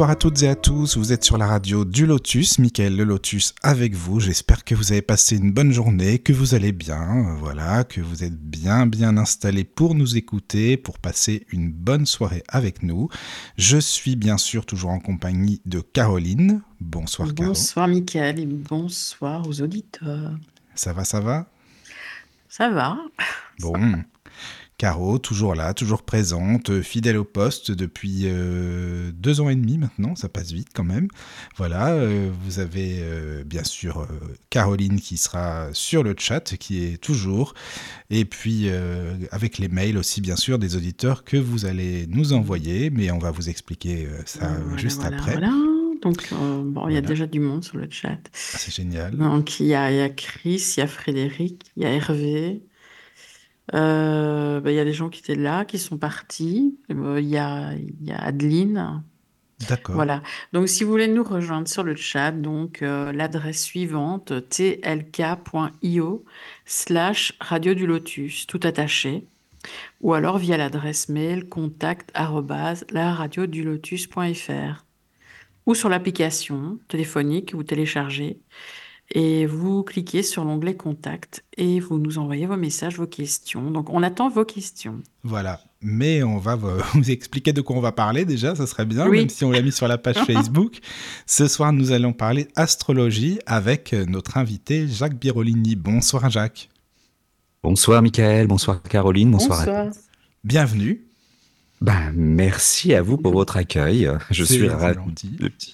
Bonsoir à toutes et à tous, vous êtes sur la radio du Lotus, Michael le Lotus avec vous, j'espère que vous avez passé une bonne journée, que vous allez bien, voilà, que vous êtes bien bien installés pour nous écouter, pour passer une bonne soirée avec nous. Je suis bien sûr toujours en compagnie de Caroline. Bonsoir Caroline. Bonsoir Michael et bonsoir aux auditeurs. Ça va, ça va? Ça va. Bon. Caro, toujours là, toujours présente, fidèle au poste depuis euh, deux ans et demi maintenant, ça passe vite quand même. Voilà, euh, vous avez euh, bien sûr Caroline qui sera sur le chat, qui est toujours, et puis avec les mails aussi bien sûr des auditeurs que vous allez nous envoyer, mais on va vous expliquer ça Voilà, juste voilà, après. voilà. Donc, euh, bon, il y a déjà du monde sur le chat. Ah, c'est génial. Donc, il y a, il y a Chris, il y a Frédéric, il y a Hervé. Euh, ben, il y a des gens qui étaient là, qui sont partis. Euh, il y a, il y a Adeline. D'accord. Voilà. Donc, si vous voulez nous rejoindre sur le chat, donc euh, l'adresse suivante, tlk.io slash radio du lotus, tout attaché, ou alors via l'adresse mail contact laradiodulotus.fr ou sur l'application téléphonique que vous téléchargez et vous cliquez sur l'onglet contact et vous nous envoyez vos messages, vos questions. Donc, on attend vos questions. Voilà. Mais on va vous expliquer de quoi on va parler déjà, ça serait bien, Oui. même si on l'a mis sur la page Facebook. Ce soir, nous allons parler astrologie avec notre invité Jacques Birolini. Bonsoir Jacques. Bonsoir Michael, bonsoir Caroline, bonsoir. à tous. Bienvenue. Ben, merci à vous pour votre accueil. Je C'est- suis ravi.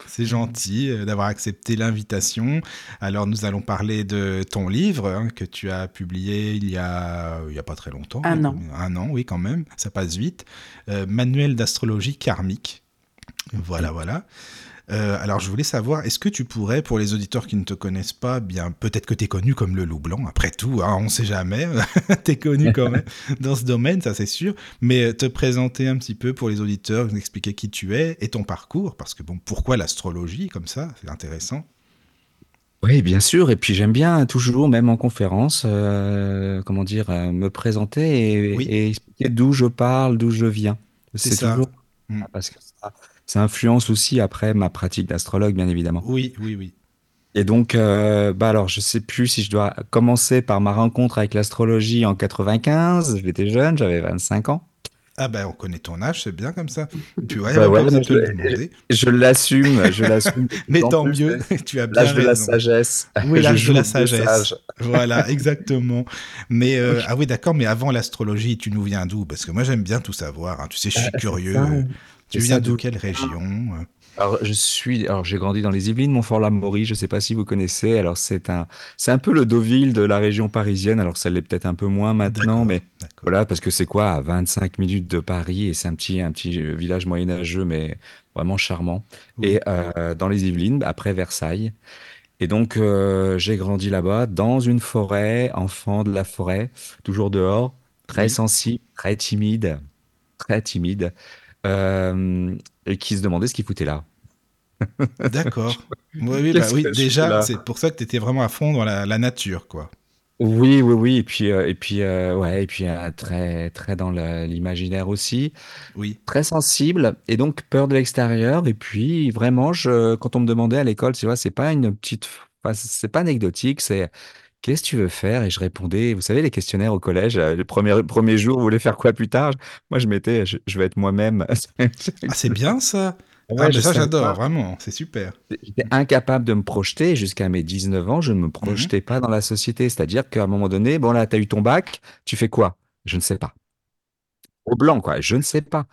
C'est gentil euh, d'avoir accepté l'invitation. Alors, nous allons parler de ton livre hein, que tu as publié il y a, il y a pas très longtemps. Un an. Un an, oui, quand même. Ça passe vite. Euh, Manuel d'astrologie karmique. Voilà, voilà. Euh, alors, je voulais savoir, est-ce que tu pourrais, pour les auditeurs qui ne te connaissent pas, bien, peut-être que tu es connu comme le loup blanc, après tout, hein, on ne sait jamais, tu es connu quand même dans ce domaine, ça c'est sûr, mais euh, te présenter un petit peu pour les auditeurs, nous expliquer qui tu es et ton parcours, parce que bon, pourquoi l'astrologie comme ça, c'est intéressant. Oui, bien sûr. Et puis j'aime bien toujours, même en conférence, euh, comment dire, euh, me présenter et, Oui. et expliquer d'où je parle, d'où je viens. C'est toujours Mm. parce que ça, ça influence aussi après ma pratique d'astrologue, bien évidemment. Oui, oui, oui. Et donc, euh, bah alors, je sais plus si je dois commencer par ma rencontre avec l'astrologie en 95. J'étais jeune, j'avais 25 ans. Ah ben, on connaît ton âge, c'est bien comme ça. Tu vois, il Bah ouais, le je-. Je l'assume, je l'assume. Mais tant mieux, tu as bien L'âge de la sagesse. Oui, l'âge de la sagesse. sage. Voilà, exactement. Mais euh, ah oui, d'accord. Mais avant l'astrologie, tu nous viens d'où? Parce que moi, j'aime bien tout savoir. hein. Tu sais, je suis curieux. Tu viens de d'où- quelle région euh Alors, je suis, alors j'ai grandi dans les Yvelines, Montfort-l'Amaury. Je sais pas si vous connaissez. Alors, c'est un, c'est un peu le Deauville de la région parisienne. Alors, ça l'est peut-être un peu moins maintenant, mais voilà, parce que c'est quoi, à 25 minutes de Paris et c'est un petit, un petit euh, village moyenâgeux, mais vraiment charmant. Oui. Et euh, dans les Yvelines, après Versailles. Et donc, euh, j'ai grandi là-bas, dans une forêt, enfant de la forêt, toujours dehors, très Oui. sensible, très timide, très timide, euh, et qui se demandait ce qu'il foutait là. D'accord. Oui, bah oui, déjà, c'est pour ça que tu étais vraiment à fond dans la, la nature, quoi. Oui, oui, oui, et puis, euh, et puis, euh, ouais, et puis euh, très, très dans l'imaginaire aussi, Oui. très sensible, et donc peur de l'extérieur. Et puis, vraiment, je, quand on me demandait à l'école, tu vois, c'est pas une petite, enfin, c'est pas anecdotique, c'est qu'est-ce que tu veux faire? Et je répondais, vous savez, les questionnaires au collège, euh, le premier, premier jour, vous voulez faire quoi plus tard? Moi, je mettais, je, je vais être moi-même. Ah, c'est bien ça. Ouais, ah, mais ça, j'adore, vraiment. C'est super. J'étais incapable de me projeter jusqu'à mes 19 ans. Je ne me projetais pas dans la société. C'est-à-dire qu'à un moment donné, bon là, tu as eu ton bac, tu fais quoi? Je ne sais pas. Au blanc, quoi. Je ne sais pas.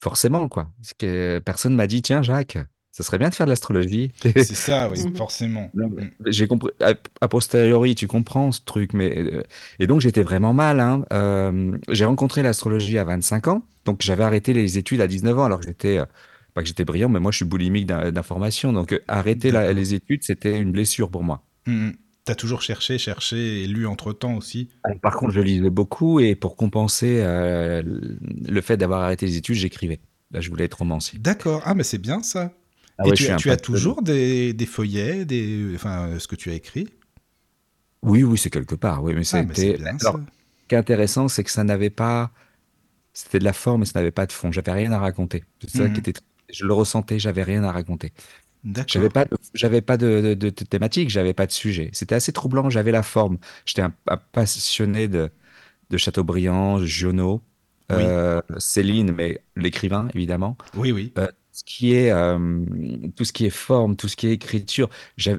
Forcément, quoi. Parce que personne m'a dit, tiens, Jacques, ça serait bien de faire de l'astrologie. C'est ça, oui, forcément. Mm. J'ai compris, a, a posteriori, tu comprends ce truc, mais euh, et donc j'étais vraiment mal. Hein. Euh, j'ai rencontré l'astrologie à 25 ans, donc j'avais arrêté les études à 19 ans, alors que j'étais euh, pas que j'étais brillant, mais moi je suis boulimique d'in- d'information, donc arrêter la- les études, c'était une blessure pour moi. Mm. T'as toujours cherché, cherché et lu entre-temps aussi. Euh, Par contre, je lisais beaucoup et pour compenser euh, le fait d'avoir arrêté les études, j'écrivais. Là, je voulais être romancier. D'accord. Ah, mais c'est bien ça. Ah Et ouais, tu, as- tu toujours des, des feuillets, des, enfin, ce que tu as écrit? Oui, oui, c'est quelque part. Oui, mais Ah, c'était. Alors, ce qui est intéressant, c'est que ça n'avait pas. C'était de la forme, mais ça n'avait pas de fond. J'avais rien à raconter. C'est ça Mhm. qui était. Je le ressentais, j'avais rien à raconter. J'avais pas, de- j'avais pas de, de, de- de thématique, j'avais pas de sujet. C'était assez troublant. J'avais la forme. J'étais un, un passionné de, de Chateaubriand, Giono, Oui. euh, Céline, mais l'écrivain évidemment. Oui, oui. Euh, ce qui est euh, tout ce qui est forme, tout ce qui est écriture.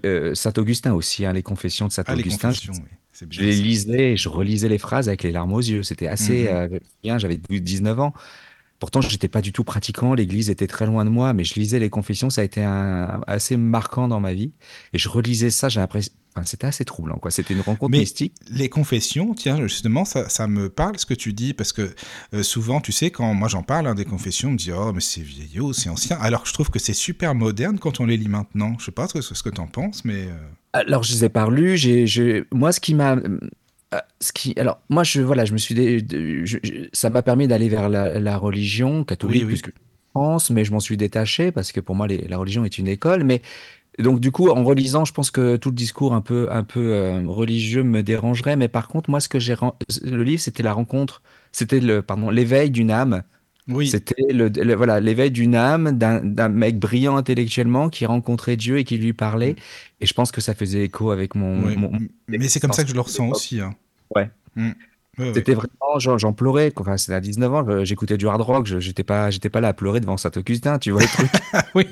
Euh, Saint-Augustin aussi, hein, les Confessions de Ah, les oui. C'est Je les lisais et je relisais les phrases avec les larmes aux yeux. C'était assez Mhm. euh, bien. J'avais 19 ans. Pourtant, je n'étais pas du tout pratiquant. L'église était très loin de moi, mais je lisais les confessions. Ça a été un, assez marquant dans ma vie. Et je relisais ça. J'ai l'impression. Enfin, c'était assez troublant, quoi. C'était une rencontre Mais- mystique. Les confessions, tiens, justement, ça, ça me parle ce que tu dis, parce que euh, souvent, tu sais, quand moi j'en parle hein, des confessions, on me dit, oh, mais c'est vieillot, c'est ancien. Alors que je trouve que c'est super moderne quand on les lit maintenant. Je sais pas ce, ce que tu en penses, mais. euh, Alors, je les ai pas. J'ai, j'ai- moi, ce qui m'a, euh, ce qui, alors, moi, je, voilà, je me suis, dé- de- je- je- ça m'a permis d'aller vers la, la religion catholique, Oui, oui. puisque je France, mais je m'en suis détaché parce que pour moi, les- la religion est une école. Mais donc, du coup, en relisant, je pense que tout le discours un peu, un peu euh, religieux me dérangerait. Mais par contre, moi, ce que j'ai, le livre, c'était la rencontre, c'était le, pardon, l'éveil d'une âme. Oui, C'était le, le- voilà l'éveil d'une âme, d'un mec brillant intellectuellement qui rencontrait Dieu et qui lui parlait. Et je pense que ça faisait écho avec mon. oui. mon- mon- mais c'est comme ça que je le ressens aussi. Hein. Ouais. Mm. C'était vraiment, j'en j'en pleurais. quoi. Enfin, c'était à 19 ans, j'écoutais du hard rock. je- J'étais pas, j'étais pas là à pleurer devant Saint-Augustin, tu vois le truc. oui,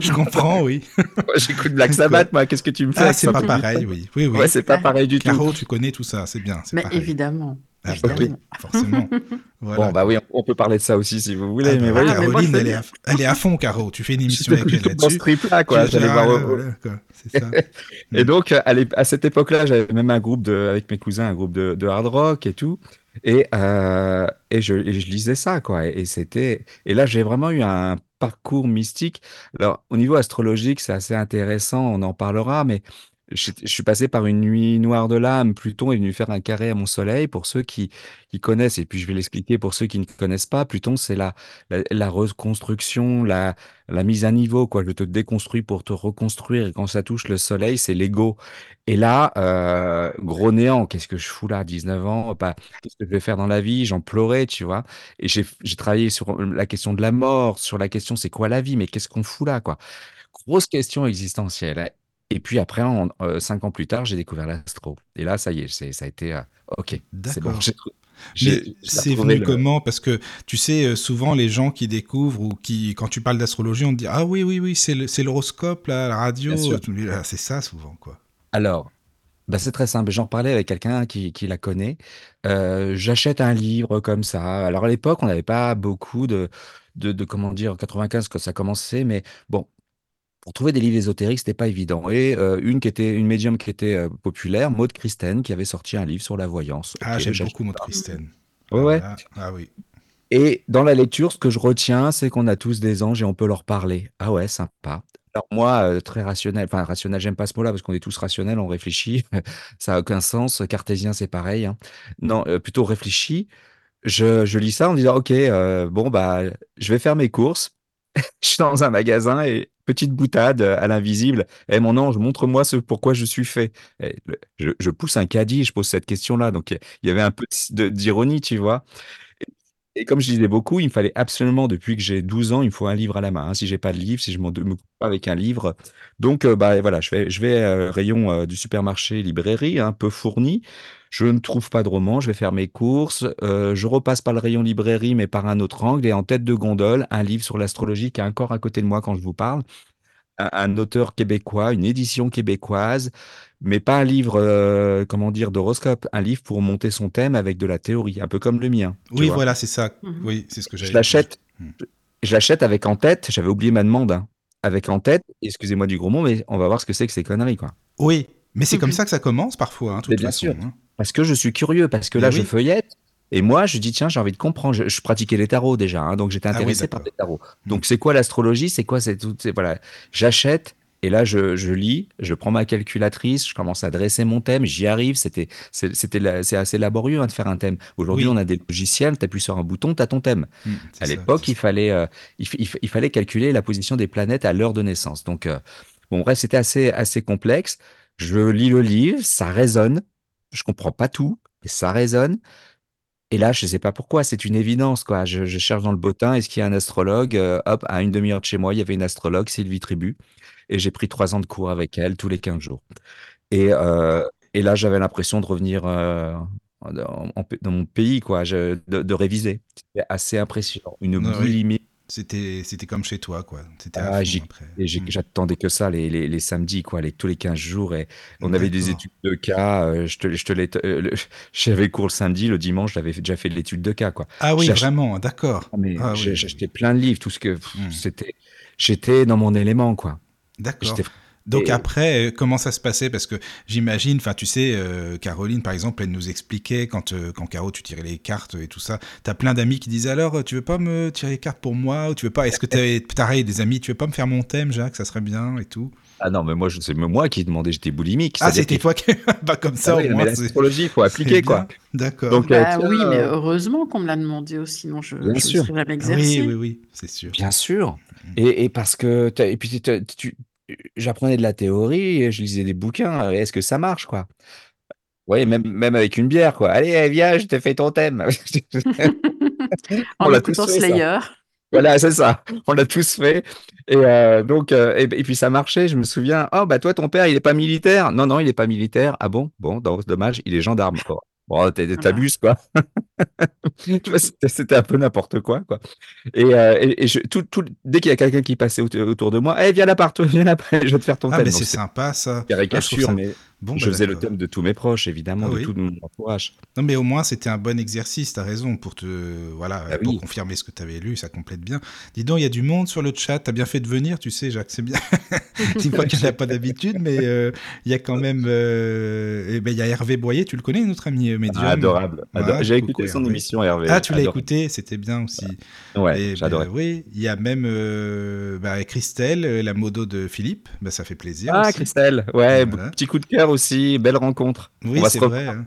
je comprends, oui. J'écoute Black Sabbath, moi. Qu'est-ce que tu me fais Ah, c'est pas pareil, oui. Oui, oui. Ouais, c'est pas pareil du tout. Caro, tu connais tout ça, c'est bien. c'est Mais pareil. évidemment. Ah, bah oui, forcément. Voilà. Bon, bah oui, on peut parler de ça aussi si vous voulez, Ah, mais bah, oui. Ah, mais moi, je Caroline, elle, est à, elle est à fond, Caro. Tu fais une émission avec elle dans ce là-dessus. trip-là, quoi. Tu- J'allais voir. voilà, voilà, quoi. Ça. Et donc, à, à cette époque-là, j'avais même un groupe de, avec mes cousins, un groupe de, de hard rock et tout. Et, euh, et, je, et je lisais ça, quoi. Et, c'était, et là, j'ai vraiment eu un parcours mystique. Alors, au niveau astrologique, c'est assez intéressant, on en parlera, mais je, suis passé par une nuit noire de l'âme. Pluton est venu faire un carré à mon soleil. Pour ceux qui, connaissent, et puis je vais l'expliquer pour ceux qui ne connaissent pas, Pluton, c'est la, reconstruction, la, mise à niveau, quoi. Je te déconstruis pour te reconstruire. Et quand ça touche le soleil, c'est l'ego. Et là, euh, gros néant, qu'est-ce que je fous là, 19 ans, pas, qu'est-ce que je vais faire dans la vie? J'en pleurais, tu vois. Et j'ai, travaillé sur la question de la mort, sur la question c'est quoi la vie, mais qu'est-ce qu'on fout là, quoi? Grosse question existentielle. Et puis après, en, euh, cinq ans plus tard, j'ai découvert l'astro. Et là, ça y est, c'est, ça a été, euh, ok, c'est bon. D'accord. Mais c'est venu le- comment? Parce que tu sais, euh, souvent les gens qui découvrent ou qui, quand tu parles d'astrologie, on te dit Ah oui, oui, oui, c'est l'horoscope, la radio. Ah, C'est ça souvent, quoi. Alors, bah c'est très simple. J'en parlais avec quelqu'un qui, qui la connaît. Euh, j'achète un livre comme ça. Alors à l'époque, on n'avait pas beaucoup de, de, de, comment dire, en 95 quand ça commençait, mais bon, pour trouver des livres ésotériques, c'était pas évident. Et euh, une qui était une médium qui était euh, populaire, Maud Christen, qui avait sorti un livre sur la voyance. Ah, j'aime j'achète beaucoup Maud. Christen. Ouais, ouais. Ah, ah oui. Et dans la lecture, ce que je retiens, c'est qu'on a tous des anges et on peut leur parler. Ah ouais, sympa. Alors moi, euh, très rationnel, enfin rationnel, j'aime pas ce mot-là parce qu'on est tous rationnels, on réfléchit, ça a aucun sens. Cartésien, c'est pareil. hein. Non, plutôt réfléchi. Je, je lis ça en me disant, ok, bon bah, je vais faire mes courses. je suis dans un magasin et petite boutade euh, à l'invisible. Eh mon ange, montre-moi ce pourquoi je suis fait. Le- je, pousse un caddie, je pose cette question-là. Donc il y avait un peu d'ironie, tu vois. Et comme je lisais beaucoup, il me fallait absolument, depuis que j'ai 12 ans, il me faut un livre à la main. hein. Si j'ai pas de livre, si je m'en me coupe pas avec un livre. Donc, euh, bah, voilà, je vais, je vais euh, rayon euh, du supermarché, librairie, un peu fourni. Je ne trouve pas de roman, je vais faire mes courses. euh, je repasse par le rayon librairie, mais par un autre angle. Et en tête de gondole, un livre sur l'astrologie qui est encore à côté de moi quand je vous parle. Un, un auteur québécois, une édition québécoise, mais pas un livre, euh, comment dire, d'horoscope. Un livre pour monter son thème avec de la théorie, un peu comme le mien. Oui, voilà, c'est ça. Mhm. Oui, c'est ce que j'avais Je l'achète. Hmm. Je l'achète avec en tête. J'avais oublié ma demande. hein. Avec en tête. Excusez-moi du gros mot, mais on va voir ce que c'est que ces conneries, quoi. Oui, mais c'est comme Mhm. ça que ça commence parfois, hein, toute bien façon. sûr. hein. Parce que je suis curieux. Parce que là, je feuillette. Et moi, je dis tiens, j'ai envie de comprendre. Je, je pratiquais les tarots déjà, hein, donc j'étais Ah oui, intéressé par les tarots. Donc c'est quoi l'astrologie? C'est quoi C'est tout Voilà. J'achète Et là, je, je lis, je prends ma calculatrice, je commence à dresser mon thème, j'y arrive. C'était, c'est- c'était, c'est assez laborieux hein, de faire un thème. Aujourd'hui, Oui. on a des logiciels, tu appuies sur un bouton, tu as ton thème. C'est À l'époque, il fallait, euh, il fallait calculer la position des planètes à l'heure de naissance. Donc, euh, bon, bref, c'était assez, assez complexe. Je lis le livre, ça résonne. Je comprends pas tout, mais ça résonne. Et là, je sais pas pourquoi, c'est une évidence, quoi. Je, je cherche dans le bottin, est-ce qu'il y a un astrologue? Euh, hop, à une demi-heure de chez moi, il y avait une astrologue, Sylvie Tribu. Et j'ai pris trois ans de cours avec elle tous les 15 jours. Et, euh, et là, j'avais l'impression de revenir euh, dans mon pays, quoi, je- de, de réviser. C'était assez impressionnant. Une Ouais, oui. C'était, c'était comme chez toi, quoi. C'était Ah, Hmm. j'attendais que ça les, les, les samedis, quoi, les, tous les 15 jours. Et on avait des études de cas. euh, je te, je te euh, J'avais cours le samedi, le dimanche, j'avais déjà fait de l'étude de cas, quoi. Ah oui, vraiment, d'accord. Ah, oui, oui, acheté plein de livres, tout ce que Hmm. c'était. J'étais dans mon élément, quoi. D'accord. Donc Et- après, euh, comment ça se passait? Parce que j'imagine, enfin, tu sais, euh, Caroline, par exemple, elle nous expliquait quand, euh, quand Caro, tu tirais les cartes et tout ça. T'as plein d'amis qui disaient alors, euh, tu veux pas me tirer les cartes pour moi ou tu veux pas? Est-ce que t'avais pareil des amis Tu veux pas me faire mon thème, Jacques? Ça serait bien et tout. Ah non, mais moi, je- c'est moi qui demandais, j'étais boulimique. Ah, c'était que- toi qui. bah comme ça, Ah au oui, mais moins. il faut appliquer, quoi. D'accord. Donc, euh, Bah oui, mais euh, heureusement qu'on me l'a demandé aussi, non je Bien ne sûr. serais jamais oui, exercé. oui, oui, c'est sûr. Bien sûr. Et, et parce que t'as- et puis t'as- tu, j'apprenais de la théorie, et je lisais des bouquins. Est-ce que ça marche, quoi? Oui, même même avec une bière, quoi. Allez, viens, je te fais ton thème. On en l'a tous fait, ça. Voilà, c'est ça. On l'a tous fait. Et euh, donc, euh, et, et puis ça marchait. Je me souviens. Oh bah toi, ton père, il est pas militaire. Non, non, il est pas militaire. Ah bon? Bon, dommage. Il est gendarme. Bon, bon t'abuses quoi. Tu vois, C'était un peu n'importe quoi, quoi. Et, euh, et, et je, tout, tout, dès qu'il y a quelqu'un qui passait aut- autour de moi, eh viens là partout, viens là, je vais te faire ton Ah, thème. mais c'est sympa ça. Ah, caricature, ça- mais Bon, je bah, faisais le thème de tous mes proches, évidemment, Ah de oui. tout mon entourage. Non, mais au moins, c'était un bon exercice, t'as raison, pour te, voilà, Ah pour oui. confirmer ce que t'avais lu, ça complète bien. Dis donc, il y a du monde sur le chat, t'as bien fait de venir, tu sais, Jacques, c'est bien. Tu vois qu'il n'y a pas d'habitude, mais euh, il y a quand même, euh, eh ben, il y a Hervé Boyer, tu le connais, notre ami euh, médium? Ah, adorable. J'ai écouté son Hervé. émission, Hervé. Ah, tu l'as écouté, c'était bien aussi. Ouais, j'adorais. ben, oui, il y a même euh, bah, Christelle, la modo de Philippe, bah, ça fait plaisir. Ah, aussi. Christelle, ouais, Voilà. petit coup de cœur aussi, belle rencontre. Oui, c'est vrai. hein.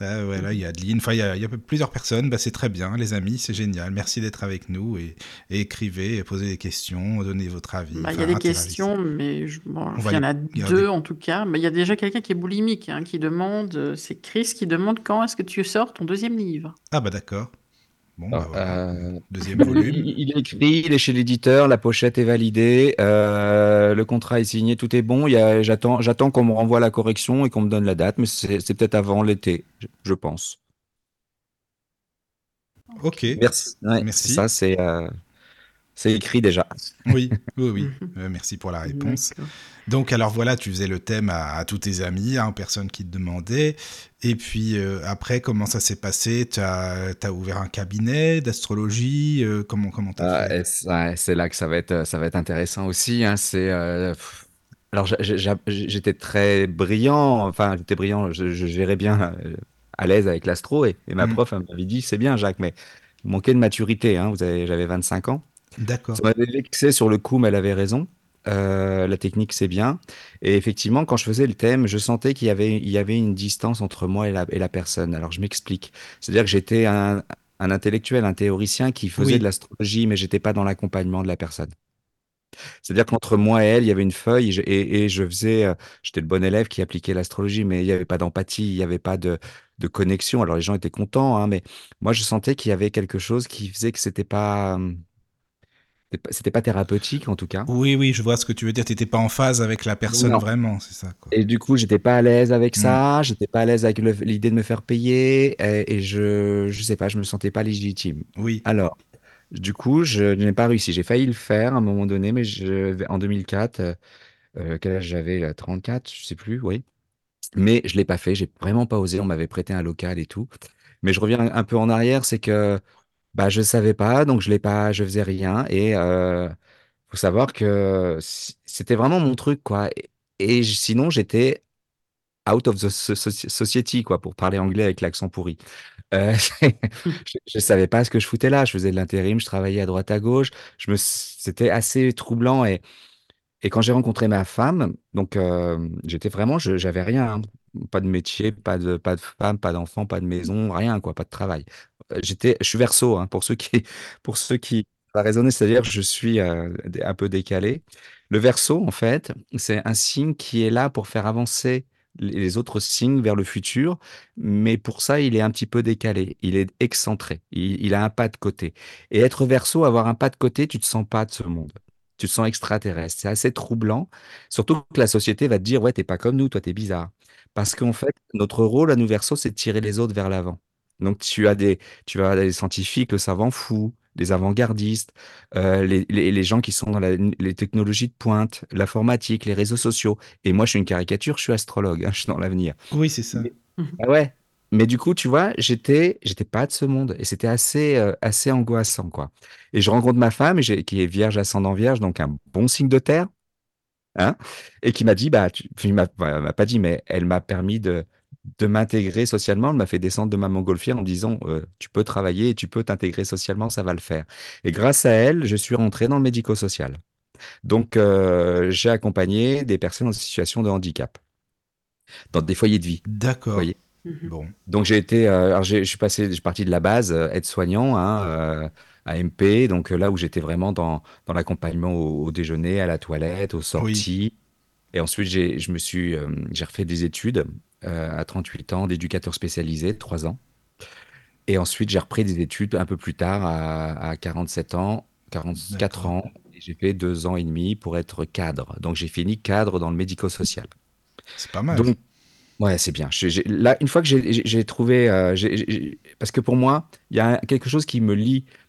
Ah, voilà, il y a Adeline, enfin, il y a, il y a plusieurs personnes. Bah, c'est très bien, les amis, c'est génial. Merci d'être avec nous et, et écrivez, et posez des questions, donnez votre avis. Bah, Il y a des questions, mais je- bon, il y en a deux en tout cas. Mais il y a déjà quelqu'un qui est boulimique, hein, qui demande, euh, c'est Chris qui demande quand est-ce que tu sors ton deuxième livre? Ah, bah d'accord. Bon, bah, Ah, voilà. euh, Deuxième volume. il est écrit, il est chez l'éditeur, la pochette est validée, euh, le contrat est signé, tout est bon. J'attends, j'attends qu'on me renvoie la correction et qu'on me donne la date, mais c'est peut-être avant l'été, je, pense. Ok. Merci. Ouais, Merci. c'est Ça, c'est euh, c'est écrit déjà. Oui, oui, oui. Euh, merci pour la réponse. Donc, alors voilà, tu faisais le thème à, à tous tes amis, hein, aux personnes qui te demandaient. Et puis, euh, après, comment ça s'est passé? Tu as, ouvert un cabinet d'astrologie euh, Comment comment t'as Ah, fait? c'est là que ça va être, ça va être intéressant aussi. hein, c'est, euh, alors, j'étais très brillant, enfin, j'étais brillant, je, je gérais bien à l'aise avec l'astro, et, et ma Mhm. prof m'avait dit, c'est bien, Jacques, mais vous manquez de maturité, hein, vous avez, j'avais 25 ans. D'accord. Ça m'avait vexé sur le coup, mais elle avait raison. Euh, la technique, c'est bien. Et effectivement, quand je faisais le thème, je sentais qu'il y avait, il y avait une distance entre moi et la, et la personne. Alors, je m'explique. C'est-à-dire que j'étais un, un intellectuel, un théoricien qui faisait Oui. de l'astrologie, mais j'étais pas dans l'accompagnement de la personne. C'est-à-dire qu'entre moi et elle, il y avait une feuille et je, et, et je faisais, euh, j'étais le bon élève qui appliquait l'astrologie, mais il n'y avait pas d'empathie, il n'y avait pas de, de connexion. Alors les gens étaient contents, hein, mais moi je sentais qu'il y avait quelque chose qui faisait que c'était pas, hum, c'était pas, thérapeutique en tout cas. Oui, oui, je vois ce que tu veux dire. T'étais pas en phase avec la personne Non. vraiment, c'est ça. Quoi. Et du coup, j'étais pas à l'aise avec Mm. ça, j'étais pas à l'aise avec l'idée de me faire payer, et, et je, je sais pas, je me sentais pas légitime. Oui. Alors, du coup, je n'ai pas réussi. J'ai failli le faire à un moment donné, mais je, en 2004, euh, euh, quel âge j'avais? là, 34, je sais plus, oui. Mais je l'ai pas fait, j'ai vraiment pas osé. On m'avait prêté un local et tout. Mais je reviens un peu en arrière, c'est que bah je savais pas, donc je l'ai pas, je faisais rien. Et euh, faut savoir que c'était vraiment mon truc, quoi. Et, sinon, j'étais out of the so- so- society, quoi, pour parler anglais avec l'accent pourri. Euh, je, je savais pas ce que je foutais là. Je faisais de l'intérim, je travaillais à droite à gauche. Je me, c'était assez troublant et Et quand j'ai rencontré ma femme, donc euh, j'étais vraiment, j'avais rien, hein. Pas de métier, pas de, pas de femme, pas d'enfant, pas de maison, rien, quoi, pas de travail. Euh, J'étais, je suis verso, hein, pour ceux qui, pour ceux qui va résonner, c'est-à-dire je suis euh, un peu décalé. Le verso, en fait, c'est un signe qui est là pour faire avancer les autres signes vers le futur, mais pour ça, il est un petit peu décalé, il est excentré, il, il a un pas de côté. Et être verso, avoir un pas de côté, tu te sens pas de ce monde. Tu te sens extraterrestre. C'est assez troublant, surtout que la société va te dire, ouais, t'es pas comme nous, toi, t'es bizarre. Parce qu'en fait, notre rôle à nous verso, c'est de tirer les autres vers l'avant. Donc, tu as des, tu as des scientifiques, le savant fou, des avant-gardistes, euh, les, les- les gens qui sont dans la- les technologies de pointe, l'informatique, les réseaux sociaux. Et moi, je suis une caricature, je suis astrologue, hein, je suis dans l'avenir. Oui, c'est ça. Ah ouais. Mais du coup, tu vois, j'étais, j'étais pas de ce monde et c'était assez, euh, assez angoissant, quoi. Et je rencontre ma femme qui est vierge ascendant vierge, donc un bon signe de terre, hein, et qui m'a dit, bah, tu, m'a pas dit, mais elle m'a permis de, de m'intégrer socialement. Elle m'a fait descendre de ma montgolfière en me disant, euh, tu peux travailler et tu peux t'intégrer socialement, ça va le faire. Et grâce à elle, je suis rentré dans le médico-social. Donc, euh, j'ai accompagné des personnes en situation de handicap dans des foyers de vie. D'accord. Mhm. Bon. Donc j'ai été, euh, alors j'ai- je suis passé, je suis parti de la base euh, aide-soignant hein, euh, à MP, donc euh, là où j'étais vraiment dans, dans l'accompagnement au, au déjeuner, à la toilette, aux sorties. Et ensuite j'ai, je me suis, euh, j'ai refait des études à 38 ans d'éducateur spécialisé, 3 ans. Et ensuite j'ai repris des études un peu plus tard à, à 47 ans, 44 D'accord. ans. Et j'ai fait deux ans et demi pour être cadre. Donc j'ai fini cadre dans le médico-social. C'est pas mal. Donc, ouais, c'est bien. Là, une fois que j'ai trouvé, euh, parce que pour moi, il y a quelque chose qui me lie euh,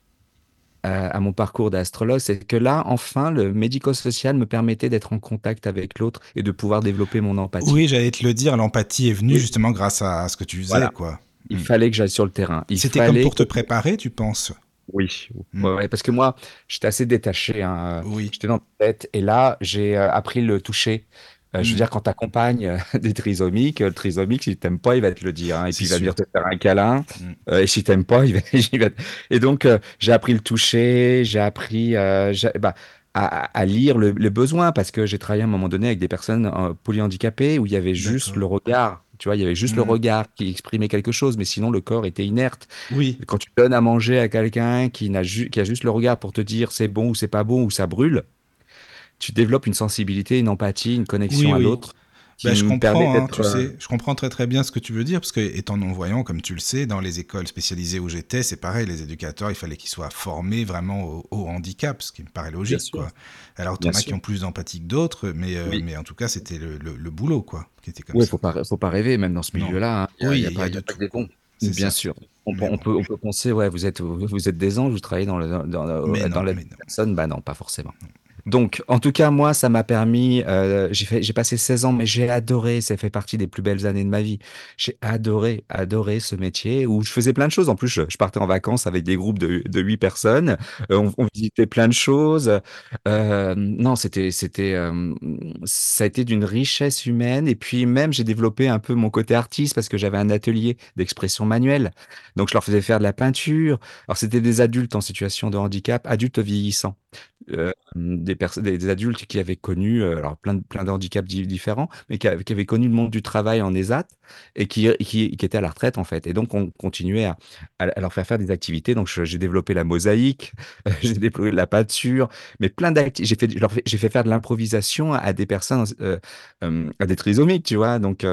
à mon parcours d'astrologue, c'est que là, enfin, le médico-social me permettait d'être en contact avec l'autre et de pouvoir développer mon empathie. oui, j'allais te le dire, l'empathie est venue justement grâce à, ce que tu faisais, Voilà. quoi. Il Mm. fallait que j'aille sur le terrain. Il C'était comme pour te préparer, tu penses? Oui, Mm. ouais, parce que moi, j'étais assez détaché. hein, Oui. J'étais dans la tête. Et là, j'ai euh, appris le toucher. Euh, je veux Mm. dire, quand tu accompagnes des trisomiques, euh, le trisomique, s'il t'aime pas, il va te le dire. hein, et puis, il va sûr. venir te faire un câlin. Mm. Euh, et si t'aimes pas, il va, il va te- Et donc, euh, j'ai appris le toucher, j'ai appris euh, bah, à, à lire le, le besoin, parce que j'ai travaillé à un moment donné avec des personnes euh, polyhandicapées où il y avait juste le regard. Tu vois, il y avait juste le Mm. regard qui exprimait quelque chose, mais sinon, le corps était inerte. Oui. Quand tu donnes à manger à quelqu'un qui n'a qui a juste le regard pour te dire c'est bon ou c'est pas bon ou ça brûle, tu développes une sensibilité, une empathie, une connexion Oui, à oui. l'autre qui Bah, je comprends, hein, tu euh, sais, je comprends très très bien ce que tu veux dire, parce que étant non-voyant, comme tu le sais, dans les écoles spécialisées où j'étais, c'est pareil, les éducateurs, il fallait qu'ils soient formés vraiment au, au handicap, ce qui me paraît logique, quoi. Alors, t'en as qui ont plus d'empathie que d'autres, mais, euh, Oui. mais en tout cas, c'était le, le- le boulot, quoi, qui était comme Ouais, ça. faut pas, faut pas rêver, même dans ce milieu-là. hein. Il y a, Oui, il y a y pas, a y a de pas tout. que des bons. C'est Bien ça. sûr. On, Mais on bon. peut, on peut penser, ouais, vous êtes, vous êtes des anges, vous travaillez dans, le, dans, dans- Mais dans non, la personne. Bah non, pas forcément. Donc, en tout cas, moi, ça m'a permis, euh, j'ai passé 16 ans, mais j'ai adoré, ça fait partie des plus belles années de ma vie. J'ai adoré, adoré ce métier où je faisais plein de choses. En plus, je, je partais en vacances avec des groupes de, de 8 personnes. Euh, on, on visitait plein de choses. Euh, non, c'était, c'était, euh, ça a été d'une richesse humaine. Et puis même, j'ai développé un peu mon côté artiste parce que j'avais un atelier d'expression manuelle. Donc, je leur faisais faire de la peinture. Alors, c'était des adultes en situation de handicap, adultes vieillissants. Euh, des, des, adultes qui avaient connu euh, alors plein de, plein de handicaps di- différents, mais qui, avaient- connu le monde du travail en ESAT et qui, qui, étaient à la retraite en fait. Et donc on continuait à, leur faire faire des activités. Donc j'ai développé la mosaïque, j'ai développé la peinture, mais plein d'activités. J'ai fait, fait faire de l'improvisation à des personnes, euh, euh, à des trisomiques, tu vois. Donc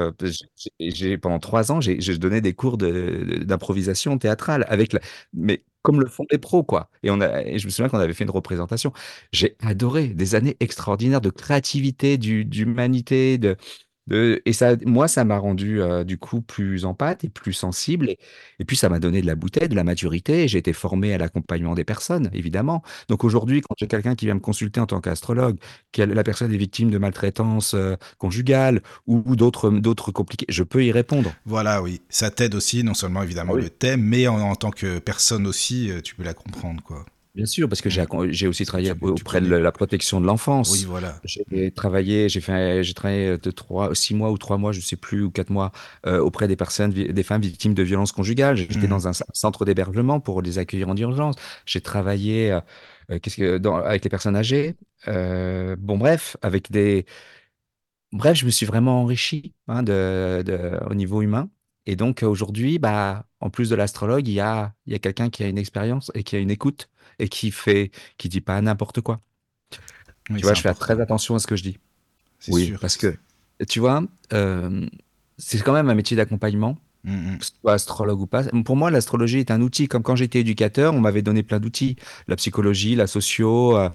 pendant trois ans, j'ai donné des cours d'improvisation théâtrale avec la, mais comme le font les pros, quoi. Et, on a, et je me souviens qu'on avait fait une représentation. J'ai adoré des années extraordinaires de créativité, d'humanité, de, et ça, moi, ça m'a rendu euh, du coup plus empathe et plus sensible. Et, et puis, ça m'a donné de la bouteille, de la maturité. J'ai été formé à l'accompagnement des personnes, évidemment. Donc aujourd'hui, quand j'ai quelqu'un qui vient me consulter en tant qu'astrologue, que la personne est victime de maltraitance euh, conjugale ou, ou d'autres d'autres compliqués, je peux y répondre. Voilà, oui. Ça t'aide aussi, non seulement évidemment Ah oui. le thème, mais en, en tant que personne aussi, euh, tu peux la comprendre, quoi. Bien sûr, parce que j'ai j'ai aussi travaillé auprès de la protection de l'enfance. Oui, voilà. J'ai travaillé, j'ai fait, j'ai travaillé de trois, six mois ou trois mois, je sais plus, ou quatre mois, euh, auprès des personnes, des femmes victimes de violences conjugales. J'étais Mhm. dans un centre d'hébergement pour les accueillir en urgence. J'ai travaillé euh, euh, qu'est-ce que dans, avec les personnes âgées. Euh, bon, bref, avec des, bref, je me suis vraiment enrichi hein, de, de- au niveau humain. Et donc aujourd'hui, bah, en plus de l'astrologue, il y a, il y a quelqu'un qui a une expérience et qui a une écoute et qui fait, qui dit pas n'importe quoi. Oui, Tu vois, je fais très attention à ce que je dis. Oui, sûr. parce que tu vois, euh, c'est quand même un métier d'accompagnement. Mm, mm. que ce soit astrologue ou pas. Pour moi, l'astrologie est un outil. Comme quand j'étais éducateur, on m'avait donné plein d'outils. La psychologie, la socio, euh,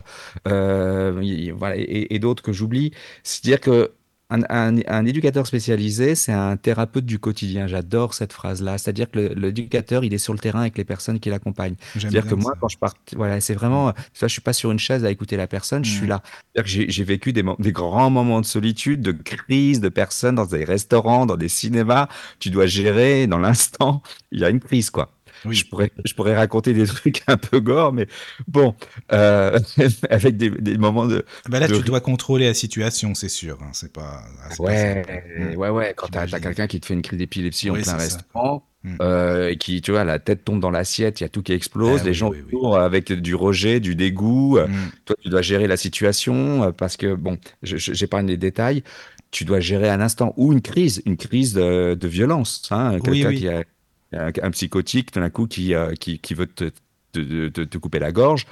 euh, y- voilà, et, et d'autres que j'oublie. C'est-à-dire que un, un- un éducateur spécialisé, c'est un thérapeute du quotidien. J'adore cette phrase-là. C'est-à-dire que l'éducateur, il est sur le terrain avec les personnes qui l'accompagnent. C'est-à-dire que moi, ça. quand je pars, voilà, c'est vraiment, vois, je suis pas sur une chaise à écouter la personne, je suis Mm. là. C'est-à-dire que j'ai vécu des, des grands moments de solitude, de crise, de personnes dans des restaurants, dans des cinémas. Tu dois gérer dans l'instant. Il y a une crise, quoi. Oui. Je pourrais, je pourrais raconter des trucs un peu gore, mais bon, euh, avec des, des moments de. Bah là, de tu dois contrôler la situation, c'est sûr. hein, C'est pas. ah, pas Ouais, ouais, ouais. Quand t'as, J'imagine. quelqu'un qui te fait une crise d'épilepsie en Oui, plein c'est ça. restaurant, Mm. euh, et qui, tu vois, la tête tombe dans l'assiette, il y a tout qui explose, Ah les oui, gens oui, oui. autour avec du rejet, du dégoût. euh, Mm. Toi, tu dois gérer la situation euh, parce que, bon, j'épargne les détails. Tu dois gérer un instant ou une crise, une crise de, de violence. Hein, Oui, quelqu'un oui. qui a un, un psychotique, tout d'un coup, qui, euh, qui, qui veut te, te, te- te couper la gorge.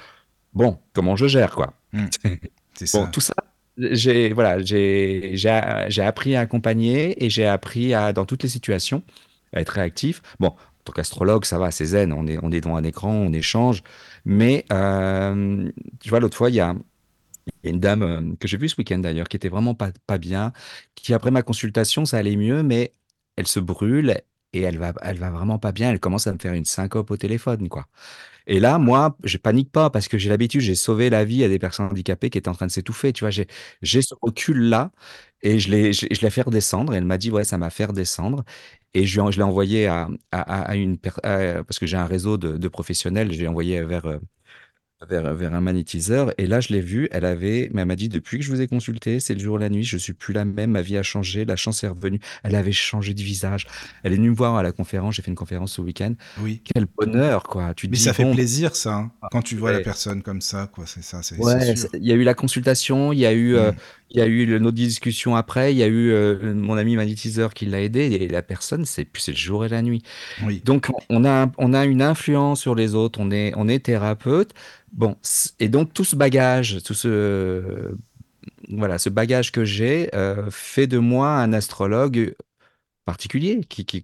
Bon, comment je gère, quoi? C'est Bon, ça. tout ça, j'ai voilà, j'ai appris à accompagner et j'ai appris à, dans toutes les situations, à être réactif. Bon, en tant qu'astrologue, ça va, c'est zen, on est, on est devant un écran, on échange. Mais euh, tu vois, l'autre fois, il y a, il y a une dame euh, que j'ai vue ce week-end d'ailleurs, qui était vraiment pas, pas bien, qui après ma consultation, ça allait mieux, mais elle se brûle et elle va, elle va vraiment pas bien. Elle commence à me faire une syncope au téléphone, quoi. Et là, moi, je panique pas parce que j'ai l'habitude, j'ai sauvé la vie à des personnes handicapées qui étaient en train de s'étouffer. Tu vois, j'ai, j'ai ce recul-là et je l'ai, je, fait redescendre. Et elle m'a dit, ouais, ça m'a fait redescendre. Et je, l'ai envoyé à, à, une per- à- parce que j'ai un réseau de, de professionnels. Je l'ai envoyé vers, euh, vers, vers un magnétiseur. Et là, je l'ai vue. Elle avait, mais elle m'a dit, depuis que je vous ai consulté, c'est le jour et la nuit, je suis plus la même. Ma vie a changé. La chance est revenue. Elle avait changé de visage. Elle est venue me voir à la conférence. J'ai fait une conférence ce week-end. Oui. Quel bonheur, quoi. Tu te Mais dis, ça fait bon, plaisir, ça. hein, Quand tu vois la personne comme ça, quoi. C'est ça, c'est Ouais, il y a eu la consultation, il y a eu, euh, Mm. Il y a eu le- notre discussion après, il y a eu euh, mon ami magnétiseur qui l'a aidé, et la personne, c'est le jour et la nuit. Oui. Donc, on a, on a une influence sur les autres, on est, on est thérapeute. Bon, et donc tout ce bagage, tout ce, voilà, ce bagage que j'ai euh, fait de moi un astrologue particulier. Qui,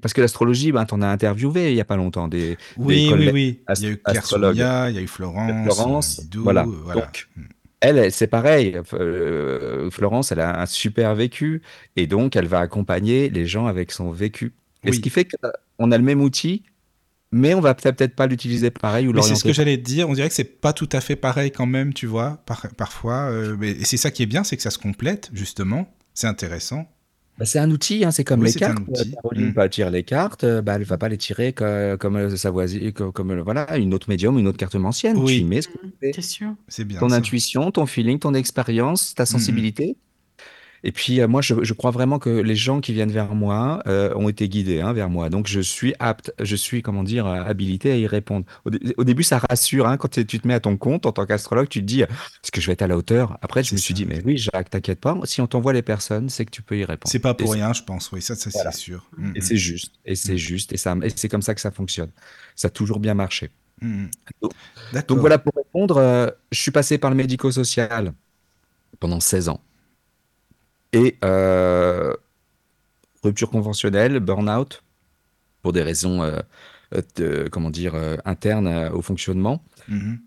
parce que l'astrologie, ben, t'en as interviewé il y a pas longtemps des, des Oui, oui, oui. Il y a eu Claire. Sonia, il y a eu Florence, Florence, euh, Didou, voilà. voilà. Donc, Elle, c'est pareil. Euh, Florence, elle a un super vécu et donc elle va accompagner les gens avec son vécu. Et ce qui fait qu'on a le même outil, mais on va peut-être pas l'utiliser pareil ou Mais c'est ce que j'allais te dire. On dirait que c'est pas tout à fait pareil quand même, tu vois, par- parfois. euh, mais, et c'est ça qui est bien, c'est que ça se complète, justement. C'est intéressant. Bah, c'est un outil, hein, c'est comme Oui, les c'est un cartes. Caroline Mm. va tirer les cartes, euh, bah, elle va pas les tirer co- comme, euh, sa voisine, co- comme, euh, voilà, une autre médium, une autre carte ancienne. Oui. Tu y mets ce que tu fais. C'est sûr? C'est bien. ton ça. intuition, ton feeling, ton expérience, ta Mhm. sensibilité. Et puis euh, moi, je, je crois vraiment que les gens qui viennent vers moi euh, ont été guidés hein, vers moi. Donc je suis apte, je suis, comment dire, euh, habilité à y répondre. Au, dé- au début, ça rassure. Hein, quand tu te mets à ton compte en tant qu'astrologue, tu te dis, est-ce que je vais être à la hauteur? Après, je me suis ça. dit, mais oui, Jacques, t'inquiète pas. Si on t'envoie les personnes, c'est que tu peux y répondre. C'est pas pour Et rien, je pense. Oui, ça, ça Voilà. c'est sûr. Mm, Et mm, c'est juste. Et c'est Mm. juste. Et, ça, et c'est comme ça que ça fonctionne. Ça a toujours bien marché. mm, mm. Donc- voilà, pour répondre, euh, je suis passé par le médico-social pendant 16 ans. Et euh, rupture conventionnelle, burn-out, pour des raisons, euh, euh, comment dire, internes au fonctionnement. Mhm.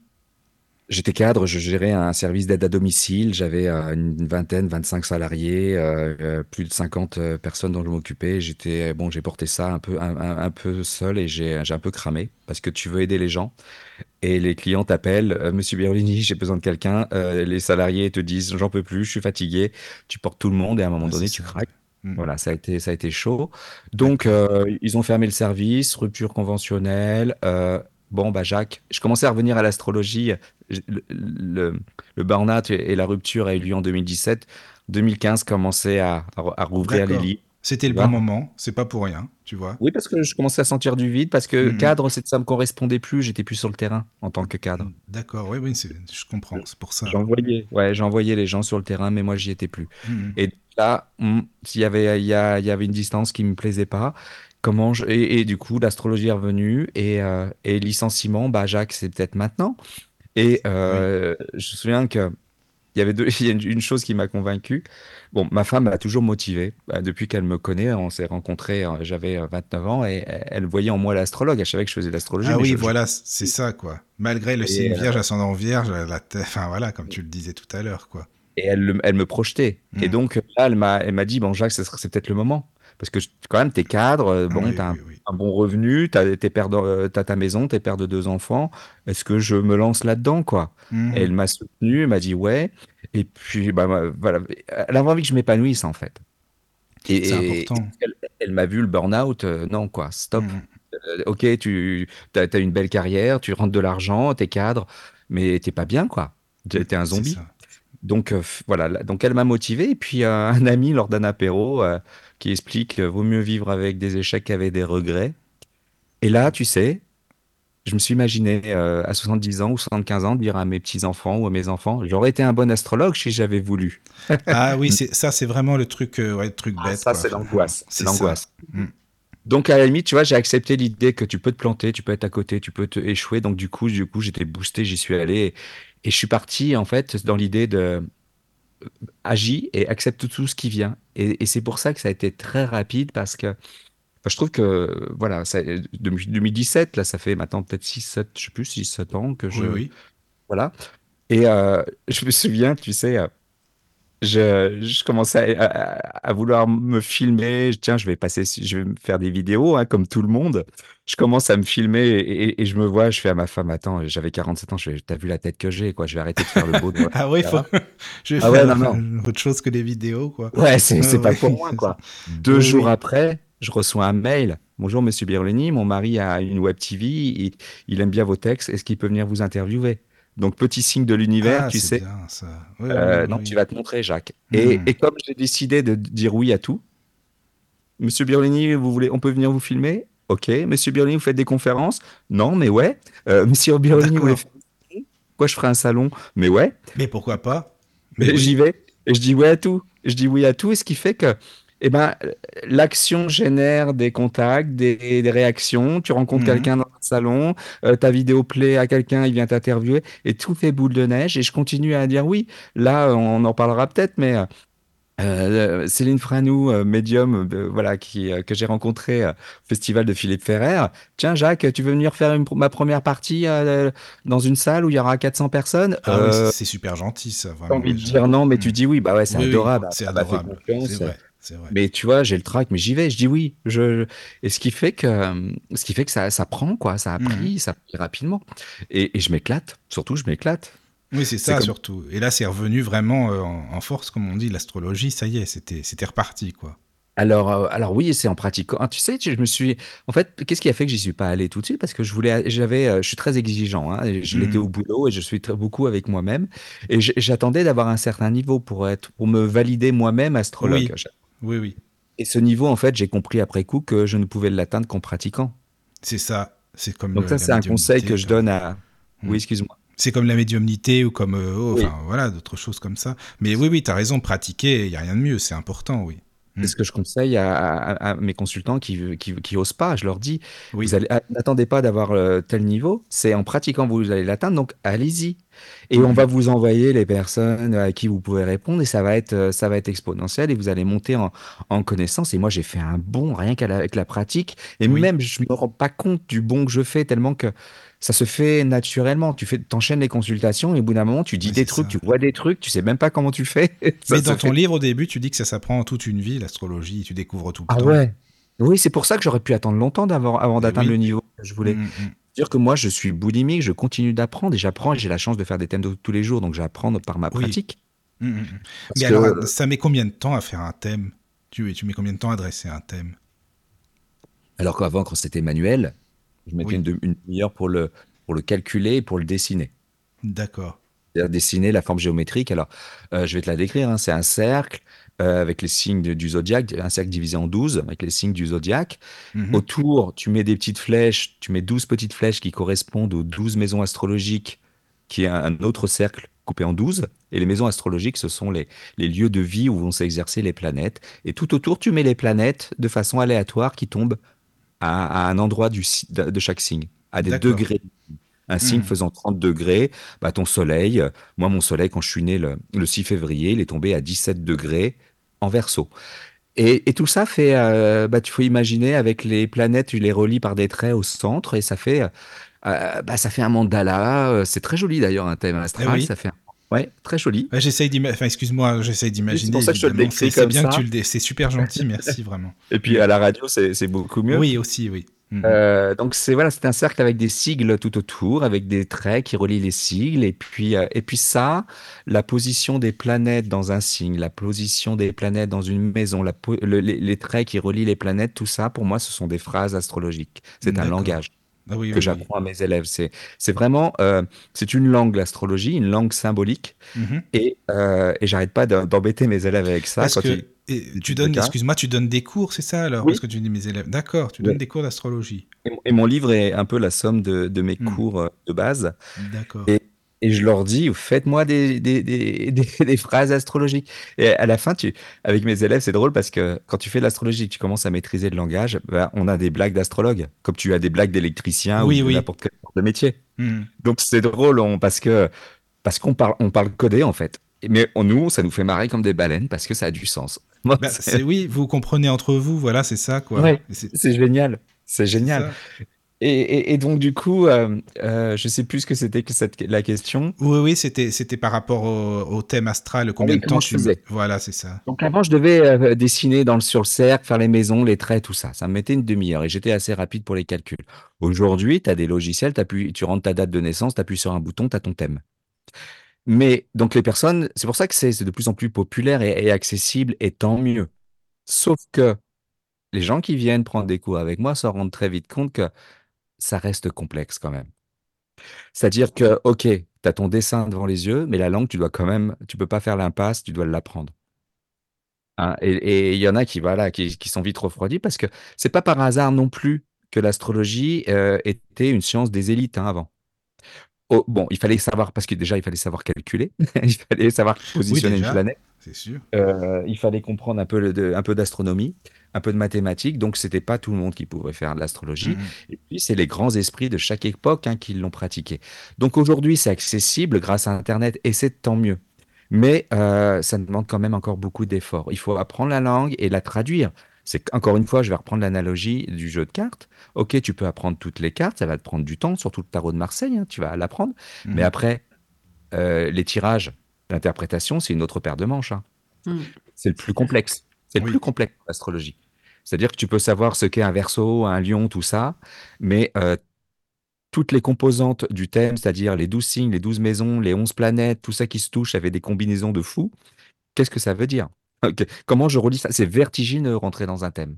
J'étais cadre, je gérais un service d'aide à domicile, j'avais euh, une vingtaine, 25 salariés, euh, euh, plus de 50 euh, personnes dont je m'occupais. J'étais, bon, j'ai porté ça un peu, un, peu seul et j'ai, un peu cramé parce que tu veux aider les gens et les clients t'appellent, Monsieur Birolini, j'ai besoin de quelqu'un. Euh, les salariés te disent, j'en peux plus, je suis fatigué. Tu portes tout le monde et à un moment donné, tu craques. Mm. Voilà, ça a été, ça a été chaud. Donc, euh, ils ont fermé le service, rupture conventionnelle. bon, bah, Jacques, je commençais à revenir à l'astrologie. Le, le, le burn-out et la rupture a eu lieu en 2017. 2015, commençait à, à, à rouvrir les livres. C'était le bon moment, c'est pas pour rien, tu vois. Oui, parce que je commençais à sentir du vide, parce que Mhm. cadre, ça me correspondait plus, j'étais plus sur le terrain en tant que cadre. D'accord, oui, oui, je comprends, c'est pour ça. J'envoyais, ouais, j'envoyais les gens sur le terrain, mais moi, j'y étais plus. Mhm. Et là, s'il y avait, il y a- il y avait une distance qui me plaisait pas. Comment je, et, et du coup, l'astrologie est revenue et, euh, et licenciement, bah, Jacques, c'est peut-être maintenant. Et euh, je me souviens que il y avait deux, il y a une, chose qui m'a convaincu. Bon, ma femme m'a toujours motivé. Bah, depuis qu'elle me connaît, on s'est rencontrés, euh, j'avais euh, 29 ans et elle voyait en moi l'astrologue. Elle savait que je faisais de l'astrologie. Ah oui, je- je- voilà, c'est ça, quoi. Malgré le Et, signe euh, vierge, ascendant vierge, la tête- enfin voilà, comme tu le disais tout à l'heure, quoi. et elle, le- elle me projetait. Et Mm. donc là, elle m'a, dit, bon, Jacques, c'est peut-être le moment. Parce que quand même, t'es cadre, euh, Ah bon, oui, t'as oui. Un bon revenu, père de- euh, t'as ta maison, t'es père de deux enfants. Est-ce que je me lance là-dedans, quoi? Et elle m'a soutenu, elle m'a dit ouais. Et puis, bah, bah, voilà. Elle avait envie que je m'épanouisse, en fait. Et, important. elle, elle m'a vu le burn-out. euh, non, quoi, stop. Mhm. Euh, ok, tu as, une belle carrière, tu rentres de l'argent, t'es cadre, mais t'es pas bien, quoi. T'es un zombie. Donc euh, voilà, là- donc elle m'a motivé. Et puis un ami lors d'un apéro qui explique que vaut mieux vivre avec des échecs qu'avec des regrets. Et là, tu sais, je me suis imaginé euh, à 70 ans ou 75 ans dire à mes petits-enfants ou à mes enfants, j'aurais été un bon astrologue si j'avais voulu. Ah oui, c'est ça, c'est vraiment le truc, euh, ouais, le truc Ah, bête. ça, c'est l'angoisse. C'est l'angoisse. Mm. Donc à la limite, tu vois, j'ai accepté l'idée que tu peux te planter, tu peux être à côté, tu peux te échouer. Donc du coup, du coup, j'étais boosté, j'y suis allé et, et je suis parti en fait dans l'idée de agis et accepte tout ce qui vient. Et, et c'est pour ça que ça a été très rapide parce que enfin, je trouve que voilà, ça, depuis 2017, là, ça fait maintenant peut-être 6, 7, je sais plus, 6, 7 ans que je Oui, oui. voilà. Et euh, je me souviens, tu sais, euh, je, je commençais à, à- à vouloir me filmer. Tiens, je vais passer, je vais me faire des vidéos, hein, comme tout le monde. Je commence à me filmer et, et- et je me vois, je fais à ma femme, attends, j'avais 47 ans, t'as vu la tête que j'ai, quoi, je vais arrêter de faire le beau. la Ah oui, faut... je vais Ah ouais, faire non, non. autre chose que des vidéos, quoi. Ouais, c'est Ouais, pas ouais, pour moi, quoi. Deux Oui, jours oui. après, je reçois un mail. Bonjour, monsieur Birleni, mon mari a une web TV, il, il aime bien vos textes, est-ce qu'il peut venir vous interviewer? Donc, petit signe de l'univers, Ah, tu sais. bien, ça. Ouais, Euh, oui, non, oui. tu vas te montrer, Jacques. Et, Hmm. et comme j'ai décidé de dire oui à tout, Monsieur Birlini, vous voulez, on peut venir vous filmer? Ok. Monsieur Birlini, vous faites des conférences? Non, mais ouais. Euh, Monsieur Birlini, vous voulez faire quoi? Je ferai un salon? Mais ouais. Mais pourquoi pas? Mais j'y vais. Et je dis oui à tout. Je dis oui à tout. Et ce qui fait que, eh ben, l'action génère des contacts, des, des réactions. Tu rencontres Mhm. quelqu'un dans un salon, euh, ta vidéo plaît à quelqu'un, il vient t'interviewer, et tout fait boule de neige. Et je continue à dire oui. Là, on en parlera peut-être, mais euh, euh, Céline Franou, euh, médium, euh, voilà, qui, euh, que j'ai rencontré euh, au festival de Philippe Ferrer. Tiens, Jacques, tu veux venir faire une, ma première partie euh, dans une salle où il y aura 400 personnes? Ah oui, Euh, c'est- super gentil, ça, T'as envie de dire non, mais tu Mm. dis oui. Bah ouais, c'est Oui, oui, adorable. c'est adorable. confiance. Vrai. Mais tu vois, j'ai le trac, mais j'y vais. Je dis oui. Je, Et ce qui fait que, euh, ce qui fait que ça, ça prend, quoi. Ça a Mhm. pris, ça a pris rapidement. Et, et je m'éclate. Surtout, je m'éclate. Oui, c'est ça comme- surtout. Et là, c'est revenu vraiment euh, en, en force, comme on dit, l'astrologie, ça y est, c'était reparti, quoi. Alors, euh, alors oui, c'est en pratiquant. Ah, tu sais, je me suis. En fait, qu'est-ce qui a fait que j'y suis pas allé tout de suite? Parce que je voulais, j'avais, euh, je suis très exigeant. Hein, et je Mhm. l'étais au boulot et je suis très beaucoup avec moi-même. Et j'attendais d'avoir un certain niveau pour être, pour me valider moi-même astrologue. Oui, oui, Et ce niveau, en fait, j'ai compris après coup que je ne pouvais l'atteindre qu'en pratiquant. c'est ça. C'est comme Donc le- ça, c'est un conseil que je quoi. donne à... Mm. Oui, excuse-moi. C'est comme la médiumnité ou comme, euh, oh, Oui. enfin, voilà, d'autres choses comme ça. Mais oui, oui, t'as raison, pratiquer, il y a rien de mieux, c'est important, oui. Mm. C'est ce que je conseille à, à- à mes consultants qui, qui, qui osent pas. Je leur dis, Oui. vous allez, ah, n'attendez pas d'avoir euh, tel niveau. C'est en pratiquant que vous allez l'atteindre. Donc, allez-y. Et on Mhm. va vous envoyer les personnes à qui vous pouvez répondre et ça va être, euh, ça va être exponentiel et vous allez monter en, en connaissance. Et moi, j'ai fait un bond rien qu'avec la pratique. Et Oui. même, je me rends pas compte du bond que je fais tellement que ça se fait naturellement. Tu fais, t'enchaînes les consultations et au bout d'un moment, tu dis des trucs, ça. tu vois des trucs, tu sais même pas comment tu fais. Mais dans ton fait. livre, au début, tu dis que ça s'apprend toute une vie, l'astrologie, tu découvres tout le Ah temps. ouais. Oui, c'est pour ça que j'aurais pu attendre longtemps avant d'atteindre oui. le niveau que je voulais. Mm, mm. dire que moi, je suis boulimique, je continue d'apprendre et j'apprends et j'ai la chance de faire des thèmes de tous les jours, donc j'apprends par ma Oui. pratique. Mm, Mais que- alors, ça met combien de temps à faire un thème? Tu, tu mets combien de temps à dresser un thème? Alors qu'avant, quand c'était manuel, je mettais Oui. une, une demi-heure pour le, pour le calculer et pour le dessiner. D'accord. C'est-à-dire dessiner la forme géométrique. Alors, euh, je vais te la décrire. hein. C'est un cercle euh, avec les signes de- du zodiaque, un cercle divisé en 12 avec les signes du zodiaque. Mhm. Autour, tu mets des petites flèches, tu mets 12 petites flèches qui correspondent aux 12 maisons astrologiques, qui est un, un autre cercle coupé en 12. Et les maisons astrologiques, ce sont les, les lieux de vie où vont s'exercer les planètes. Et tout autour, tu mets les planètes de façon aléatoire qui tombent à, à un endroit du, de, chaque signe, à des degrés. Un signe Mhm. faisant 30 degrés, bah ton soleil, euh, moi mon soleil quand je suis né le, le 6 février, il est tombé à 17 degrés en verso. Et, et tout ça fait, euh, bah, tu faut imaginer avec les planètes, tu les relis par des traits au centre et ça fait, euh, bah, ça fait un mandala. euh, C'est très joli d'ailleurs un thème astral. Eh oui. Ça fait, un- ouais, très joli. Ouais, j'essaye d'imaginer. Enfin, excuse-moi, j'essaye d'imaginer. pour ça que je te le évidemment. décris C'est bien ça. que tu le dé- C'est super gentil, merci vraiment. Et puis à la radio, c'est beaucoup mieux. Oui, aussi, oui. Mhm. Euh, donc c'est voilà, c'est un cercle avec des sigles tout autour, avec des traits qui relient les sigles, et puis euh, et puis ça, la position des planètes dans un signe, la position des planètes dans une maison, la po- le- les, les traits qui relient les planètes, tout ça, pour moi, ce sont des phrases astrologiques. C'est un langage Ah oui, que oui, oui. j'apprends à mes élèves. C'est c'est vraiment, euh, c'est une langue l'astrologie, une langue symbolique, Mhm. et euh, et j'arrête pas d'em- d'embêter mes élèves avec ça. Parce quand que ils- et ils tu donnes, excuse-moi, tu donnes des cours, c'est ça alors. Parce que tu dis mes élèves? D'accord, tu donnes des cours d'astrologie. et, mon- et mon livre est un peu la somme de, de mes Hmm. cours euh, de base. D'accord. Et, et je leur dis, faites-moi des, des, des, des, des phrases astrologiques. Et à la fin, tu, avec mes élèves, c'est drôle parce que quand tu fais de l'astrologie tu commences à maîtriser le langage, ben, on a des blagues d'astrologue, comme tu as des blagues d'électricien Oui, ou oui. n'importe quel genre de métier. Mhm. Donc c'est drôle on, parce que parce qu'on parle, on parle codé en fait. Mais on- nous, ça nous fait marrer comme des baleines parce que ça a du sens. Bah, c'est oui, vous comprenez entre vous, voilà, c'est ça quoi. Ouais. C'est- génial. C'est génial. Et, et, et donc du coup, euh, euh, je sais plus ce que c'était que cette, la question. Oui, oui, c'était c'était par rapport au, au thème astral. Combien Ah oui, de temps je tu faisais Voilà, c'est ça. Donc avant, je devais euh, dessiner dans le, sur le cercle, faire les maisons, les traits, tout ça. Ça me mettait une demi-heure et j'étais assez rapide pour les calculs. Aujourd'hui, tu as des logiciels, t'appuies- tu rentres ta date de naissance, tu appuies sur un bouton, tu as ton thème. Mais donc les personnes, c'est pour ça que c'est c'est de plus en plus populaire et, et accessible, et tant mieux. Sauf que les gens qui viennent prendre des cours avec moi se rendent très vite compte que ça reste complexe quand même. C'est-à-dire que, OK, tu as ton dessin devant les yeux, mais la langue, tu dois quand même, tu peux pas faire l'impasse, tu dois l'apprendre. Hein, et il y en a qui, voilà, qui, qui sont vite refroidis parce que c'est pas par hasard non plus que l'astrologie euh, était une science des élites hein, avant. Oh, bon, il fallait savoir, parce que déjà, il fallait savoir calculer, il fallait savoir Oui, positionner une planète. c'est sûr. Euh, il fallait comprendre un peu, le- de- un peu d'astronomie, un peu de mathématiques, donc c'était pas tout le monde qui pouvait faire de l'astrologie. Mhm. Et puis c'est les grands esprits de chaque époque hein, qui l'ont pratiqué. Donc aujourd'hui c'est accessible grâce à Internet et c'est tant mieux. Mais euh, ça demande quand même encore beaucoup d'efforts. Il faut apprendre la langue et la traduire. C'est encore une fois, je vais reprendre l'analogie du jeu de cartes. Ok, tu peux apprendre toutes les cartes, ça va te prendre du temps, surtout le tarot de Marseille, hein, tu vas l'apprendre. Mhm. Mais après, euh, les tirages, l'interprétation, c'est une autre paire de manches. hein. Mm. C'est le plus complexe. C'est le Oui. plus complexe, l'astrologie. C'est-à-dire que tu peux savoir ce qu'est un verso, un lion, tout ça, mais euh, toutes les composantes du thème, c'est-à-dire les 12 signes, les 12 maisons, les 11 planètes, tout ça qui se touche avec des combinaisons de fous, qu'est-ce que ça veut dire? Comment je relis ça? C'est vertigineux rentrer dans un thème.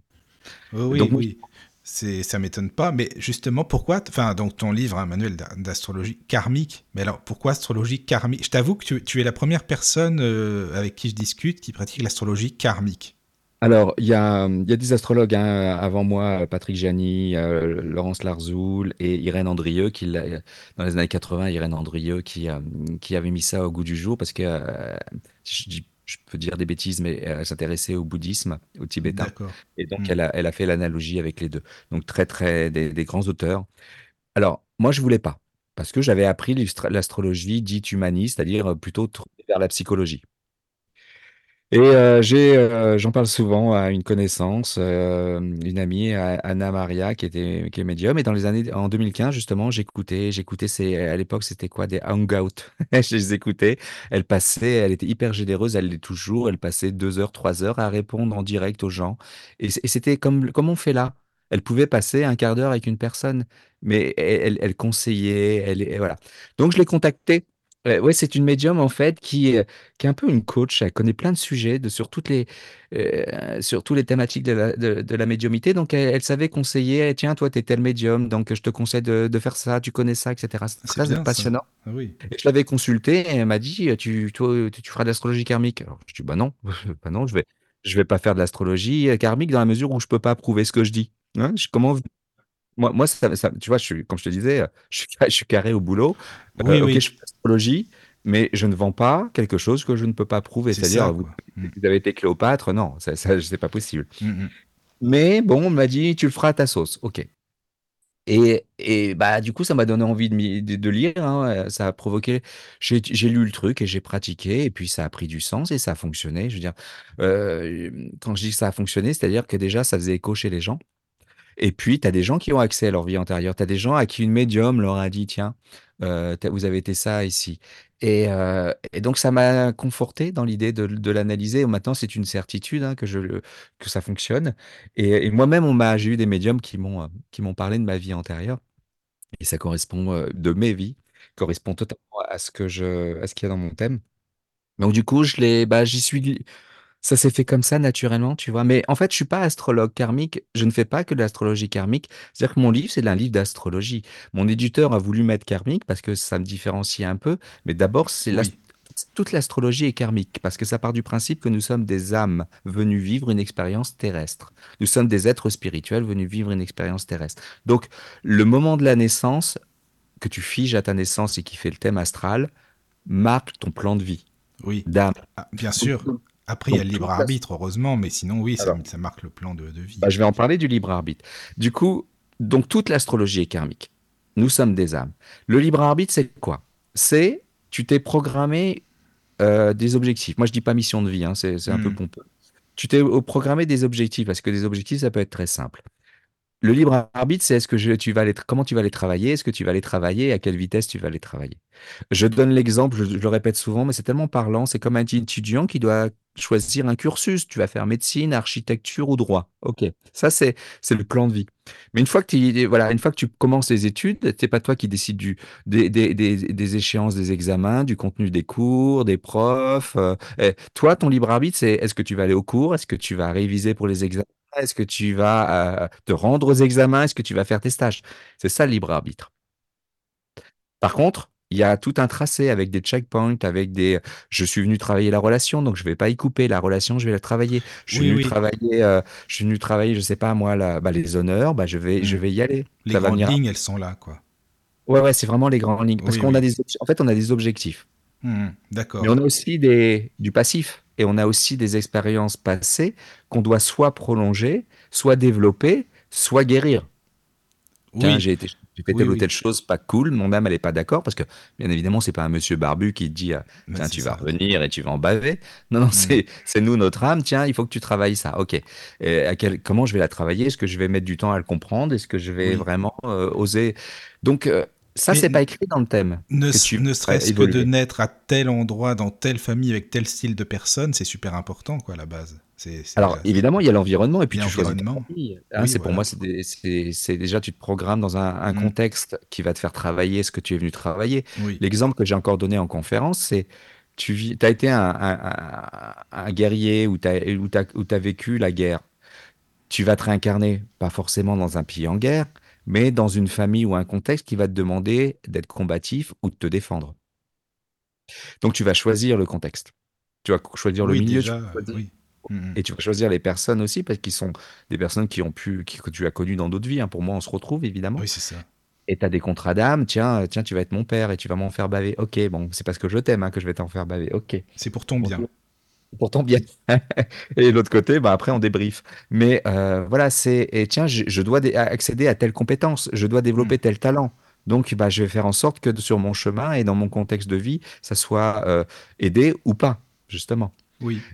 Oui, oui, Donc, oui. C'est, ça m'étonne pas, mais justement, pourquoi, enfin, donc ton livre, un manuel d'a- d'astrologie karmique, mais alors pourquoi astrologie karmique? Je t'avoue que tu, tu es la première personne euh, avec qui je discute qui pratique l'astrologie karmique. Alors, il y a, il y a des astrologues hein, avant moi, Patrick Gianni, euh, Laurence Larzoul et Irène Andrieux, qui, l'a- dans les années 80, Irène Andrieux qui, euh, qui avait mis ça au goût du jour parce que, euh, je, dis- je peux dire des bêtises, mais elle s'intéressait au bouddhisme, au tibétain. D'accord. Et donc, Mm. elle a, elle a fait l'analogie avec les deux. Donc, très, très, des, des grands auteurs. Alors, moi, je voulais pas, parce que j'avais appris l'astrologie dite humaniste, c'est-à-dire plutôt tournée vers la psychologie. Et euh, j'ai, euh, j'en parle souvent à une connaissance, euh, une amie, Anna Maria, qui était, qui est médium. Et dans les années, en 2015, justement, j'écoutais, j'écoutais à l'époque, c'était quoi, des hangouts. Je les écoutais. Elle passait, elle était hyper généreuse, elle l'est toujours. Elle passait deux heures, trois heures à répondre en direct aux gens. Et, c'était comme, comme on fait là. Elle pouvait passer un quart d'heure avec une personne, mais elle, elle- elle conseillait, elle, et voilà. Donc, je l'ai contactée Ouais, ouais, c'est une médium en fait qui, est- qui est un peu une coach. Elle connaît plein de sujets de, sur toutes les, euh, sur toutes les thématiques de la, de, de la médiumité. Donc elle, elle savait conseiller, Eh, tiens, toi, tu es tel médium, donc je te conseille de, de faire ça, tu connais ça, etc. C'est C'est très bien ça. passionnant. Ah oui. Et je l'avais consultée et elle m'a dit, tu, toi, tu, tu feras de l'astrologie karmique? Alors, je dis, bah non, bah non, je vais, je vais pas faire de l'astrologie karmique dans la mesure où je peux pas prouver ce que je dis. Hein, je- comment moi, moi ça, ça- tu vois, je suis, comme je te disais, je suis, je suis carré au boulot. Oui, Euh, ok, oui. je fais de l'astrologie, mais je ne vends pas quelque chose que je ne peux pas prouver. C'est C'est-à-dire, vous, quoi. Mm. vous avez été Cléopâtre, non, ça, ça, c'est pas possible. Mm, mm. Mais bon, on m'a dit, tu le feras à ta sauce. Ok. Et, et bah, du coup, ça m'a donné envie de, de, de lire. hein, Ça a provoqué. J'ai j'ai lu le truc et j'ai pratiqué, et puis ça a pris du sens et ça a fonctionné. Je veux dire, euh, quand je dis que ça a fonctionné, c'est-à-dire que déjà, ça faisait écho chez les gens. Et puis, tu as des gens qui ont accès à leur vie antérieure. Tu as des gens à qui une médium leur a dit, tiens, euh, vous avez été ça ici. Et, euh, et donc, ça m'a conforté dans l'idée de, l'analyser. Maintenant, c'est une certitude hein, que, je, que ça fonctionne. Et, moi-même, on m'a, j'ai eu des médiums qui m'ont, euh, parlé de ma vie antérieure. Et ça correspond, de mes vies, correspond totalement à ce que je, qu'il y a dans mon thème. Donc, du coup, je bah, j'y suis, ça s'est fait comme ça naturellement, tu vois. Mais en fait, je suis pas astrologue karmique. Je ne fais pas que de l'astrologie karmique. C'est-à-dire que mon livre, c'est un livre d'astrologie. Mon éditeur a voulu mettre karmique parce que ça me différencie un peu. Mais d'abord, c'est Oui. toute l'astrologie est karmique parce que ça part du principe que nous sommes des âmes venues vivre une expérience terrestre. Nous sommes des êtres spirituels venus vivre une expérience terrestre. Donc, le moment de la naissance que tu figes à ta naissance et qui fait le thème astral marque ton plan de vie Oui. d'âme. Ah, bien sûr. Après, il y a le libre arbitre, heureusement, mais sinon, oui, ça, Alors. ça marque le plan de, de vie. Bah, je vais en parler du libre arbitre. Du coup, donc toute l'astrologie est karmique. Nous sommes des âmes. Le libre arbitre, c'est quoi? C'est tu t'es programmé euh, des objectifs. Moi, je dis pas mission de vie, hein, c'est c'est un peu Hmm. pompeux. Tu t'es euh, programmé des objectifs parce que des objectifs, ça peut être très simple. Le libre arbitre, c'est est-ce que tu vas aller, tra- comment tu vas les travailler, est-ce que tu vas les travailler, à quelle vitesse tu vas les travailler? Je donne l'exemple, je, le répète souvent, mais c'est tellement parlant. C'est comme un étudiant qui doit choisir un cursus. Tu vas faire médecine, architecture ou droit. Ok, ça c'est c'est le plan de vie. Mais une fois que tu voilà, une fois que tu commences les études, c'est pas toi qui décides des échéances des examens, du contenu des cours, des profs. euh, eh, toi, ton libre arbitre, c'est est-ce que tu vas aller au cours, est-ce que tu vas réviser pour les examens, est-ce que tu vas euh, te rendre aux examens, est-ce que tu vas faire tes stages? C'est ça le libre arbitre. Par contre, il y a tout un tracé avec des checkpoints, avec des. Je suis venu travailler la relation, donc je vais pas y couper. La relation, je vais la travailler. Je suis Oui, venu oui. travailler, euh, je suis venu travailler, je sais pas moi, la- bah, les honneurs, bah, je vais, je Mm. vais y aller. Les Ça grandes lignes, elles sont là, quoi. Ouais, ouais, c'est vraiment les grandes lignes. Parce Oui, qu'on a des, en fait, on a des objectifs. Hmm, D'accord. Mais on a aussi des, du passif et on a aussi des expériences passées qu'on doit soit prolonger, soit développer, soit guérir. Tiens, Oui, j'ai été, j'ai fait Oui, telle ou telle chose pas cool, mon âme elle est pas d'accord parce que bien évidemment c'est pas un monsieur barbu qui dit bah, tiens tu vas ça. revenir et tu vas en baver. Non non Mm. c'est c'est nous notre âme tiens il faut que tu travailles ça. Ok. Et à quel, comment je vais la travailler? Est-ce que je vais mettre du temps à le comprendre? Est-ce que je vais Oui. vraiment euh, oser? Donc euh, ça c'est pas écrit dans le thème. Ne, tu ne serait-ce que de naître à tel endroit, dans telle famille, avec tel style de personne, c'est super important, quoi, à la base. Alors, déjà- évidemment, il y a l'environnement et puis tu choisis ta l'environnement. famille. Hein, Oui, c'est pour moi, c'est déjà, tu te programmes dans un, un Mm. contexte qui va te faire travailler ce que tu es venu travailler. Oui. L'exemple que j'ai encore donné en conférence, c'est tu vis, as été un, un- un- un guerrier ou tu as, vécu la guerre. Tu vas te réincarner, pas forcément dans un pays en guerre, mais dans une famille ou un contexte qui va te demander d'être combatif ou de te défendre. Donc, tu vas choisir le contexte. Tu vas choisir le milieu, déjà, tu vas choisir- oui. Mhm. et tu vas choisir les personnes aussi parce qu'ils sont des personnes qui ont pu, qui, que tu as connues dans d'autres vies. hein. Pour moi, on se retrouve évidemment. Oui, c'est ça. Et tu as des contrats d'âme. Tiens, tiens, tu vas être mon père et tu vas m'en faire baver. Ok, bon, c'est parce que je t'aime hein, que je vais t'en faire baver. Ok. C'est pour ton bien. Pourtant bien. et l'autre côté, bah après on débrief. Mais euh, voilà, c'est et tiens, je, je dois accéder à telle compétence, je dois développer tel talent. Donc, bah, je vais faire en sorte que sur mon chemin et dans mon contexte de vie, ça soit euh, aidé ou pas, justement. Oui.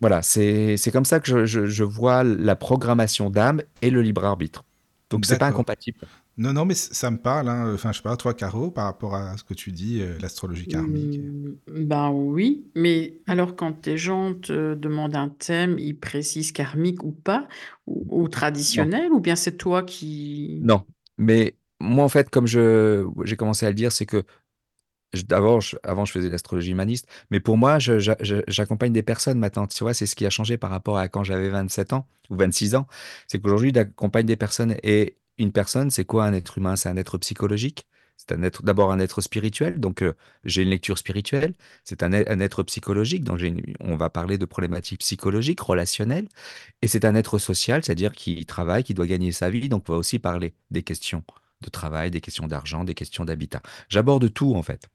Voilà, c'est comme ça que je, je- je vois la programmation d'âme et le libre arbitre. Donc, c'est pas D'accord. incompatible. Non, non, mais ça me parle. hein. Enfin, je sais pas, toi, Caro, par rapport à ce que tu dis, euh, l'astrologie karmique. Mm, Ben oui, mais alors quand tes gens te demandent un thème, ils précisent karmique ou pas, ou, ou traditionnel, ou bien c'est toi qui... Non, mais moi, en fait, comme je j'ai commencé à le dire, c'est que je- avant, je, avant, je faisais de l'astrologie humaniste, mais pour moi, j'accompagne des personnes maintenant. Tu vois, c'est ce qui a changé par rapport à quand j'avais 27 ans ou 26 ans. C'est qu'aujourd'hui, j'accompagne des personnes. Et une personne, c'est quoi un être humain? C'est un être psychologique? C'est un être, d'abord un être spirituel. Donc, euh, j'ai une lecture spirituelle. C'est un, un être psychologique. Donc, une- on va parler de problématiques psychologiques, relationnelles. Et c'est un être social, c'est-à-dire qui travaille, qui doit gagner sa vie. Donc, on va aussi parler des questions de travail, des questions d'argent, des questions d'habitat. J'aborde tout, en fait.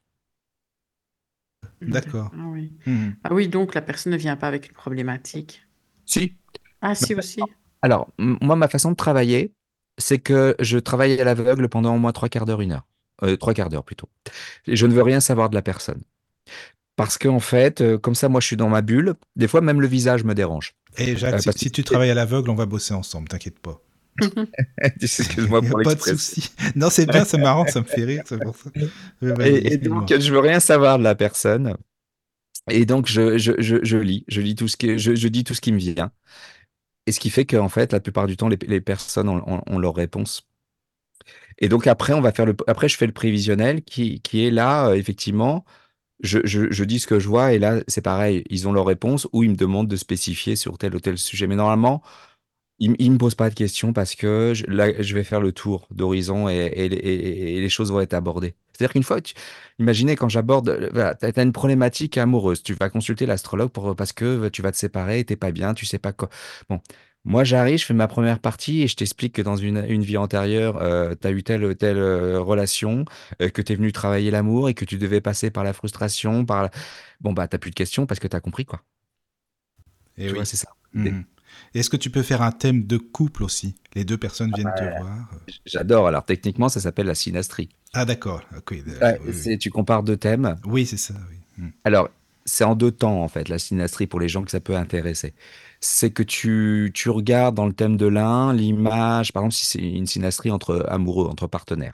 D'accord. Ah oui. Mhm. Ah oui, donc la personne ne vient pas avec une problématique. Si. Ah si aussi. Alors, moi, ma façon de travailler, c'est que je travaille à l'aveugle pendant au moins trois quarts d'heure, une heure. Euh, trois quarts d'heure plutôt. Et je ne veux rien savoir de la personne. Parce qu'en fait, euh, comme ça, moi, je suis dans ma bulle. Des fois, même le visage me dérange. Et Jacques, Euh, si, parce si tu travailles à l'aveugle, on va bosser ensemble, t'inquiète pas. Excuse-moi pour pas de souci. Non, c'est bien, c'est marrant, ça me fait rire, c'est pour ça. Et, donc, je veux rien savoir de la personne. Et donc, je, je, je, je lis, je lis tout ce qui, je dis tout ce qui me vient. Et ce qui fait qu'en fait, la plupart du temps, les, personnes ont, ont, ont leur réponse. Et donc après, on va faire le, après, je fais le prévisionnel qui, qui est là, euh, effectivement. Je, je, je dis ce que je vois et là, c'est pareil. Ils ont leur réponse ou ils me demandent de spécifier sur tel ou tel sujet. Mais normalement, ils, ils me posent pas de questions parce que je, là, je vais faire le tour d'horizon et, et, et- et les choses vont être abordées. C'est-à-dire qu'une fois, tu, imaginez quand j'aborde, voilà, tu as une problématique amoureuse, tu vas consulter l'astrologue pour, parce que tu vas te séparer, t'es pas bien, tu sais pas quoi. Bon, moi j'arrive, je fais ma première partie et je t'explique que dans une, une vie antérieure, tu as eu telle telle euh, relation, euh, que tu es venu travailler l'amour et que tu devais passer par la frustration, par la... Bon, bah, t'as plus de questions parce que tu as compris, quoi. Et Tu oui. c'est ça. Mhm. Est-ce que tu peux faire un thème de couple aussi? Les deux personnes viennent te voir. J'adore. Alors, techniquement, ça s'appelle la synastrie. Ah d'accord. Ok. Ouais, oui, oui. c'est- tu compares deux thèmes. Oui, c'est ça. Oui. Mhm. Alors, c'est en deux temps, en fait, la synastrie, pour les gens que ça peut intéresser. C'est que tu, tu regardes dans le thème de l'un, l'image, par exemple, si c'est une synastrie entre amoureux, entre partenaires,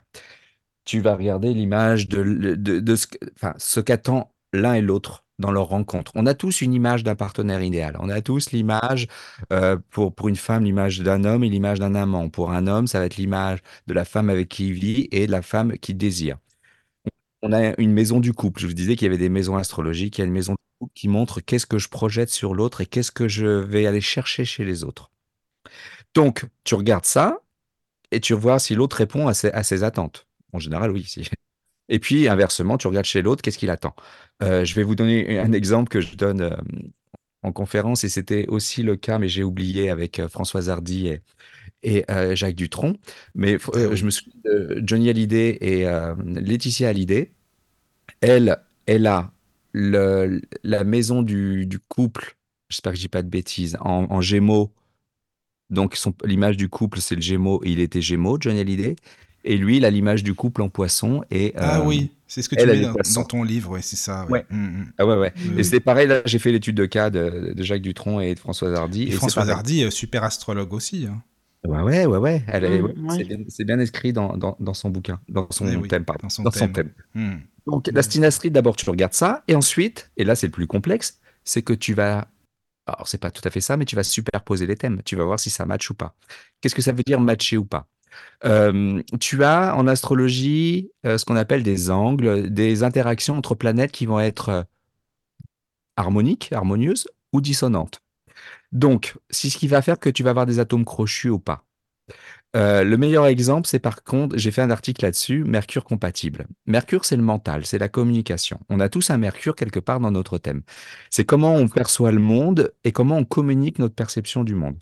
tu vas regarder l'image de, de, de ce, enfin, ce qu'attend l'un et l'autre dans leur rencontre. On a tous une image d'un partenaire idéal. On a tous l'image, euh, pour, pour une femme, l'image d'un homme et l'image d'un amant. Pour un homme, ça va être l'image de la femme avec qui il vit et de la femme qu'il désire. On a une maison du couple. Je vous disais qu'il y avait des maisons astrologiques. Il y a une maison du couple qui montre qu'est-ce que je projette sur l'autre et qu'est-ce que je vais aller chercher chez les autres. Donc, tu regardes ça et tu vois si l'autre répond à ses, attentes. En général, oui. si. Et puis, inversement, tu regardes chez l'autre, qu'est-ce qu'il attend? Euh, je vais vous donner un exemple que je donne euh, en conférence et c'était aussi le cas, mais j'ai oublié avec euh, Françoise Hardy et, et Jacques Dutronc. Mais je me souviens de Johnny Hallyday et Laetitia Hallyday. Elle, elle a la maison du, couple, j'espère que je dis pas de bêtises, en, gémeaux. Donc l'image du couple, c'est le gémeaux. Il était gémeaux, Johnny Hallyday. Et lui, il a l'image du couple en poisson. Et, Ah euh, oui, c'est ce que tu mets dans, dans ton livre, ouais, c'est ça. Ouais. Mhm. Ah ouais, ouais. Oui. Et c'était pareil, là, j'ai fait l'étude de cas de, de Jacques Dutronc et de Françoise Hardy. Et c'est François pareil. Hardy, euh, super astrologue aussi. hein. Ouais, ouais, ouais, ouais. Mm, ouais, ouais. C'est bien, c'est bien inscrit dans, dans, dans son bouquin, dans son Eh oui, thème, pardon. dans son Dans son thème. thème. Mhm. Donc, la synastrie, d'abord, tu regardes ça, et ensuite, et là, c'est le plus complexe, c'est que tu vas. Alors, c'est pas tout à fait ça, mais tu vas superposer les thèmes. Tu vas voir si ça match ou pas. Qu'est-ce que ça veut dire matcher ou pas? Euh, Tu as en astrologie euh, ce qu'on appelle des angles, des interactions entre planètes qui vont être euh, harmoniques, harmonieuses ou dissonantes. Donc, c'est ce qui va faire que tu vas avoir des atomes crochus ou pas. Le meilleur exemple, c'est par contre, j'ai fait un article là-dessus, Mercure compatible. Mercure, c'est le mental, c'est la communication. On a tous un Mercure quelque part dans notre thème. C'est comment on perçoit le monde et comment on communique notre perception du monde.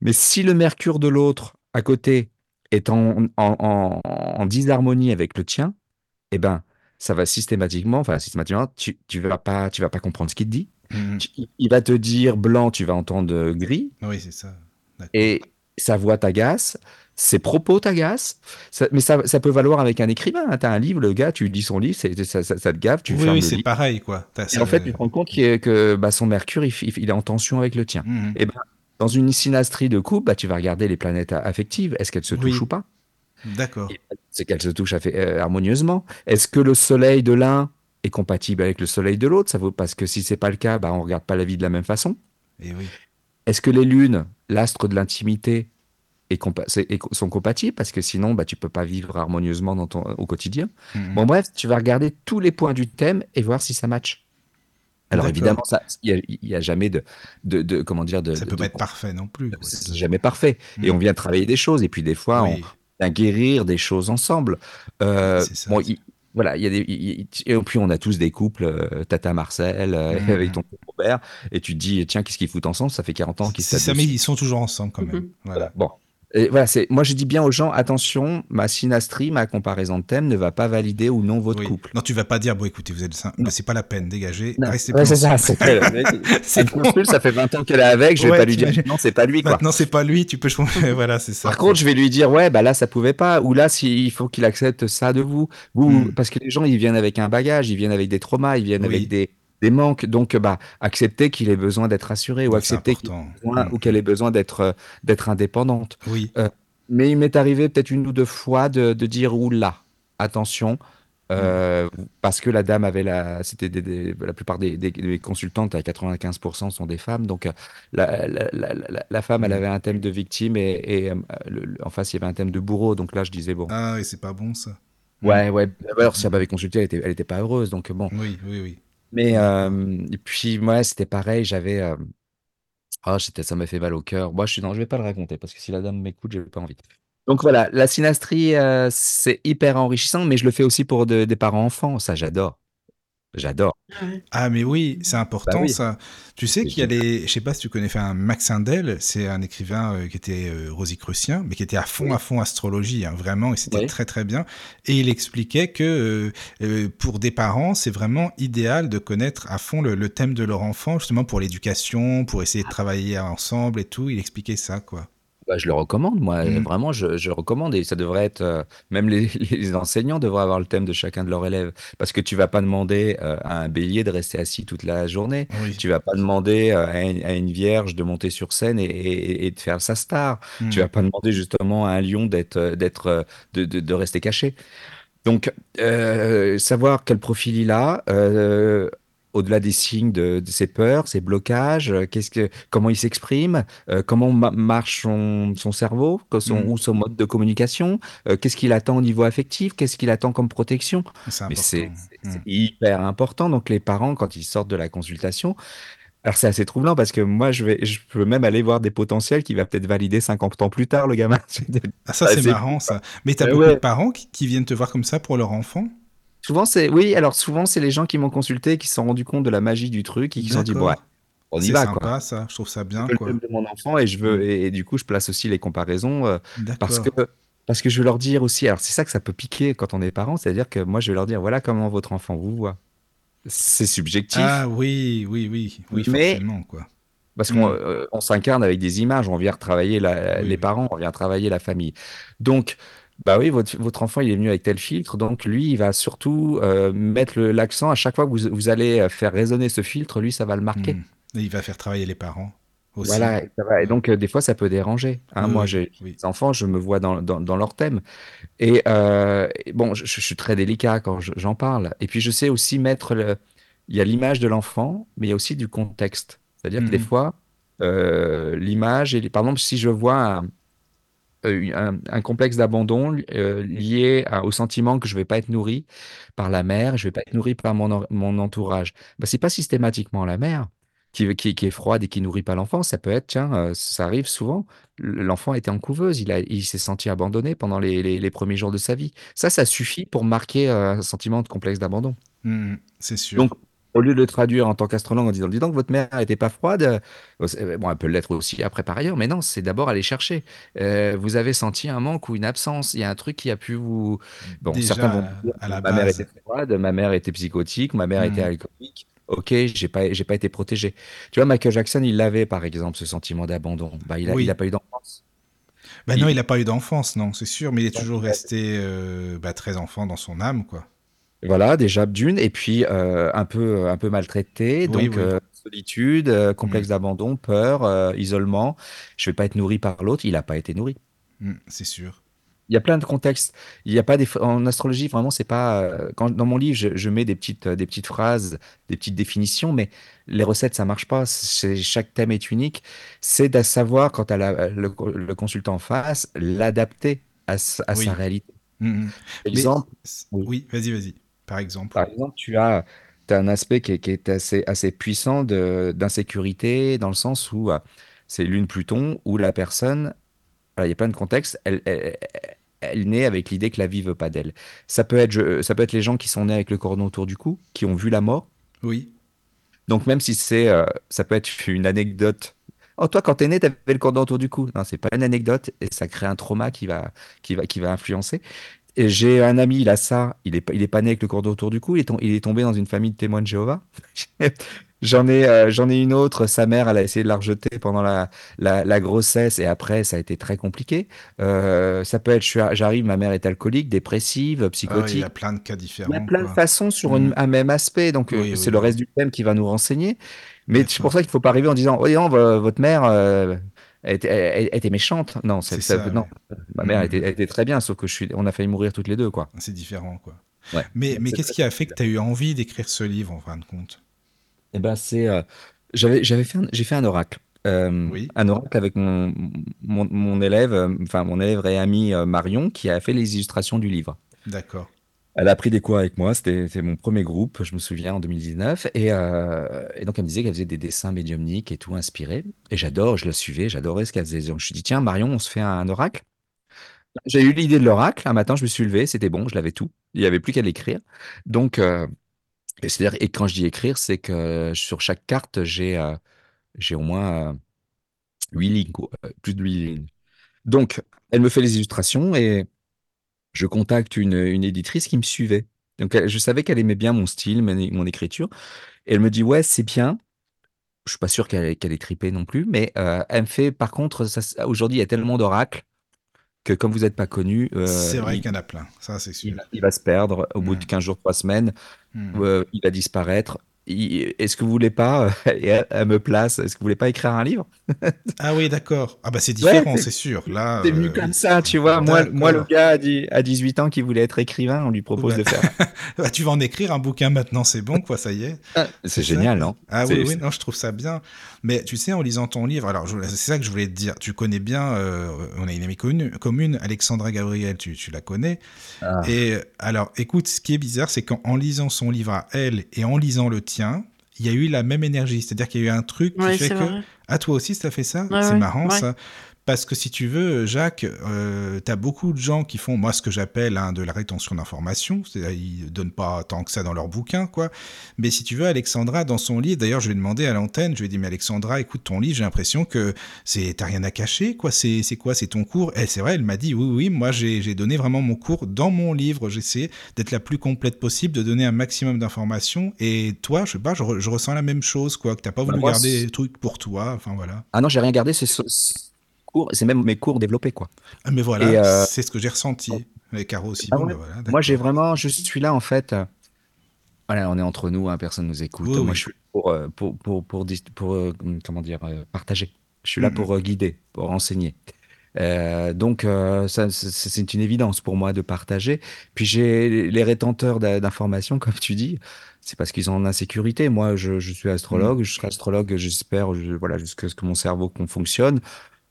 Mais si le Mercure de l'autre, à côté, est en, en, en, en disharmonie avec le tien, eh ben, ça va systématiquement, enfin, systématiquement, tu, tu vas pas, tu vas pas comprendre ce qu'il te dit. Mhm. Tu- il va te dire blanc, tu vas entendre gris. Oui, c'est ça. Et sa voix t'agace, ses propos t'agacent, ça- mais ça, ça peut valoir avec un écrivain. Tu as un livre, le gars, tu lis son livre, ça, ça- ça te gave, tu oui, oui, c'est pareil, quoi. Et en fait, tu te rends compte que bah, son mercure, il, est en tension avec le tien. mhm. Et ben, dans une synastrie de couple, bah, tu vas regarder les planètes affectives. Est-ce qu'elles se Oui. touchent ou pas? D'accord. C'est qu'elles se touchent euh, harmonieusement. Est-ce que le soleil de l'un est compatible avec le soleil de l'autre? Ça vaut parce que si c'est pas le cas, bah, on regarde pas la vie de la même façon. Et oui. Est-ce que les lunes, l'astre de l'intimité, compa- sont compatibles? Parce que sinon, bah, tu peux pas vivre harmonieusement dans ton, au quotidien. Mhm. Bon, bref, tu vas regarder tous les points du thème et voir si ça match. Alors évidemment, ça, il y a, a jamais de, de, de- comment dire, de, Ça de- peut de- pas être parfait non plus. c'est jamais parfait. Et Mhm. on vient travailler des choses et puis des fois, on, à guérir des choses ensemble. Euh, ça, bon, c'est il- voilà, il y a des, il- et puis on a tous des couples, euh, Tata Marcel euh, Mhm. avec ton Robert, et tu te dis, tiens, qu'est-ce qu'ils foutent ensemble? Ça fait 40 ans qu'ils tapent mais ils sont toujours ensemble quand même. Mhm. Voilà. Bon. Et voilà, c'est, moi je dis bien aux gens, attention, ma synastrie, ma comparaison de thème ne va pas valider ou non votre Oui. couple. Non, tu vas pas dire, bon, écoutez, vous êtes Non. c'est pas la peine, dégagez, restez Ouais, c'est ça, c'est bon. ça fait 20 ans qu'elle est avec, je vais Ouais, pas lui dire, non, c'est pas lui, quoi. Maintenant, c'est pas lui, tu peux changer. voilà, c'est ça. Par contre, je vais lui dire, ouais, bah là, ça pouvait pas. Ou là, si, il faut qu'il accepte ça de vous. Vous, Mm. parce que les gens, ils viennent avec un bagage, ils viennent avec des traumas, ils viennent Oui. avec des, des manques. Donc, bah, accepter qu'il ait besoin d'être rassuré ou accepter qu'il Mm. ou qu'elle ait besoin d'être, euh, d'être indépendante. Oui. Mais il m'est arrivé peut-être une ou deux fois de, de dire, oula, attention. euh, Parce que la dame avait la, c'était la plupart des, des- des consultantes à 95% sont des femmes, donc euh, la, la, la, femme elle Mm. avait un thème de victime et, et, euh, le- le- en face il y avait un thème de bourreau, donc là je disais bon, Ah, oui, c'est pas bon ça. ouais ouais, alors si elle m'avait consulté elle était, elle était pas heureuse, donc bon, Oui, oui, oui. Mais euh, et puis moi c'était pareil, j'avais euh, ça m'a fait mal au cœur. Moi je suis non, je vais pas le raconter parce que si la dame m'écoute, j'ai pas envie. Donc voilà, la synastrie c'est hyper enrichissant, mais je le fais aussi pour de- des parents enfants, ça j'adore, j'adore. Ah, mais oui, c'est important Bah oui. ça. Tu sais qu'il y a des. Je sais pas si tu connais, enfin, Max Sindel, c'est un écrivain euh, qui était euh, rosicrucien, mais qui était à fond, à fond astrologie, hein, vraiment, et c'était Oui. très, très bien. Et il expliquait que euh, euh, pour des parents, c'est vraiment idéal de connaître à fond le, le thème de leur enfant, justement pour l'éducation, pour essayer de travailler ensemble et tout. Il expliquait ça, quoi. Bah, je le recommande, moi, Mm. vraiment, je, je recommande et ça devrait être, euh, même les, les enseignants devraient avoir le thème de chacun de leurs élèves parce que tu vas pas demander euh, à un bélier de rester assis toute la journée, Oui. tu vas pas demander euh, à une, à une vierge de monter sur scène et, et- et de faire sa star, Mm. tu vas pas demander justement à un lion d'être, euh, d'être, euh, de, de, de rester caché. Donc, euh, savoir quel profil il a, euh, au-delà des signes de, de ses peurs, ses blocages, euh, qu'est-ce que, comment il s'exprime, euh, comment ma- marche son, son cerveau, son, Mm. ou son mode de communication, euh, qu'est-ce qu'il attend au niveau affectif, qu'est-ce qu'il attend comme protection. C'est Mm. c'est hyper important. Donc, les parents, quand ils sortent de la consultation, alors c'est assez troublant parce que moi, je vais, je peux même aller voir des potentiels qui va peut-être valider 50 ans plus tard, le gamin. Ah, ça, c'est marrant, ça. Mais t'as Euh, beaucoup ouais. de parents qui, qui viennent te voir comme ça pour leur enfant? Souvent, c'est oui. Alors souvent, c'est les gens qui m'ont consulté qui se sont rendus compte de la magie du truc et qui se sont dit bon, ouais, on y va sympa, quoi. ça. Je trouve ça bien, le quoi. de mon enfant et je veux et, et du coup, je place aussi les comparaisons euh, parce que parce que je veux leur dire aussi. Alors c'est ça que ça peut piquer quand on est parent, c'est-à-dire que moi, je vais leur dire voilà comment votre enfant vous voit. C'est subjectif Ah oui, oui, oui, oui, Mais- forcément, quoi. parce qu'on Mm. euh, on s'incarne avec des images. On vient la- Oui, les oui. parents, on vient travailler la famille. Donc bah oui, votre, votre enfant, il est venu avec tel filtre, donc lui, il va surtout euh, mettre l'accent à chaque fois que vous, vous allez euh, faire résonner ce filtre, lui, ça va le marquer. Mm. Et il va faire travailler les parents aussi. Voilà, et, ça va. Et donc euh, des fois ça peut déranger. hein. Oui, Moi j'ai oui. des enfants, je me vois dans, dans, dans leur thème. Et, euh, bon, je, je suis très délicat quand je- j'en parle. Et puis je sais aussi mettre le... Il y a l'image de l'enfant, mais il y a aussi du contexte. C'est-à-dire que des Mhm. fois, l'image, et par exemple, si je vois un, euh, un, un complexe d'abandon euh, lié à- au sentiment que je vais pas être nourri par la mère, je vais pas être nourri par mon, mon entourage, bah, c'est pas systématiquement la mère qui, qui, qui est froide et qui nourrit pas l'enfant. Ça peut être, tiens, euh, ça arrive souvent. L'enfant était en couveuse, il a, il s'est senti abandonné pendant les, les, les premiers jours de sa vie. Ça, ça suffit pour marquer euh, un sentiment de complexe d'abandon. Mm, c'est sûr. Donc, au lieu de le traduire en tant qu'astrologue en disant, dis donc, votre mère n'était pas froide, euh, c'est- bon, elle peut l'être aussi après par ailleurs, mais non, c'est d'abord aller chercher. Euh, vous avez senti un manque ou une absence, il y a un truc qui a pu vous. Bon, Déjà, certains vont dire, à la ma mère était froide, ma mère était psychotique, ma mère était Mhm. alcoolique. Ok, j'ai pas, j'ai pas été protégé. Tu vois, Michael Jackson, il l'avait, par exemple, ce sentiment d'abandon. Bah, il a, Oui. il a pas eu d'enfance. Bah non, il- n'a pas eu d'enfance, non, c'est sûr, mais il est toujours resté euh, bah, très enfant dans son âme, quoi. Voilà, déjà d'une, et puis euh, un peu, un peu maltraité, donc oui. euh, solitude, euh, complexe Mm. d'abandon, peur, euh, isolement. Je vais pas être nourri par l'autre, il n'a pas été nourri. Mm, c'est sûr. Il y a plein de contextes. Il y a pas des en astrologie vraiment c'est pas euh, quand dans mon livre je, je mets des petites euh, des petites phrases, des petites définitions, mais les recettes ça marche pas. Chaque thème est unique. C'est de savoir quand à la, le, le consultant en face l'adapter à, sa réalité. Mais exemple, oui, vas-y, vas-y. Par exemple. Par exemple, tu as, un aspect qui est, qui est assez, assez puissant d'insécurité, dans le sens où euh, c'est Lune Pluton, où la personne, il y a plein de contextes, elle, elle, elle naît avec l'idée que la vie veut pas d'elle. Ça peut être, je- ça peut être les gens qui sont nés avec le cordon autour du cou, qui ont vu la mort. Oui. Donc même si c'est, euh, ça peut être une anecdote. Oh, toi, quand t'es né, t'avais le cordon autour du cou. Non, c'est pas une anecdote et ça crée un trauma qui va, qui va, qui va influencer. J'ai un ami, il a ça, il est, pas- il est pas né avec le cordon autour du cou, il est, tom- il est tombé dans une famille de témoins de Jéhovah. J'en ai, euh, j'en ai une autre, sa mère, elle a essayé de la rejeter pendant la, la, la grossesse et après, ça a été très compliqué. Euh, ça peut être, j'arrive, ma mère est alcoolique, dépressive, Ah, il y psychotique. a plein de cas Il y a différents, plein de façons sur une- Mhm. un même aspect, donc euh, c'est oui, le reste du thème qui va nous renseigner. Mais c'est pour ça qu'il faut pas arriver en disant, oh, dis donc, vo- votre mère elle était, elle- elle était méchante. Non, C'est ça- ça, non, ouais. ma mère Mhm. était, elle était très bien, sauf que je suis, on a failli mourir toutes les deux, quoi. C'est différent, quoi. Ouais. Mais, qu'est-ce qui a fait que tu as eu envie d'écrire ce livre, en fin de compte? Eh ben, c'est, euh, j'avais, j'avais fait, j'ai fait un oracle. Euh, Oui, un oracle avec mon, mon, mon élève, euh, enfin mon élève et ami Marion, qui a fait les illustrations du livre. d'accord. Elle a pris des cours avec moi, c'était mon premier groupe, je me souviens, en 2019. Et, euh, et donc, elle me disait qu'elle faisait des dessins médiumniques et tout, inspirés. Et j'adore, je la suivais, j'adorais ce qu'elle faisait. Donc, je me suis dit, tiens, Marion, on se fait un oracle. J'ai eu l'idée de l'oracle. Un matin, je me suis levé, c'était bon, je l'avais tout. Il n'y avait plus qu'à l'écrire. Donc, euh, c'est-à-dire, et quand je dis écrire, c'est que sur chaque carte, j'ai euh, au moins euh, 8 lignes, euh, plus de 8 lignes. Donc, elle me fait les illustrations et je contacte une, une éditrice qui me suivait. Donc, elle- je savais qu'elle aimait bien mon style, mon, mon écriture. Et elle me dit, ouais, c'est bien. Je suis pas sûr qu'elle qu'elle ait tripé non plus, mais euh, elle me fait, par contre, aujourd'hui, il y a tellement d'oracles que comme vous n'êtes pas connu, euh, C'est vrai il, qu'il y en a plein, ça c'est sûr. va il va se perdre au bout de Hmm, 15 jours, 3 semaines. hmm. euh, il va disparaître. Est-ce que vous voulez pas, et elle, elle me place, est-ce que vous voulez pas écrire un livre? Ah oui, d'accord. Ah bah c'est Ouais, différent, c'est c'est sûr. Là, c'est venu euh, comme ça, tu vois. Moi, moi, le gars à 18 ans qui voulait être écrivain, on lui propose bah, de faire. bah, tu vas en écrire un bouquin maintenant, c'est bon, quoi, ça y est. Ah, C'est génial, non? Ah oui, non, je trouve ça bien. Mais tu sais, en lisant ton livre, alors je- c'est ça que je voulais te dire. Tu connais bien, euh, on a une amie commune, commune, Alexandra Gabriel, tu, tu la connais. ah, Et euh, alors, écoute, ce qui est bizarre, c'est qu'en en lisant son livre à elle et en lisant le tien, il y a eu la même énergie. C'est-à-dire qu'il y a eu un truc qui fait que. vrai. Ah, toi aussi, ça fait ça? Ouais, C'est ouais, marrant, ça. Parce que si tu veux, Jacques, euh, tu as beaucoup de gens qui font, moi, ce que j'appelle hein, de la rétention d'informations. Ils donnent pas tant que ça dans leur bouquin, quoi. Mais si tu veux, Alexandra, dans son livre, d'ailleurs, je lui ai demandé à l'antenne, je lui ai dit, mais Alexandra, écoute ton livre, j'ai l'impression que c'est, t'as rien à cacher, quoi. C'est, quoi? C'est ton cours? Et c'est vrai, elle m'a dit, oui, oui, moi, j'ai, donné vraiment mon cours dans mon livre. J'essaie d'être la plus complète possible, de donner un maximum d'informations. Et toi, je sais pas, je, re- je ressens la même chose, quoi. Que t'as pas bah, voulu moi, garder des trucs pour toi. Enfin, voilà. ah non, j'ai rien gardé, c'est ce- ce cours, c'est même mes cours développés, quoi. Ah, Mais voilà, euh, c'est ce que j'ai ressenti. Caro aussi, ah bon, ouais, bah voilà, moi, j'ai vraiment, je suis là, en fait, euh, voilà, on est entre nous, hein, personne nous écoute. Oui, Moi, oui. je suis là pour, euh, pour, pour, pour, pour, euh, comment dire, euh, partager. Je suis là Mhm. pour euh, guider, pour enseigner. Euh, donc, euh, ça, c'est une évidence pour moi de partager. Puis j'ai les rétenteurs d'informations, comme tu dis, c'est parce qu'ils sont en insécurité. Moi, je, je suis Mhm. astrologue, je serai astrologue, j'espère, je- voilà, jusqu'à ce que mon cerveau fonctionne.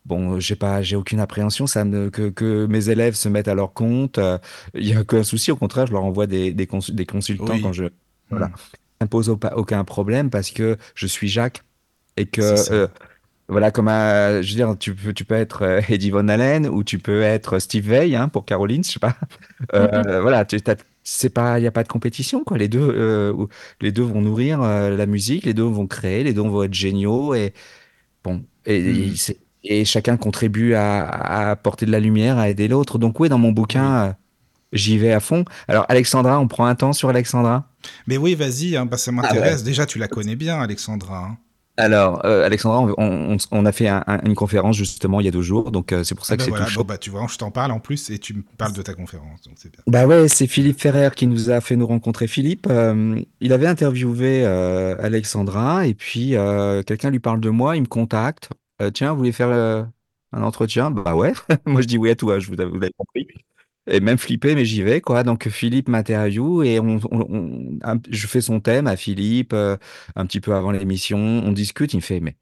Bon, j'ai pas, j'ai aucune appréhension, ça me, que, que mes élèves se mettent à leur compte. euh, Il y a aucun souci, au contraire, je leur envoie des, des, consul- des consultants quand je, voilà, impose au- aucun problème parce que je suis Jacques et que euh, voilà, comme un, je veux dire, tu peux, tu peux être euh, Eddie Von Halen ou tu peux être Steve Vai, hein, pour Caroline, je sais pas. Euh, voilà, c'est pas, il y a pas de compétition, quoi. Les deux, euh, les deux vont nourrir euh, la musique, les deux vont créer, les deux vont être géniaux et bon, et, Mhm. Et chacun contribue à, à apporter de la lumière, à aider l'autre. Donc oui, dans mon bouquin, euh, j'y vais à fond. Alors Alexandra, on prend un temps sur Alexandra? Mais oui, vas-y, hein, bah, ça Ah ouais. m'intéresse. Déjà, tu la connais bien, Alexandra. hein. Alors, euh, Alexandra, on, on- on a fait un- un- une conférence justement il y a deux jours, donc euh, c'est pour Ah ça que bah c'est voilà, tout bon, chaud. bah tu vois, je t'en parle en plus et tu me parles de ta conférence, donc c'est bien. Bah ouais, c'est Philippe Ferrer qui nous a fait nous rencontrer. Philippe, euh, il avait interviewé Alexandra et puis quelqu'un lui parle de moi, il me contacte. Euh, tiens, vous voulez faire euh, un entretien? Bah ouais. Moi, je dis oui à tout, hein, je vous, vous compris. Et même flippé, mais j'y vais, quoi. Donc, Philippe m'interviewe et je fais son thème à Philippe euh, un petit peu avant l'émission. On discute. Il me fait, mais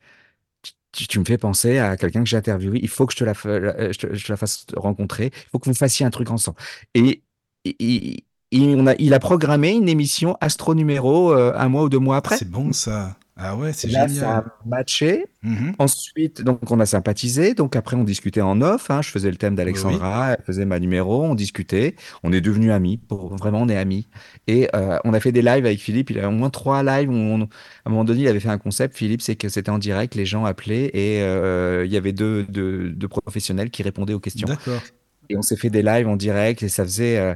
tu, me fais penser à quelqu'un que j'ai interviewé. Il faut que je te la, fasse rencontrer. Il faut que vous fassiez un truc ensemble. Et, il a programmé une émission Astro Numéro un mois ou deux mois après. C'est bon ça. Ah ouais, c'est Là, ça génial. a matché. Mhm. Ensuite, donc on a sympathisé. Donc après, on discutait en off. hein. Je faisais le thème d'Alexandra, elle faisait ma numéro, on discutait. On est devenus amis. Pour, vraiment, on est amis. Et euh, on a fait des lives avec Philippe. Il a au moins trois lives. Où on- à un moment donné, il avait fait un concept. Philippe, c'est que c'était en direct. Les gens appelaient et euh, il y avait deux, deux, deux professionnels qui répondaient aux questions. D'accord. Et on s'est fait des lives en direct et ça faisait, euh,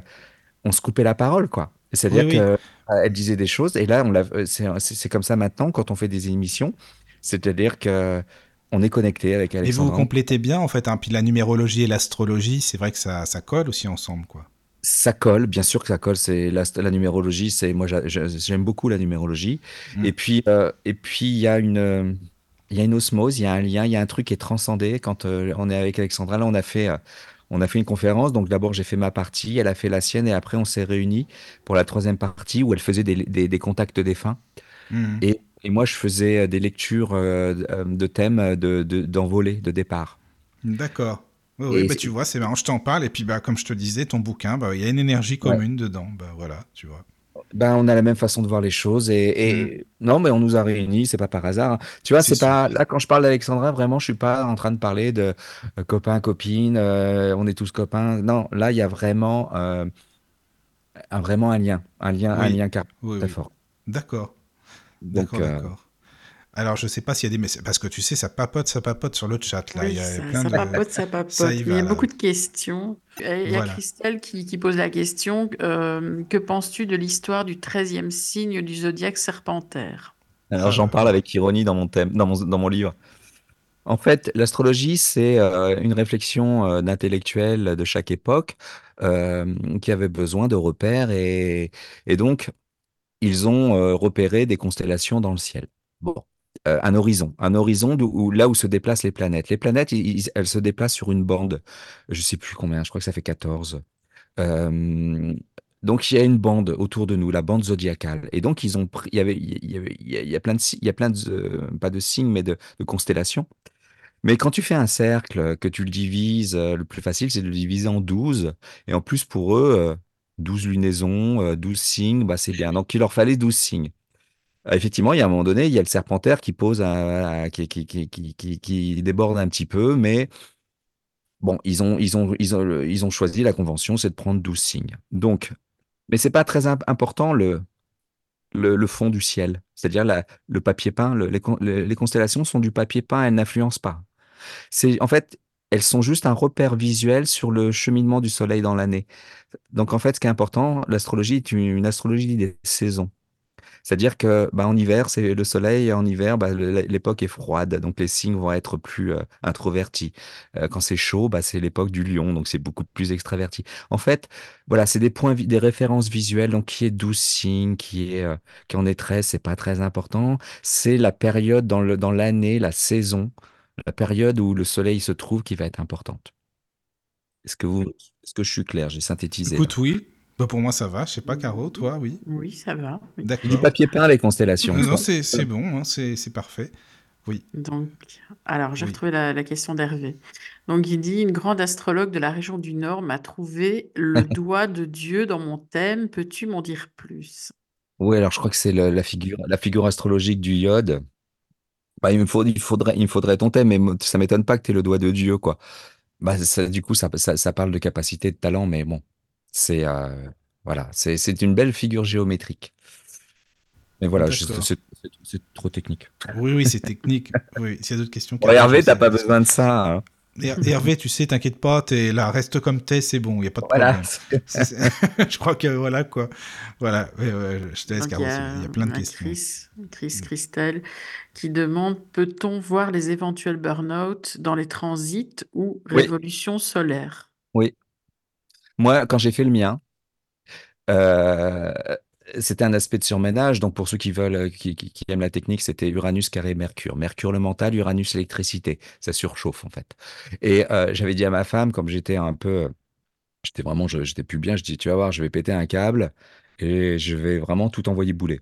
on se coupait la parole, quoi. C'est-à-dire Oui, oui. que euh, disait des choses et là, l'a, euh, c'est, comme ça maintenant quand on fait des émissions. C'est-à-dire que on est connecté avec Et vous complétez bien en fait. Hein. Puis la numérologie et l'astrologie, c'est vrai que ça, ça colle aussi ensemble, quoi. Ça colle, bien sûr que ça colle. C'est la, la numérologie, c'est moi j'a- j'a- j'aime beaucoup la numérologie. Mm. Et puis euh, et puis il y a une euh, il y a une osmose, il y a un lien, il y a un truc qui est transcendé quand euh, on est avec Alexandra. Là, on a fait euh, on a fait une conférence. Donc d'abord j'ai fait ma partie, elle a fait la sienne et après on s'est réunis pour la troisième partie où elle faisait des, des, des contacts défunts Mhm. et, et moi je faisais euh, des lectures euh, de thèmes euh, de de- d'envolée, de départ. D'accord. Oui, oui, bah, tu vois, c'est marrant, je t'en parle. Et puis, bah, comme je te disais, ton bouquin, bah, il y a une énergie commune dedans. Bah, voilà, tu vois. Ben, on a la même façon de voir les choses et, et- non, mais on nous a réunis, c'est pas par hasard. hein. Tu vois, C'est pas là quand je parle d'Alexandra, vraiment, je suis pas en train de parler de euh, copains, copines, euh, on est tous copains. Non, là, il y a vraiment euh, un vraiment un lien, un lien, un lien car- Oui, très oui. fort. D'accord. D'accord, d'accord. Alors, je sais pas s'il y a des messages. Parce que tu sais, ça papote, ça papote sur le chat. Là. Oui, il y a ça, plein ça de. papote, ça papote. Ça y va, il y a là. beaucoup de questions. Et Il y a Voilà. Christelle qui, qui pose la question, euh, que penses-tu de l'histoire du 13e signe du zodiaque serpentaire? Alors j'en parle avec ironie dans mon thème, dans mon, dans mon livre. En fait, l'astrologie, c'est euh, une réflexion euh, d'intellectuels de chaque époque euh, qui avaient besoin de repères et, et donc ils ont euh, repéré des constellations dans le ciel. Bon, Euh, un horizon, un horizon où, là où se déplacent les planètes. Les planètes, elles se déplacent sur une bande. Je sais plus combien, je crois que ça fait 14. Euh, donc il y a une bande autour de nous, la bande zodiacale. Et donc ils ont pris, il y avait, il y a, plein de, il y a plein de, euh, pas de signes, mais de, de constellations. Mais quand tu fais un cercle, que tu le divises, le plus facile, c'est de le diviser en 12. Et en plus, pour eux, euh, 12 lunaisons, euh, 12 signes, bah, c'est bien. Donc il leur fallait 12 signes. Euh, Effectivement, il y a un moment donné, il y a le serpentaire qui pose qui, déborde un petit peu, mais bon, ils ont, ils ont, choisi la convention, c'est de prendre 12 signes. Donc, mais c'est pas très imp- important le, fond du ciel, c'est-à-dire le papier peint. le- les, con- les- les constellations sont du papier peint, elles n'influencent pas. En fait, elles sont juste un repère visuel sur le cheminement du soleil dans l'année. Donc, en fait, ce qui est important, l'astrologie est une astrologie des saisons. C'est-à-dire que bah, en hiver, c'est le soleil, en hiver, bah, l'époque est froide, donc les signes vont être plus euh, introvertis. Euh, quand c'est chaud, bah, c'est l'époque du lion, donc c'est beaucoup plus extraverti. En fait, voilà, c'est des points, des références visuelles, donc qui est 12 signes, qui est, euh, qui en est 13, c'est pas très important. C'est la période dans le, dans l'année, la saison, la période où le soleil se trouve qui va être importante. Est-ce que vous, est-ce que je suis clair? J'ai synthétisé. Écoute, oui. Bah, pour moi, ça va. Je sais pas, Caro, toi, oui. Oui, ça va. oui. C'est du D'accord. papier peint, les constellations. Non, c'est c'est bon, hein, c'est c'est parfait. Oui. Donc, alors, j'ai Oui. retrouvé la, la question d'Hervé. Donc, il dit, une grande astrologue de la région du Nord m'a trouvé le doigt de Dieu dans mon thème. Peux-tu m'en dire plus? Oui, alors je crois que c'est la figure, la figure astrologique du iode. Bah, il me faut, il faudrait, il me faudrait ton thème, mais ça m'étonne pas que tu aies le doigt de Dieu, quoi. Bah, ça- du coup, ça, ça, ça parle de capacité, de talent, mais bon, c'est euh, voilà, c'est c'est une belle figure géométrique. Mais voilà, c'est trop technique. Oui, oui, c'est technique. Oui, s'il y a d'autres questions. Bon, Hervé, t'as pas besoin de ça. hein. Her- Hervé, tu sais, t'inquiète pas, t'es là, reste comme t'es, c'est bon, il y a pas de Voilà. problème. Je crois que voilà quoi. Voilà, ouais, ouais, je te laisse, il y a, il y a plein de questions. Chris, Chris Christelle qui demande, peut-on voir les éventuels burn-out dans les transits ou Oui. révolutions solaires? Oui. Moi, quand j'ai fait le mien, euh, c'était un aspect de surménage. Donc, pour ceux qui veulent, euh, qui, aiment la technique, c'était Uranus carré Mercure. Mercure le mental, Uranus l'électricité. Ça surchauffe, en fait. Et euh, j'avais dit à ma femme, comme j'étais un peu, j'étais vraiment, j'étais plus bien, je dis, tu vas voir, je vais péter un câble et je vais vraiment tout envoyer bouler.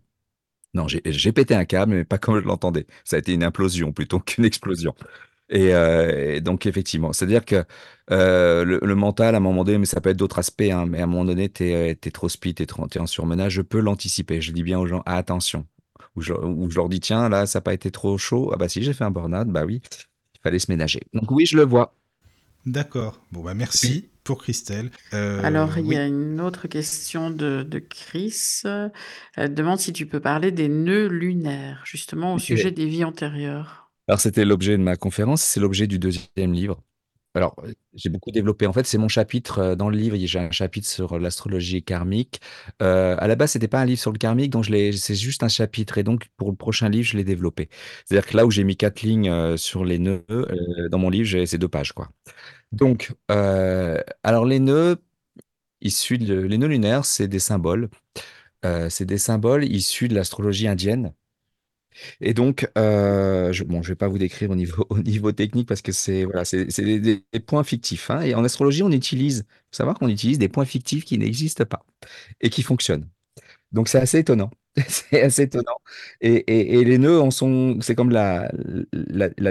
Non, j'ai j'ai pété un câble, mais pas comme je l'entendais. Ça a été une implosion plutôt qu'une explosion. Et, euh, et donc, effectivement, c'est-à-dire que euh, le, le mental, à un moment donné, mais ça peut être d'autres aspects, hein, mais à un moment donné, tu es, trop speed, tu es, en surmenage, je peux l'anticiper. Je dis bien aux gens, ah, attention. Ou je, ou je leur dis, tiens, là, ça n'a pas été trop chaud. Ah bah si, j'ai fait un burn-out, bah oui, il fallait se ménager. Donc oui, je le vois. D'accord. Bon, bah merci pour Christelle. Euh, Alors, il oui. y a une autre question de, de Chris. Elle demande si tu peux parler des nœuds lunaires, justement au sujet des vies antérieures. Alors, c'était l'objet de ma conférence, c'est l'objet du deuxième livre. Alors, j'ai beaucoup développé. En fait, c'est mon chapitre euh, dans le livre. J'ai un chapitre sur l'astrologie karmique. Euh, à la base, c'était pas un livre sur le karmique, donc. C'est juste un chapitre. Et donc, pour le prochain livre, je l'ai développé. C'est-à-dire que là où j'ai mis quatre lignes euh, sur les nœuds, dans mon livre, j'ai ces deux pages, quoi. Donc, alors les nœuds issus de les nœuds lunaires, c'est des symboles. C'est des symboles issus de l'astrologie indienne. Et donc, euh, je, bon, je vais pas vous décrire au niveau, au niveau technique parce que c'est voilà, c'est des, points fictifs. hein. Et en astrologie, on utilise, faut savoir qu'on utilise des points fictifs qui n'existent pas et qui fonctionnent. Donc, c'est assez étonnant. C'est assez étonnant. Et, les nœuds c'est comme la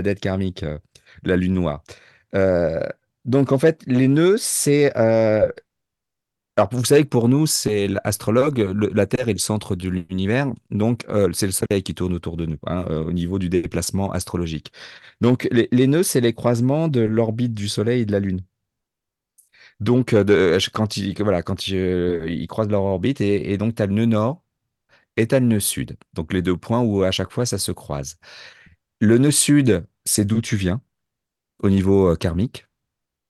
dette karmique, euh, la lune noire. Euh, donc, en fait, les nœuds, c'est euh, alors, vous savez que pour nous, c'est l'astrologue, la Terre est le centre de l'univers, donc euh, c'est le Soleil qui tourne autour de nous, hein, euh, au niveau du déplacement astrologique. Donc, les, les nœuds, c'est les croisements de l'orbite du Soleil et de la Lune. Donc, euh, de- quand ils, voilà, quand euh, ils croisent leur orbite, et, et donc tu as le nœud nord et tu as le nœud sud. Donc, les deux points où à chaque fois ça se croise. Le nœud sud, c'est d'où tu viens, au niveau euh, karmique.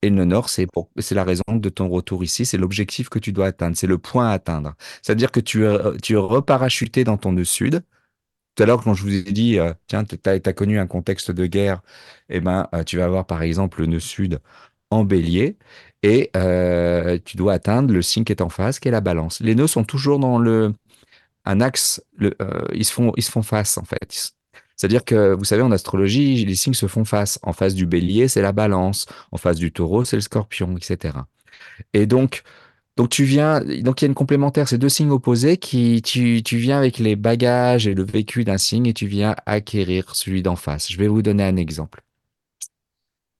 Et le nord, c'est la raison de ton retour ici, c'est l'objectif que tu dois atteindre, c'est le point à atteindre. C'est-à-dire que tu tu reparachuté dans ton nœud sud. Tout à l'heure, quand je vous ai dit, euh, tiens, tu as, connu un contexte de guerre, eh ben, euh, tu vas avoir par exemple le nœud sud en bélier et euh, tu dois atteindre le signe qui est en face, qui est la balance. Les nœuds sont toujours dans le, un axe, ils, font, ils se font face en fait. C'est-à-dire que, vous savez, en astrologie, les signes se font face. En face du bélier, c'est la balance. En face du taureau, c'est le scorpion, etc. Et donc, donc tu viens, donc il y a une complémentaire, ces deux signes opposés qui, tu, tu viens avec les bagages et le vécu d'un signe et tu viens acquérir celui d'en face. Je vais vous donner un exemple.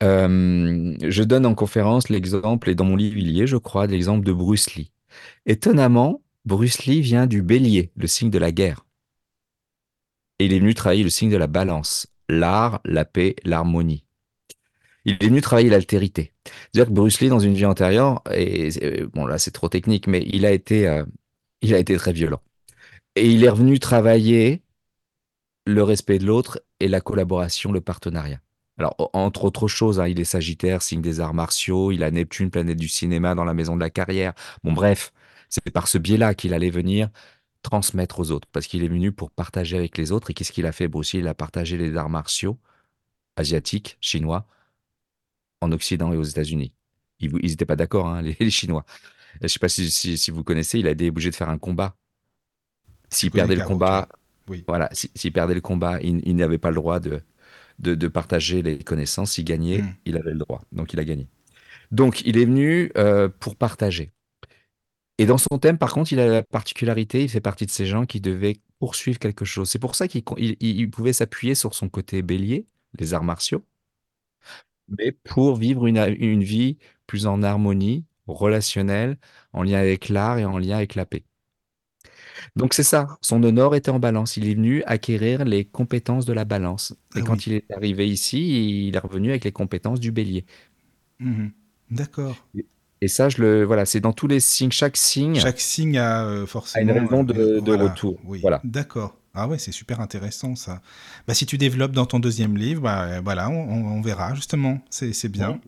Euh, je donne en conférence l'exemple, et dans mon livre il y je crois, l'exemple de Bruce Lee. Étonnamment, Bruce Lee vient du bélier, le signe de la guerre. Et il est venu travailler le signe de la balance, l'art, la paix, l'harmonie. Il est venu travailler l'altérité. C'est-à-dire que Bruce Lee, dans une vie antérieure, et bon là c'est trop technique, mais il a été, euh, il a été très violent. Et il est revenu travailler le respect de l'autre et la collaboration, le partenariat. Alors, entre autres choses, hein, il est Sagittaire, signe des arts martiaux, il a Neptune, planète du cinéma dans la maison de la carrière. Bon, bref, c'est par ce biais-là qu'il allait venir transmettre aux autres, parce qu'il est venu pour partager avec les autres. Et qu'est-ce qu'il a fait Bruce? Lee Il a partagé les arts martiaux asiatiques, chinois, en Occident et aux États-Unis. Ils n'étaient pas d'accord, hein, les, les, Chinois. Je ne sais pas si, si, si, vous connaissez, il a été obligé de faire un combat. S'il perdait le combat, oui. voilà, s'il si, perdait le combat, il, il n'avait pas le droit de, de, de, partager les connaissances. S'il gagnait, mmh. il avait le droit. Donc, il a gagné. Donc, il est venu euh, pour partager. Et dans son thème, par contre, il a la particularité, il fait partie de ces gens qui devaient poursuivre quelque chose. C'est pour ça qu'il il, il pouvait s'appuyer sur son côté bélier, les arts martiaux, mais pour vivre une, une vie plus en harmonie, relationnelle, en lien avec l'art et en lien avec la paix. Donc c'est ça, son honneur était en balance. Il est venu acquérir les compétences de la balance. Et ah quand oui. il est arrivé ici, il est revenu avec les compétences du bélier. Mmh. D'accord. Et ça, je le, voilà, c'est dans tous les signes. Chaque signe. Chaque signe a euh, forcément. A une raison de, euh, de voilà, retour. Oui. Voilà. D'accord. Ah ouais, c'est super intéressant ça. Bah, si tu développes dans ton deuxième livre, bah, voilà, on, on, verra justement. C'est bien. Ouais.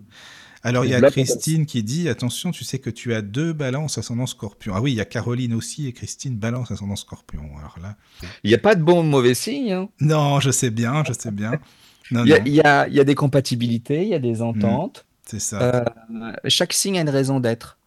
Alors il y a Christine qui dit attention, tu sais que tu as deux balances ascendant scorpion. Ah oui, il y a Caroline aussi et Christine balance ascendant scorpion. Alors là. Il n'y a pas de bon ou de mauvais signe. Hein? Non, je sais bien, je sais bien. Non, il, y a, il, y a, il, y a, des compatibilités, il y a des ententes. C'est ça. Euh, chaque signe a une raison d'être.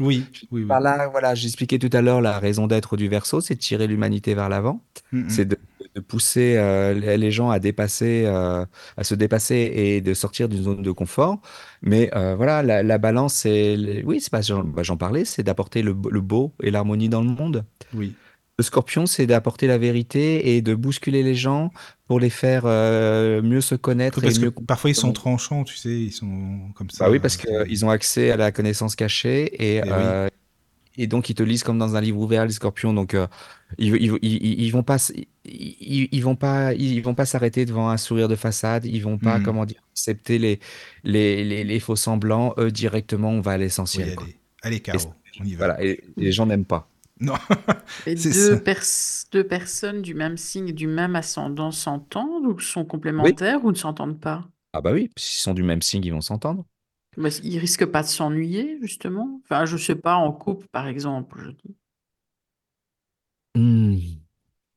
Oui, oui, oui. Par là, voilà, j'expliquais tout à l'heure la raison d'être du Verseau, c'est de tirer l'humanité vers l'avant, Mm, c'est de, de pousser euh, les gens à dépasser, euh, à se dépasser et de sortir d'une zone de confort. Mais euh, voilà, la, la balance, c'est, oui, c'est pas, j'en bah, j'en parlais, c'est d'apporter le, le beau et l'harmonie dans le monde. Oui. Le Scorpion, c'est d'apporter la vérité et de bousculer les gens pour les faire euh, mieux se connaître Parce et que mieux parfois ils sont tranchants, tu sais, ils sont comme ça. Bah oui, parce euh, qu'ils ont accès à la connaissance cachée et, Eh oui. euh, et donc ils te lisent comme dans un livre ouvert, les scorpions. Donc euh, ils, ils, ils, ils vont pas, ils, vont pas, ils vont pas s'arrêter devant un sourire de façade. Ils vont pas, Mhm. comment dire, accepter les, les, les, les faux semblants. Eux, directement, on va à Oui, l'essentiel. quoi. allez, allez, Caro, on y va. Voilà. Et, et les gens n'aiment pas. Non, Et deux, ça. pers- deux personnes du même signe, du même ascendant s'entendent ou sont complémentaires ou ne s'entendent pas? Ah bah oui, s'ils sont du même signe, ils vont s'entendre. Mais ils risquent pas de s'ennuyer, justement? Enfin, je sais pas, en couple, par exemple, je dis. Hmm.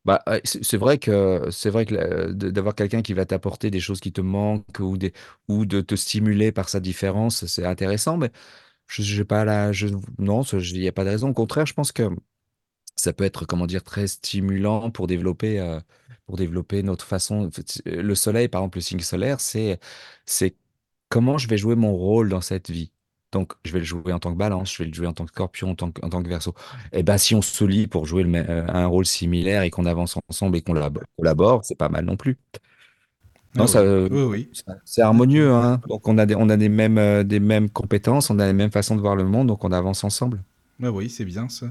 Bah, euh, c'est vrai que c'est vrai que euh, d'avoir quelqu'un qui va t'apporter des choses qui te manquent ou des ou de te stimuler par sa différence, c'est intéressant, mais je j'ai pas la je non, il n'y a pas de raison. Au contraire, je pense que ça peut être, comment dire, très stimulant pour développer, euh, pour développer notre façon. Le soleil, par exemple, le signe solaire, c'est, c'est comment je vais jouer mon rôle dans cette vie. Donc, je vais le jouer en tant que balance, je vais le jouer en tant que scorpion, en tant que, en tant que verso. Et ben, si on se lie pour jouer le, euh, un rôle similaire et qu'on avance ensemble et qu'on collabore, c'est pas mal non plus. Non, Ah ça, oui, euh, oui, oui. ça- c'est harmonieux, hein. Donc, on a des, on a des mêmes, des mêmes compétences, on a les mêmes façons de voir le monde, donc on avance ensemble. Ah oui, c'est bien ça.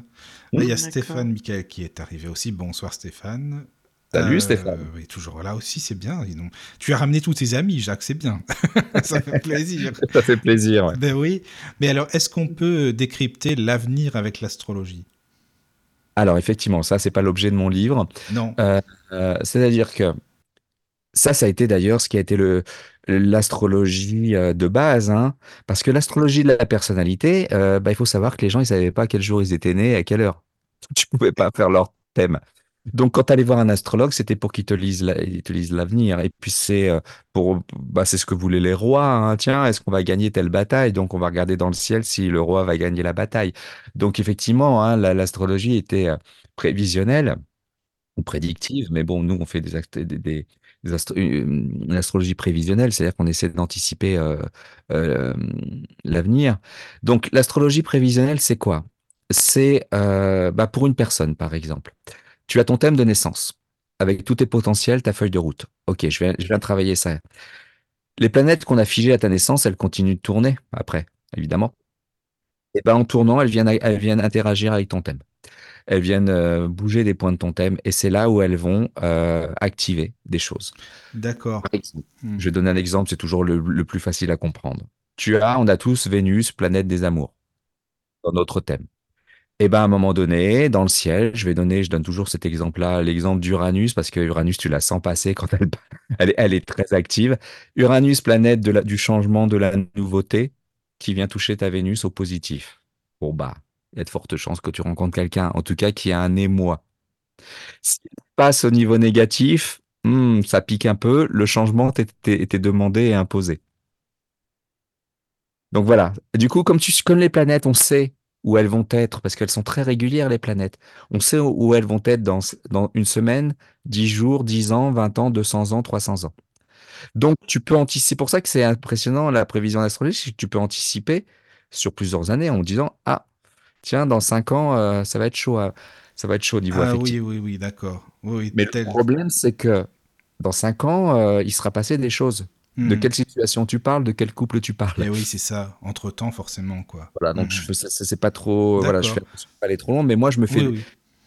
Là, il y a. Stéphane Michael qui est arrivé aussi. Bonsoir Stéphane. Salut, Euh, Stéphane. Oui, toujours là aussi, c'est bien. donc. Tu as ramené tous tes amis, Jacques, c'est bien. ça fait plaisir. Ça fait plaisir, ouais. Ben oui. Mais alors, est-ce qu'on peut décrypter l'avenir avec l'astrologie? Alors effectivement, ça c'est pas l'objet de mon livre. Non. Euh, euh, c'est-à-dire que ça, ça a été d'ailleurs ce qui a été le l'astrologie euh, de base, hein, parce que l'astrologie de la personnalité, euh, bah, il faut savoir que les gens ils savaient pas quel jour ils étaient nés à quelle heure. Tu pouvais pas faire leur thème. Donc quand tu allais voir un astrologue, c'était pour qu'il te lise l'avenir. Et puis c'est euh, pour bah, c'est ce que voulaient les rois. hein. Tiens, est-ce qu'on va gagner telle bataille? Donc on va regarder dans le ciel si le roi va gagner la bataille. Donc effectivement, hein, la- l'astrologie était prévisionnelle ou prédictive, mais bon, nous, on fait des- des astro- une une astrologie prévisionnelle, c'est-à-dire qu'on essaie d'anticiper euh, euh, l'avenir. Donc, l'astrologie prévisionnelle, c'est quoi? C'est euh, bah, pour une personne, par exemple. Tu as ton thème de naissance, avec tous tes potentiels, ta feuille de route. Ok, je viens, je viens travailler ça. Les planètes qu'on a figées à ta naissance, elles continuent de tourner après, évidemment. Et ben, en tournant, elles viennent interagir avec ton thème elles viennent euh, bouger des points de ton thème et c'est là où elles vont euh, activer des choses. D'accord. Hmm. Je vais donner un exemple, c'est toujours le, le plus facile à comprendre. Tu as, on a tous Vénus, planète des amours, dans notre thème. Et ben à un moment donné, dans le ciel, je vais donner, je donne toujours cet exemple-là, l'exemple d'Uranus, parce que Uranus, tu la sens passer quand elle, elle, est- elle est très active. Uranus, planète de la, du changement, de la nouveauté, qui vient toucher ta Vénus au positif. Bon bah, il y a de fortes chances que tu rencontres quelqu'un, en tout cas qui a un émoi. Si tu passes au niveau négatif, hmm, ça pique un peu, le changement était demandé et imposé. Donc voilà. Du coup, comme tu comme les planètes, on sait où elles vont être, parce qu'elles sont très régulières, les planètes. On sait où elles vont être dans, une semaine, 10 jours, 10 ans, 20 ans, 200 ans, 300 ans. Donc, tu peux anticiper. C'est pour ça que c'est impressionnant, la prévision astrologique, tu peux anticiper sur plusieurs années en disant, ah, tiens, dans 5 ans, euh, ça va être chaud, à- ça va être chaud au niveau Ah affectif. oui, oui, oui, d'accord. Oui, Mais tel- le problème, c'est que dans 5 ans, euh, il sera passé des choses. De Hmm. quelle situation tu parles, de quel couple tu parles. Eh oui, c'est ça. Entre-temps, forcément, quoi. Voilà, donc ça, c'est pas trop. Voilà, je fais pas aller trop long, mais moi, je me fais. Oui, oui.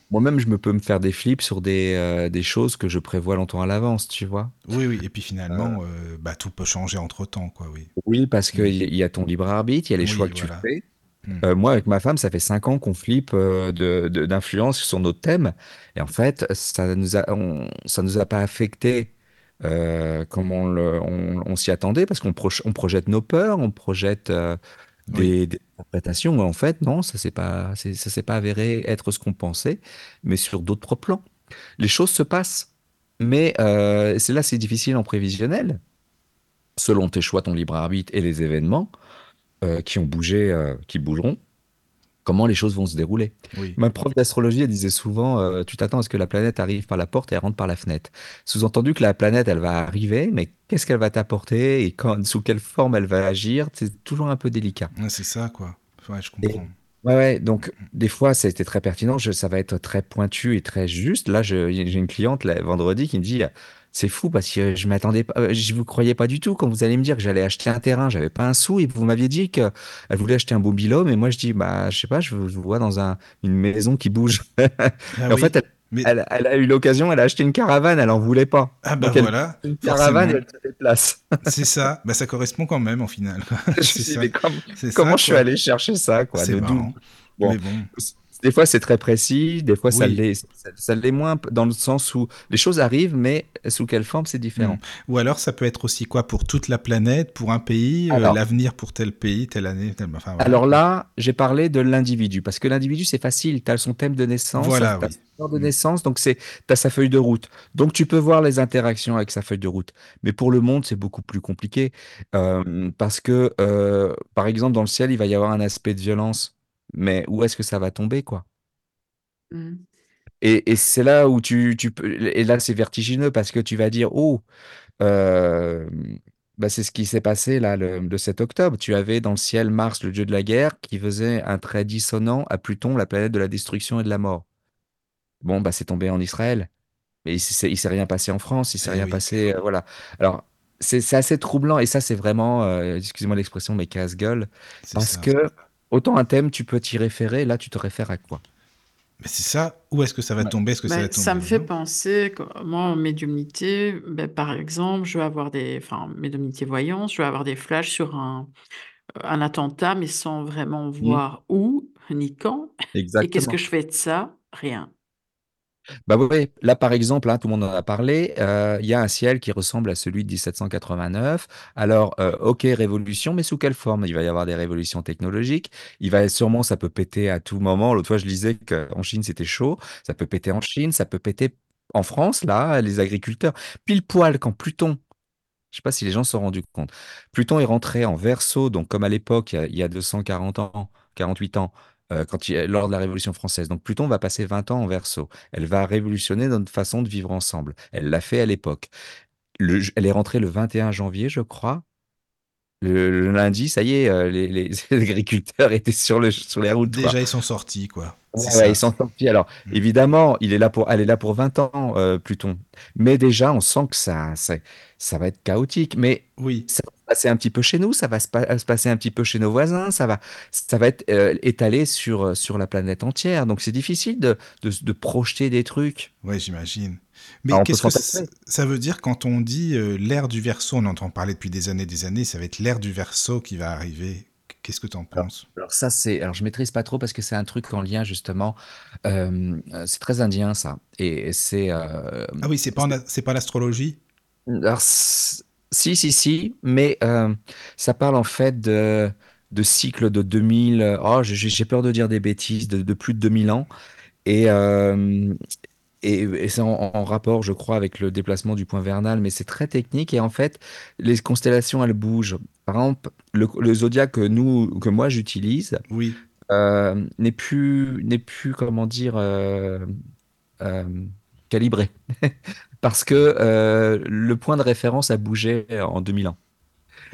Moi-même, je me peux me faire des flips sur des, euh, des choses que je prévois longtemps à l'avance, tu vois. Oui, oui. Et puis finalement, euh, bah, tout peut changer entre-temps, quoi, oui. Oui, parce qu'il Oui. y, il y a ton libre arbitre, il y a les Oui, choix que voilà. tu fais. Hmm. Euh, moi, avec ma femme, ça fait cinq ans qu'on flippe euh, d'influence sur notre thème. Et en fait, ça nous a, on, ça nous a pas affecté euh, comme on, le- on, on s'y attendait, parce qu'on proje- on projette nos peurs, on projette des, des interprétations. En fait, non, ça s'est pas, c'est- ça s'est pas avéré être ce qu'on pensait, mais sur d'autres plans. Les choses se passent. Mais c'est là, c'est difficile en prévisionnel, selon tes choix, ton libre arbitre et les événements euh, qui ont bougé, euh, qui bougeront. comment les choses vont se dérouler? Oui. Ma prof d'astrologie, elle disait souvent, euh, tu t'attends à ce que la planète arrive par la porte et elle rentre par la fenêtre. Sous-entendu que la planète, elle va arriver, mais qu'est-ce qu'elle va t'apporter et quand, sous quelle forme elle va agir, c'est toujours un peu délicat. Ouais, c'est ça, quoi. Ouais, je Et, comprends. ouais, ouais, donc des fois, ça a été très pertinent, je- ça va être très pointu et très juste. Là, j'ai une cliente là, vendredi qui me dit, c'est fou parce que je m'attendais pas, euh, je vous croyais pas du tout quand vous allez me dire que j'allais acheter un terrain, j'avais pas un sou et vous m'aviez dit que elle voulait acheter un mobil-home et moi je dis, bah, je sais pas, je, vous vois dans un, une maison qui bouge. Ah en oui. fait, elle, Mais elle- elle a eu l'occasion, elle a acheté une caravane, elle en voulait pas. ah bah Donc elle voilà, une caravane et elle se déplace. C'est ça. Bah ça correspond quand même en final. Je me mais comme- comment ça, je suis allé chercher ça, quoi, C'est. Bon, Mais bon. Des fois c'est très précis, des fois ça Oui. l'est, ça, ça l'est moins dans le sens où les choses arrivent, mais sous quelle forme c'est différent. Ou alors ça peut être aussi quoi pour toute la planète, pour un pays, euh, l'avenir pour tel pays, telle année, telle... Enfin voilà. alors là, j'ai parlé de l'individu parce que l'individu c'est facile, tu as son thème de naissance, Voilà, tu as oui. son de Mm. naissance, donc tu as sa feuille de route. Donc tu peux voir les interactions avec sa feuille de route. Mais pour le monde, c'est beaucoup plus compliqué euh, parce que euh, par exemple dans le ciel, il va y avoir un aspect de violence, mais où est-ce que ça va tomber quoi? Mm. Et, et c'est là où tu, tu peux. Et là, c'est vertigineux parce que tu vas dire, oh, euh, bah, c'est ce qui s'est passé là le, le 7 octobre. Tu avais dans le ciel Mars, le dieu de la guerre, qui faisait un trait dissonant à Pluton, la planète de la destruction et de la mort. Bon, bah, c'est tombé en Israël. Mais il s'est il s'est rien passé en France, il s'est Eh rien oui. passé. euh, voilà. Alors, c'est c'est assez troublant. Et ça, c'est vraiment, euh, excusez-moi l'expression, mais casse-gueule. Parce ça. que autant un thème, tu peux t'y référer. Là, tu te réfères à quoi? Mais c'est ça. Où est-ce que ça va Ouais. tomber? Est-ce que ça Ben, va tomber ça me fait penser, que moi, en médiumnité, ben, par exemple, je vais avoir des, enfin, médiumnité voyance, je vais avoir des flashs sur un, un attentat, mais sans vraiment voir où, ni quand. Et qu'est-ce Exactement. que je fais de ça? Rien. Bah là par exemple, hein, tout le monde en a parlé, euh, il y a un ciel qui ressemble à celui de 1789. Alors, euh, ok, révolution, mais sous quelle forme? Il va y avoir des révolutions technologiques. Il va sûrement, ça peut péter à tout moment. L'autre fois, je lisais qu'en Chine, c'était chaud. Ça peut péter en Chine, ça peut péter en France, là, les agriculteurs. Pile poil, quand Pluton, je sais pas si les gens se sont rendus compte, Pluton est rentré en Verseau, donc comme à l'époque, il y a 240 ans, 48 ans, euh, lors de la Révolution française. Donc Pluton va passer 20 ans en Verseau. Elle va révolutionner notre façon de vivre ensemble. Elle l'a fait à l'époque. Le- elle est rentrée le 21 janvier, je crois. Le, le lundi, ça y est, euh, les, agriculteurs étaient sur, le, sur les routes. quoi. Déjà, ils sont sortis, quoi. Ouais, ouais, ils sont sortis. Alors, Mm. évidemment, il est là pour, elle est là pour 20 ans, euh, Pluton. Mais déjà, on sent que ça, ça, ça va être chaotique. Mais Oui. ça va se passer un petit peu chez nous, ça va se, pa- se passer un petit peu chez nos voisins, ça va, ça va être euh, étalé sur, euh, sur la planète entière. Donc, c'est difficile de, de, de projeter des trucs. Ouais, j'imagine. Mais qu'est-ce que ça veut dire quand on dit euh, l'ère du Verseau On entend parler depuis des années, des années. Ça va être l'ère du Verseau qui va arriver. Qu'est-ce que tu en penses? alors ça, c'est, alors je maîtrise pas trop parce que c'est un truc en lien justement, euh, euh, c'est très indien ça, et c'est, euh, Ah oui, c'est pas a- c'est pas l'astrologie Alors, si, si, si, mais ça parle en fait de, de cycles de 2000, euh, oh, j'ai j'ai peur de dire des bêtises, de, de plus de 2000 ans. Et, euh, et, et c'est en, en rapport, je crois, avec le déplacement du point vernal, mais c'est très technique. Et en fait, les constellations, elles bougent. Par exemple, le, le zodiaque que, nous, que moi j'utilise Oui. euh, n'est plus, n'est plus, comment dire, euh, euh, calibré. Parce que le point de référence a bougé en 2000 ans.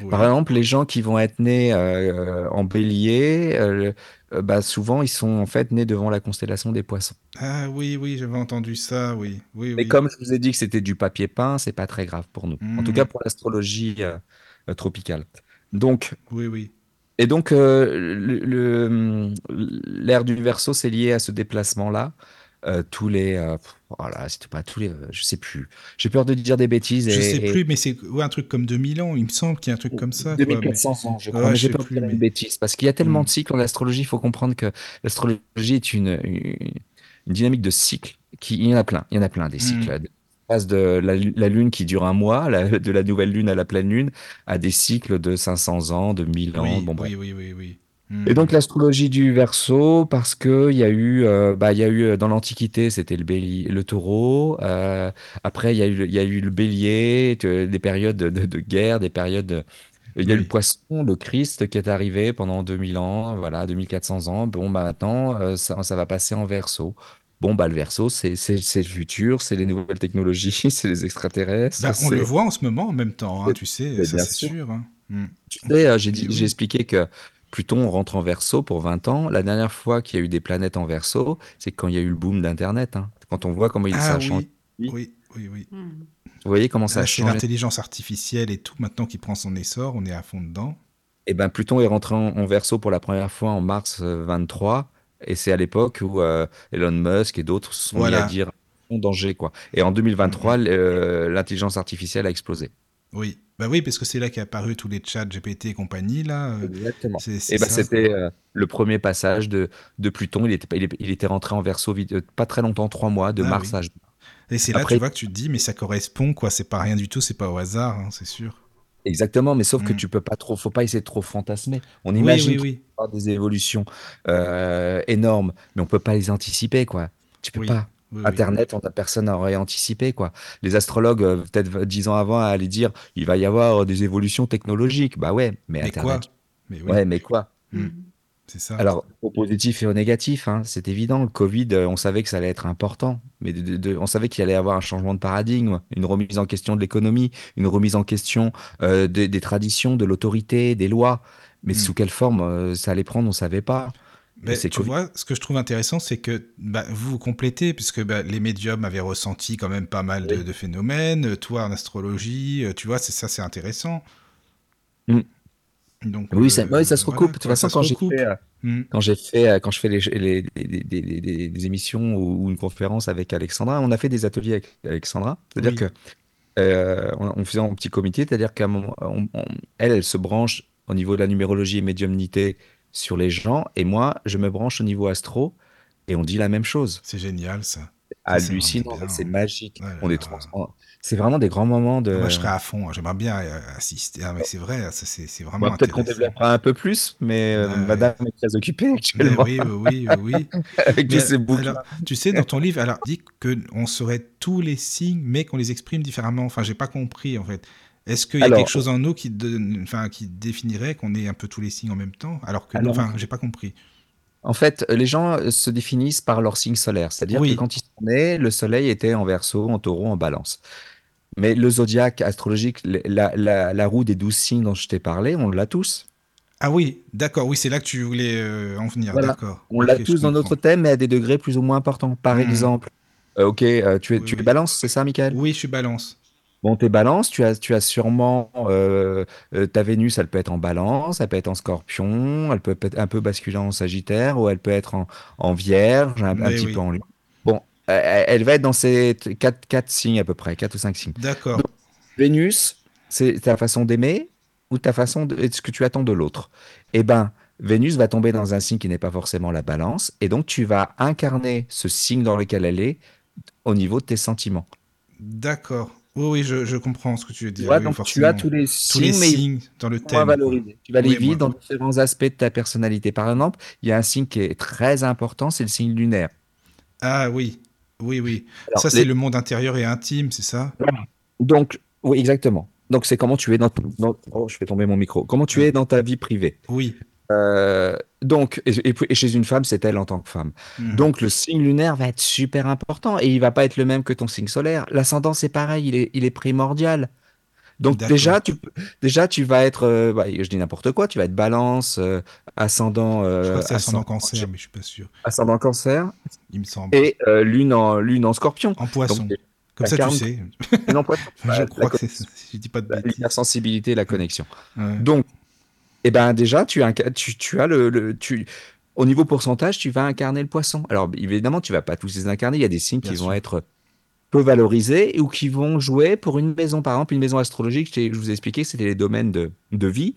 Par exemple, les gens qui vont être nés euh, en bélier, euh, euh, bah, souvent ils sont en fait nés devant la constellation des poissons. Ah oui, oui, j'avais entendu ça, oui. Oui, Mais oui. comme je vous ai dit que c'était du papier peint, c'est pas très grave pour nous. En tout Hmm. cas pour l'astrologie euh, euh, tropicale. Donc, Oui, oui. et donc l'ère du Verseau, c'est lié à ce déplacement-là. Euh, tous les, euh, voilà, c'était pas tous les, euh, je sais plus. J'ai peur de dire des bêtises. Je et- sais et- plus, mais c'est ouais, un truc comme 2000 ans. Il me semble qu'il y a un truc comme ça. quoi, mais- 2400 ans, je crois. Ouais, mais je j'ai sais peur de plus, dire mais- une bêtise. Parce qu'il y a tellement Hmm. de cycles en astrologie, il faut comprendre que l'astrologie est une, une, une dynamique de cycles. Qui, il y en a plein, il y en a plein des Hmm. cycles. On passe de la, la lune qui dure un mois, la- de la nouvelle lune à la pleine lune, à des cycles de 500 ans, de 1000 ans. Oui, Bon, oui, oui, oui, oui. Et donc l'astrologie du Verseau, parce que il y a eu, euh, bah, il y a eu euh, dans l'Antiquité, c'était le bélier, le taureau. euh, après, il y a eu, il y a eu le bélier, des périodes de, guerre, des périodes de, Il y a eu le poisson, le Christ qui est arrivé pendant 2000 ans, voilà, 2400 ans. Bon, bah maintenant, euh, ça, ça va passer en verso. Bon, bah le verso, c'est le futur, c'est les nouvelles technologies, c'est les extraterrestres. Bah, on le voit en ce moment en même temps, hein, tu sais, ça c'est sûr. sûr. hein. Mm. Tu sais, j'ai expliqué que Pluton rentre en verso pour 20 ans. La dernière fois qu'il y a eu des planètes en verso, c'est quand il y a eu le boom d'Internet. hein. Quand on voit comment il, ça Ah a changé. oui, oui, oui, oui. Hmm. Vous voyez comment ça Là, a c'est changé? l'intelligence artificielle et tout maintenant qui prend son essor, on est à fond dedans. Eh ben, Pluton est rentré en, en Verseau pour la première fois en mars euh, 23, et c'est à l'époque où euh, Elon Musk et d'autres se sont mis à dire en danger quoi. Et en 2023, l- euh, l'intelligence artificielle a explosé. Oui, bah oui, parce que c'est là qu'est apparu tous les chats GPT et compagnie là. euh, Exactement. c'est c'est Et ben, c'était euh, le premier passage de, de Pluton. Il était, il, était rentré en Verseau vite- euh, pas très longtemps, trois mois, de Ah mars oui. à juin. Et c'est là Après- tu vois que tu te dis, mais ça correspond quoi, c'est pas rien du tout, c'est pas au hasard, hein, c'est sûr. Exactement, mais sauf que Mm. tu peux pas trop, faut pas essayer de trop fantasmer. On imagine oui, des évolutions euh, énormes, mais on peut pas les anticiper quoi. Tu peux Oui. pas. Oui, oui. Internet, on a personne n'aurait anticipé quoi. Les astrologues, euh, peut-être dix ans avant, allaient dire il va y avoir des évolutions technologiques. Bah ouais, mais, Mais Internet. quoi Mais oui, Ouais, mais quoi? Mm. Hmm. c'est ça. Alors, au positif et au négatif, hein, c'est évident. Le Covid, euh, on savait que ça allait être important, mais de- de- de- on savait qu'il allait y avoir un changement de paradigme, une remise en question de l'économie, une remise en question euh, des- des traditions, de l'autorité, des lois. Mais Mm. sous quelle forme euh, ça allait prendre, on savait pas. Mais c'est tu Covid. vois, ce que je trouve intéressant, c'est que bah, vous vous complétez, puisque bah, les médiums avaient ressenti quand même pas mal de, Oui. de phénomènes. euh, Toi, en astrologie, euh, tu vois, c'est ça, c'est intéressant. Mm. Donc, Oui, euh, ça, ça se voilà, recoupe. De toute façon, ça quand se j'ai fait, euh, Mm. quand j'ai fait, euh, quand je fais les, les- les- les- les- les- des émissions ou, ou une conférence avec Alexandra, on a fait des ateliers avec Alexandra. C'est-à-dire Oui. que euh, on, on faisait en petit comité, c'est-à-dire qu'à un moment, on- on- elle, elle se branche au niveau de la numérologie et médiumnité sur les gens, et moi, je me branche au niveau astro, et on dit la même chose. C'est génial, ça. Hallucinant, c'est magique. Ouais, on est trans- on- C'est vraiment des grands moments de. Moi, je serais à fond. hein. J'aimerais bien euh, assister. Ah, mais c'est vrai, ça, c'est vraiment Peut-être qu'on développera un peu plus, mais euh, Ouais, Madame est très occupée Mais actuellement oui, oui, oui, oui. avec Mais, alors, tu sais, dans ton livre, alors, dit qu'on saurait tous les signes, mais qu'on les exprime différemment. Enfin, j'ai pas compris, en fait. Est-ce qu'il y a Alors- quelque chose en nous qui, donne- enfin, qui définirait qu'on ait un peu tous les signes en même temps Alors que, non, Alors- enfin, j'ai pas compris. En fait, les gens euh, se définissent par leur signe solaire. C'est-à-dire Oui. que quand ils sont nés, le soleil était en verso, en taureau, en balance. Mais le zodiaque astrologique, la, la- la roue des douze signes dont je t'ai parlé, on l'a tous. Ah oui, d'accord, oui, c'est là que tu voulais euh, en venir, Voilà. d'accord. On l'a tous dans notre thème, mais à des degrés plus ou moins importants. Par Mhm. exemple, euh, ok, euh, tu es, Oui, tu es balance, c'est ça, Michael? Oui, je suis balance. Bon, t'es balance, tu as, tu as sûrement euh, euh, ta Vénus, elle peut être en balance, elle peut être en scorpion, elle peut être un peu basculer en sagittaire, ou elle peut être en, en vierge, un, petit oui. peu en lion. Bon, euh, elle va être dans ces t- quatre, quatre signes à peu près, quatre ou cinq signes. D'accord. Vénus, c'est ta façon d'aimer ou ta façon de ce que tu attends de l'autre? Eh ben, Vénus va tomber dans un signe qui n'est pas forcément la balance, et donc tu vas incarner ce signe dans lequel elle est au niveau de tes sentiments. D'accord. Oui, oui, je, je comprends ce que tu veux Tu dire. vois, oui, donc tu as tous les Tous signes, les dans le thème. Tu vas les Oui, vivre dans différents aspects de ta personnalité. Par exemple, il y a un signe qui est très important, c'est le signe lunaire. Ah oui, oui, oui. Alors, ça, c'est le monde intérieur et intime, c'est ça? Donc, oui, exactement. Donc, c'est comment tu es dans, dans- Oh, je fais tomber mon micro. Comment tu es dans ta vie privée? Oui. Euh, donc, et, chez une femme, c'est elle en tant que femme. Mhm. Donc, le signe lunaire va être super important et il va pas être le même que ton signe solaire. L'ascendant, c'est pareil, il est, il est primordial. Donc, déjà tu, déjà, tu vas être, euh, bah, je dis n'importe quoi, tu vas être balance, euh, ascendant, Je crois que c'est ascendant cancer, mais je suis pas sûr. ascendant cancer Il me semble. et lune, en, lune en scorpion. En poisson. Donc, Comme la ça, tu sais. en poisson. je Bah, crois la que c'est ça. Si je dis pas de la- bêtises. L'hypersensibilité, la connexion. Ouais. Donc, eh ben déjà, tu, inca- tu, tu as le, le- tu, au niveau pourcentage, tu vas incarner le poisson. Alors, évidemment, tu vas pas tous les incarner. Il y a des signes Bien qui sûr. vont être peu valorisés ou qui vont jouer pour une maison. Par exemple, une maison astrologique, je, je vous ai expliqué c'était les domaines de, de vie.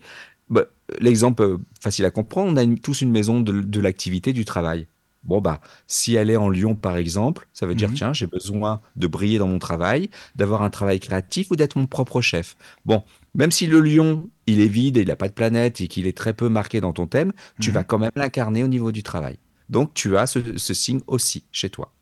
Bah, L'exemple euh, facile à comprendre, on a une- tous une maison de, de l'activité, du travail. Bon, bah, si elle est en Lyon, par exemple, ça veut dire, Mhm. tiens, j'ai besoin de briller dans mon travail, d'avoir un travail créatif ou d'être mon propre chef. Bon, même si le lion, il est vide et il n'a pas de planète et qu'il est très peu marqué dans ton thème, tu Mhm. vas quand même l'incarner au niveau du travail. Donc, tu as ce, ce signe aussi chez toi.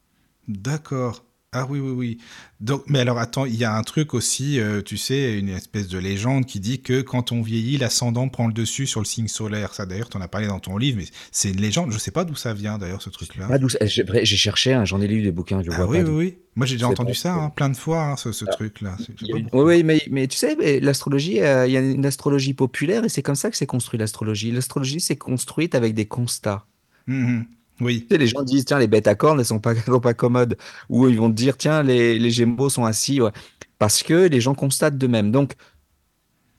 D'accord. Ah oui, oui, oui. Donc, mais alors attends, il y a un truc aussi, euh, tu sais, une espèce de légende qui dit que quand on vieillit, l'ascendant prend le dessus sur le signe solaire. Ça, d'ailleurs, tu en as parlé dans ton livre, mais c'est une légende. Je sais pas d'où ça vient, d'ailleurs, ce truc-là. Ça- j'ai cherché, hein, j'en ai lu des bouquins, je Ah vois oui, pas oui, oui. Moi, j'ai déjà entendu ça hein, plein de fois, hein, ce, ce truc-là. C'est- je sais Il y a pas une- pourquoi. Oui, oui, mais, mais tu sais, mais l'astrologie, euh, il y a une astrologie populaire et c'est comme ça que c'est construit l'astrologie. L'astrologie, c'est construite avec des constats. Mhm. Oui. Tu sais, les gens disent, tiens, les bêtes à cornes, elles sont pas, sont pas commodes. Ou ils vont te dire, tiens, les, les gémeaux sont assis. ouais. Parce que les gens constatent d'eux-mêmes. Donc,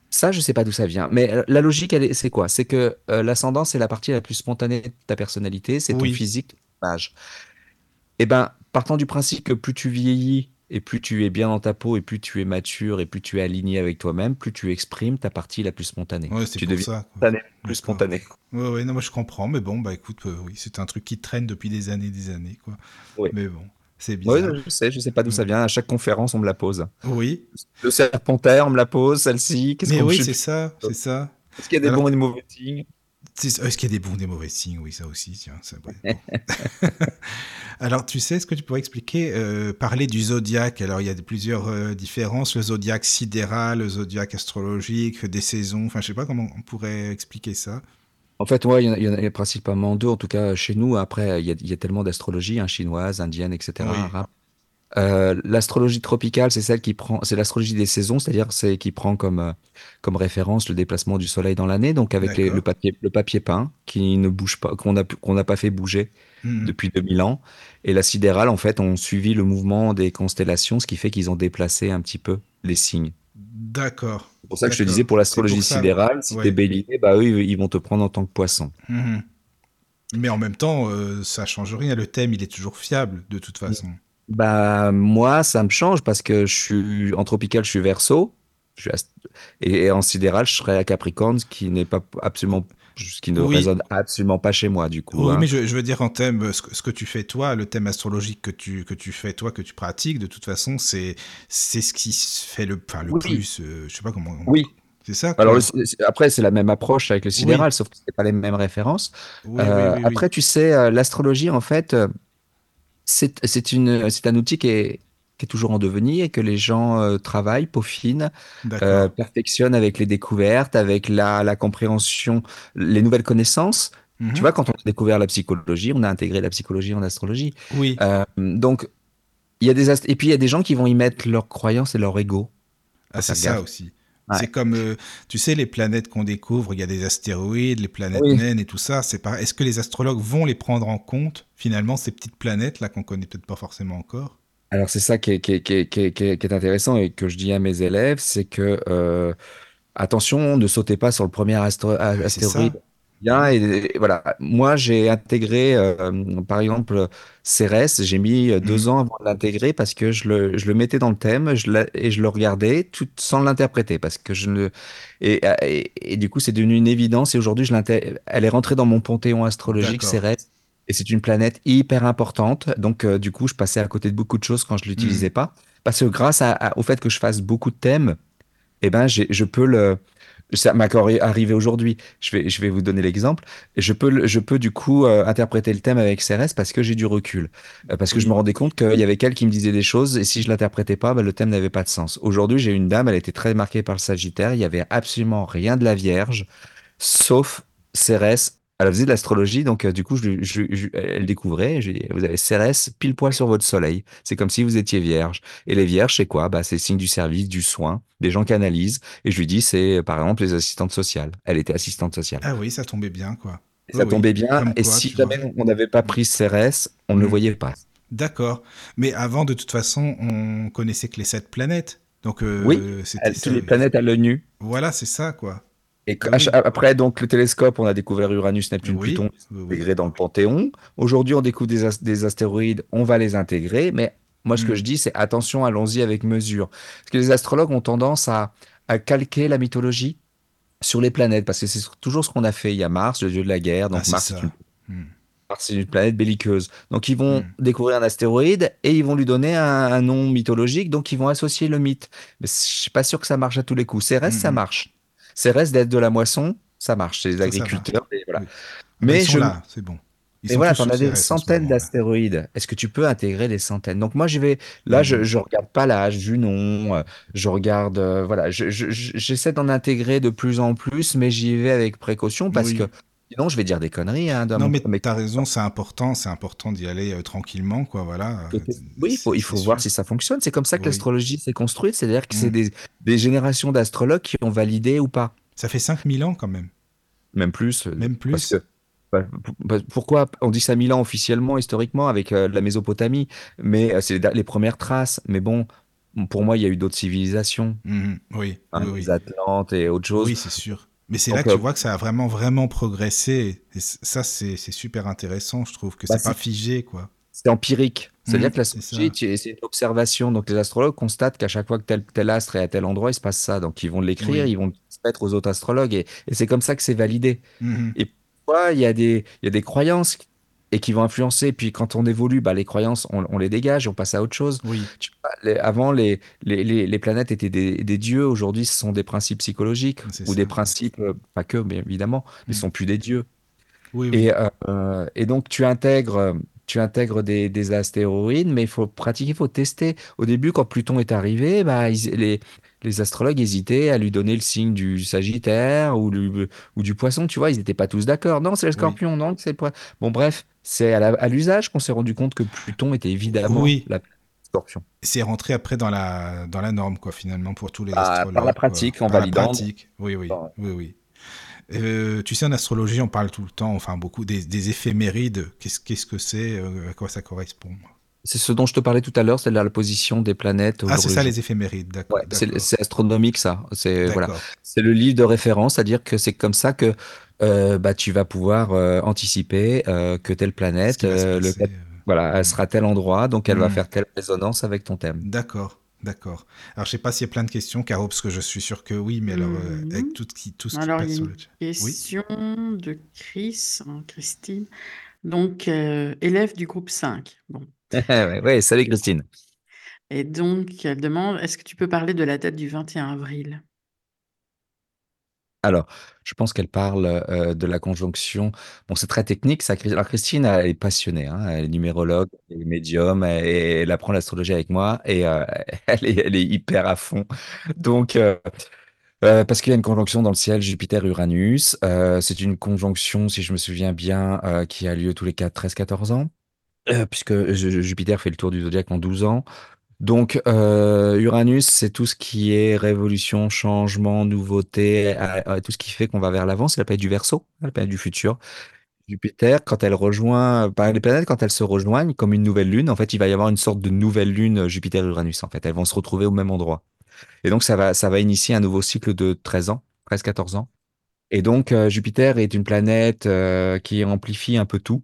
ça, je sais pas d'où ça vient. Mais la logique, elle c'est quoi? C'est que euh, l'ascendant, c'est la partie la plus spontanée de ta personnalité, c'est ton physique, ton âge. Eh ben, partant du principe que plus tu vieillis et plus tu es bien dans ta peau et plus tu es mature et plus tu es aligné avec toi-même, plus tu exprimes ta partie la plus spontanée. Ouais, c'est tu pour ça. spontané, plus spontané. Ouais, ouais, non, moi je comprends, mais bon, bah écoute, euh, oui, c'est un truc qui traîne depuis des années, des années, quoi. Oui. Mais bon, c'est bizarre. je sais, je sais pas d'où ça Ouais. vient. À chaque conférence, on me la pose. Oui, Le serpentaire, on me la pose, celle-ci. Qu'est-ce mais qu'on oui, c'est ça, c'est ça. Est-ce qu'il y a des Alors- bons et des mauvais signes? Est-ce qu'il y a des bons, des mauvais signes? Oui, ça aussi, tiens. Ça, ouais, bon. Alors, tu sais, est-ce que tu pourrais expliquer, euh, parler du zodiaque? Alors, il y a plusieurs euh, différences, le zodiaque sidéral, le zodiaque astrologique, des saisons, enfin, je sais pas comment on pourrait expliquer ça. En fait, ouais, il y en a, il y en a principalement deux, en tout cas chez nous. Après, il y a, il y a tellement d'astrologie, hein, chinoise, indienne, etc. Oui. arabe. Euh, l'astrologie tropicale, c'est celle qui prend, c'est l'astrologie des saisons, c'est-à-dire c'est qui prend comme euh, comme référence le déplacement du soleil dans l'année, donc avec les- le papier le papier peint qui ne bouge pas, qu'on a qu'on n'a pas fait bouger Mhm. depuis 2000 ans. Et la sidérale, en fait, ont suivi le mouvement des constellations, ce qui fait qu'ils ont déplacé un petit peu les signes. D'accord. C'est pour ça que je te disais, pour l'astrologie C'est pour ça. sidérale, si Ouais. t'es bélier, bah eux, ils vont te prendre en tant que poisson. Mhm. Mais en même temps, euh, ça change rien. Le thème, il est toujours fiable, de toute façon. Bah, moi, ça me change parce que je suis en tropical, je suis verso. Je suis ast- et, et en sidéral, je serais à Capricorne, ce qui n'est pas absolument, ce qui ne Oui. résonne absolument pas chez moi, du coup. Oui, hein. mais je, je veux dire en thème, ce que, ce que tu fais toi, le thème astrologique que tu, que tu fais toi, que tu pratiques, de toute façon, c'est c'est ce qui se fait le, enfin, le Oui. plus. euh, je sais pas comment. Oui. C'est ça. Alors, le- après, c'est la même approche avec le sidéral, sauf que c'est pas les mêmes références. Euh. Après, tu sais, euh, l'astrologie, en fait, c'est un outil qui est, qui est toujours en devenir et que les gens euh, travaillent, peaufinent, euh, perfectionnent avec les découvertes, avec la, la compréhension, les nouvelles connaissances. Mhm. Tu vois, quand on a découvert la psychologie, on a intégré la psychologie en astrologie. Oui. Euh, donc, il y a des et puis il y a des gens qui vont y mettre leur croyance et leur ego. Ah, c'est ça aussi. Ouais. C'est comme, euh, tu sais, les planètes qu'on découvre, il y a des astéroïdes, les planètes Oui. naines et tout ça. C'est pas. Est-ce que les astrologues vont les prendre en compte, finalement, ces petites planètes là qu'on connaît peut-être pas forcément encore? Alors c'est ça qui est, qui est- qui est- qui est- qui est- qui est intéressant et que je dis à mes élèves, c'est que euh, attention, ne sautez pas sur le premier astro- a- c'est astéroïde. Ça. Bien, et, et voilà. Moi, j'ai intégré, euh, par exemple, Cérès. J'ai mis deux Mhm. ans avant de l'intégrer parce que je le, je le mettais dans le thème je la- et je le regardais tout sans l'interpréter parce que je ne et, et, et du coup, c'est devenu une évidence et aujourd'hui, je. Elle est rentrée dans mon panthéon astrologique. Cérès. Et c'est une planète hyper importante. Donc, euh, du coup, je passais à côté de beaucoup de choses quand je l'utilisais pas. Parce que grâce à- à- au fait que je fasse beaucoup de thèmes, eh ben, je peux le. Ça m'est arrivé aujourd'hui. Je vais, je vais vous donner l'exemple. Je peux, je peux du coup euh, interpréter le thème avec Cérès parce que j'ai du recul. Euh, parce que je me rendais compte qu'il y avait quelqu'un qui me disait des choses et si je l'interprétais pas, ben, le thème n'avait pas de sens. Aujourd'hui, j'ai une dame, elle était très marquée par le Sagittaire. Il y avait absolument rien de la Vierge, sauf Cérès. Elle faisait de l'astrologie, donc euh, du coup, je, je- je- elle découvrait. Vous avez Cérès pile poil sur votre soleil. C'est comme si vous étiez vierge. Et les vierges, c'est quoi? Bah, C'est le signe du service, du soin, des gens qui analysent. Et je lui dis, c'est euh, par exemple les assistantes sociales. Elle était assistante sociale. Ah oui, ça tombait bien, quoi. Et ça oui, tombait bien. Et si jamais on n'avait pas pris Cérès, on ne le Mm. voyait pas. D'accord. Mais avant, de toute façon, on connaissait que les sept planètes. Donc, euh, Oui, toutes les planètes à l'œil nu. Voilà, c'est ça, quoi. Et Ah oui. après, donc, le télescope, on a découvert Uranus, Neptune, Oui, Pluton, oui, intégrés dans le Panthéon. Aujourd'hui, on découvre des, as- des astéroïdes, on va les intégrer. Mais moi, ce que Mm. je dis, c'est attention, allons-y avec mesure. Parce que les astrologues ont tendance à, à calquer la mythologie sur les planètes, parce que c'est toujours ce qu'on a fait. Il y a Mars, le dieu de la guerre. Donc, Ah, Mars, ça. c'est une. Mars, c'est une planète belliqueuse. Donc, ils vont Mm. découvrir un astéroïde et ils vont lui donner un, un nom mythologique. Donc, ils vont associer le mythe. Mais je suis pas sûr que ça marche à tous les coups. Cérès, ça Mhm. Marche. Cérès d'être de la moisson, ça marche. C'est les Ça, ça agriculteurs. et voilà. Oui. Mais Ils sont je, là, c'est bon. Et voilà, as des centaines d'astéroïdes. Est-ce que tu peux intégrer les centaines? Donc moi, je vais là, je, je regarde pas l'âge, Junon, euh, je regarde, euh, voilà, je, je- je- j'essaie d'en intégrer de plus en plus, mais j'y vais avec précaution parce que. Sinon, je vais dire des conneries, hein, Non, mais premier t'as raison, c'est important, c'est important d'y aller euh, tranquillement, quoi, voilà. Oui, il faut, il voir sûr. si ça fonctionne. C'est comme ça que Oui. l'astrologie s'est construite, c'est-à-dire que c'est Mm. des, des générations d'astrologues qui ont validé ou pas, Ça fait 5000 ans quand même. même plus. Même Parce plus. que, bah, p- pourquoi on dit 5000 ans officiellement, historiquement, avec euh, la Mésopotamie, mais euh, c'est les les premières traces. Mais bon, pour moi, il y a eu d'autres civilisations, Mhm. Oui, hein, oui, les Atlantes et autres choses. Oui, c'est sûr. Mais c'est là que tu euh, vois que ça a vraiment, vraiment progressé. Et ça, c'est super intéressant, je trouve, que Bah, c'est pas figé, quoi. C'est empirique. C'est-à-dire Mhm, que c'est l'astrologie, une observation. Donc, les astrologues constatent qu'à chaque fois que tel, tel astre est à tel endroit, il se passe ça. Donc, ils vont l'écrire, Oui. ils vont le transmettre aux autres astrologues. Et, et c'est comme ça que c'est validé. Mhm. Et parfois, il y a des, il y a des croyances et qui vont influencer. Puis, quand on évolue, bah, les croyances, on, on les dégage, on passe à autre chose. Oui, Tu vois, les- avant, les, les, les, planètes étaient des, des dieux. Aujourd'hui, ce sont des principes psychologiques ou des principes, euh, pas que, mais évidemment, mais ce Mhm. sont plus des dieux. oui, oui. Et, euh, et donc, tu intègres, tu intègres des, des astéroïdes, mais il faut pratiquer, il faut tester. Au début, quand Pluton est arrivé, bah, ils- les, les astrologues hésitaient à lui donner le signe du Sagittaire ou du, ou du Poisson. Tu vois, ils n'étaient pas tous d'accord. Non, c'est le Oui. Scorpion, non, c'est le Poisson. Bon, bref, c'est à l'usage qu'on s'est rendu compte que Pluton était évidemment Oui. la Scorpion. C'est rentré après dans la, dans la norme, quoi, finalement, pour tous les Bah, par la astrologues. quoi. pratique, en Par la validant. pratique, oui, oui, oui. Euh, tu sais, en astrologie, on parle tout le temps, enfin beaucoup, des, des éphémérides. Qu'est-ce que c'est euh, À quoi ça correspond? C'est ce dont je te parlais tout à l'heure, c'est la position des planètes Ah, c'est ça, les éphémérides, d'accord. Ouais, c'est astronomique ça. C'est voilà. Le livre de référence, c'est-à-dire que c'est comme ça que euh, bah, tu vas pouvoir anticiper que telle planète, le, voilà, elle sera à tel endroit, donc elle va Hmm. faire telle résonance avec ton thème. D'accord, d'accord. Alors, je sais pas s'il y a plein de questions, Caro, parce que je suis sûr que oui, mais alors, euh, avec tout, qui, tout ce qui Alors, il passe y a sur une le chat. Oui, question de Chris, hein, Christine, donc euh, élève du groupe 5. Bon. ouais, ouais, salut Christine. Et donc, elle demande, est-ce que tu peux parler de la date du 21 avril? Alors, je pense qu'elle parle euh, de la conjonction. Bon, c'est très technique, Alors, Christine, elle est passionnée, hein, Elle est numérologue, elle est médium, et elle apprend l'astrologie avec moi, et euh, elle est, elle hyper à fond. Donc, euh, parce qu'il y a une conjonction dans le ciel Jupiter-Uranus. C'est une conjonction, si je me souviens bien, qui a lieu tous les 13-14 ans, puisque Ju- Jupiter fait le tour du zodiaque en 12 ans. Donc, euh, Uranus, c'est tout ce qui est révolution, changement, nouveauté, euh, euh, tout ce qui fait qu'on va vers l'avant. C'est la planète du Verseau, la planète du futur. Jupiter, quand elle rejoint, les planètes, quand elles se rejoignent comme une nouvelle lune, en fait, il va y avoir une sorte de nouvelle lune Jupiter-Uranus. En fait, elles vont se retrouver au même endroit. Et donc, ça va, initier un nouveau cycle de 13 ans, 13-14 ans. Et donc, Jupiter est une planète qui amplifie un peu tout.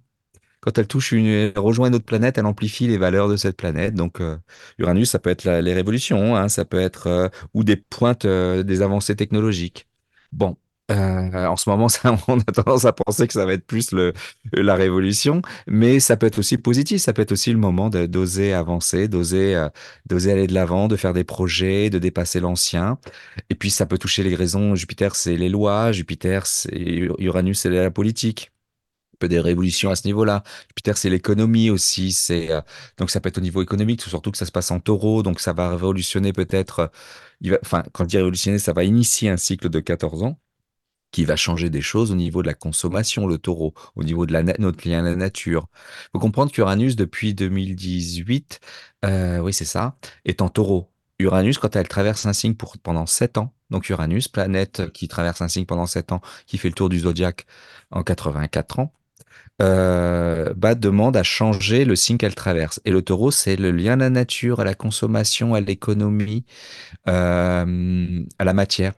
Quand elle touche une, elle rejoint une autre planète, elle amplifie les valeurs de cette planète. Donc, euh, Uranus, ça peut être les révolutions, hein, ça peut être euh, ou des pointes, euh, des avancées technologiques. Bon, en ce moment, on a tendance à penser que ça va être plus le, la révolution, mais ça peut être aussi positif. Ça peut être aussi le moment d'oser avancer, d'oser, d'oser aller de l'avant, de faire des projets, de dépasser l'ancien. Et puis, ça peut toucher les raisons. Jupiter, c'est les lois. Jupiter, c'est Uranus, c'est la politique peu des révolutions à ce niveau-là. Jupiter, c'est l'économie aussi. C'est euh, donc ça peut être au niveau économique, surtout que ça se passe en Taureau, donc ça va révolutionner peut-être. euh, enfin, quand je dis révolutionner, ça va initier un cycle de 14 ans qui va changer des choses au niveau de la consommation, le Taureau, au niveau de notre lien à la nature. Il faut comprendre qu'Uranus depuis 2018, euh, oui c'est ça, est en Taureau. Uranus, quand elle traverse un signe pour, pendant 7 ans, donc Uranus, planète qui traverse un signe pendant 7 ans, qui fait le tour du zodiaque en 84 ans, euh, bah, demande à changer le signe qu'elle traverse. Et le taureau, c'est le lien à la nature, à la consommation, à l'économie, euh, à la matière.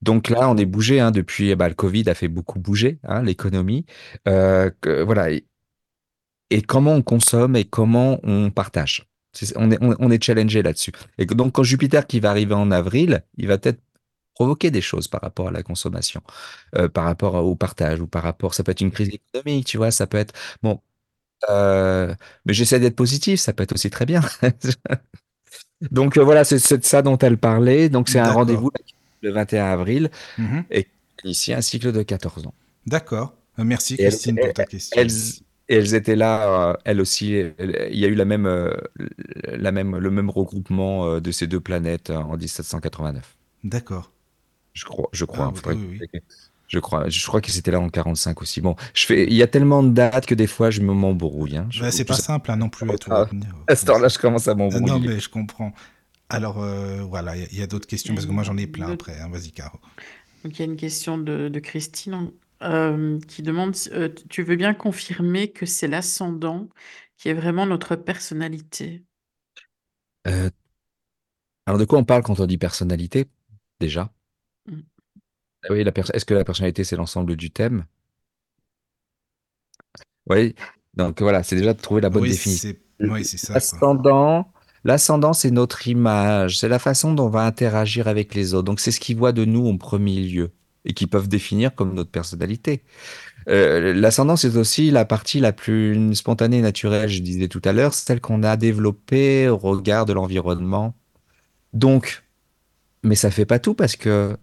Donc là, on est bougé hein, depuis, bah, le Covid a fait beaucoup bouger hein, l'économie. Euh, voilà. Et, comment on consomme et comment on partage. On est, on, on est challengé là-dessus. Et donc, quand Jupiter qui va arriver en avril, il va peut-être provoquer des choses par rapport à la consommation, euh, par rapport au partage ou par rapport, ça peut être une crise économique, tu vois, ça peut être, bon, euh, mais j'essaie d'être positif, ça peut être aussi très bien. Donc euh, voilà, c'est de ça dont elle parlait. Donc c'est un rendez-vous le 21 avril Mhm. et ici un cycle de 14 ans. D'accord. Merci Christine pour ta question. elles, étaient là, euh, elles aussi. elles- Il y a eu la même, euh, la même, le même regroupement de ces deux planètes en 1789. D'accord. Je crois, je Ah crois. oui, faudrait oui, oui. que- Je crois, je crois que c'était là en 45 aussi. Bon, je fais, il y a tellement de dates que des fois je me m'embrouille. Hein. Bah, c'est pas ça- simple hein, non plus à tout Ah. À ce temps-là, je commence à Non, m'embrouiller. mais je comprends. Alors, euh, voilà, il y a- d'autres questions parce que moi j'en ai plein après. hein. Vas-y, Caro. Donc, il y a une question de, de Christine euh, qui demande, euh, tu veux bien confirmer que c'est l'ascendant qui est vraiment notre personnalité? Euh, alors, de quoi on parle quand on dit personnalité, déjà? Oui, la est-ce que la personnalité, c'est l'ensemble du thème? Oui. Donc voilà, c'est déjà de trouver la bonne Oui, définition. c'est oui, c'est ça. quoi. L'ascendant, l'ascendant, c'est notre image, c'est la façon dont on va interagir avec les autres. Donc c'est ce qu'ils voient de nous en premier lieu et qu'ils peuvent définir comme notre personnalité. Euh, l'ascendant, c'est aussi la partie la plus spontanée et naturelle, je disais tout à l'heure, celle qu'on a développée au regard de l'environnement. Donc, mais ça fait pas tout parce que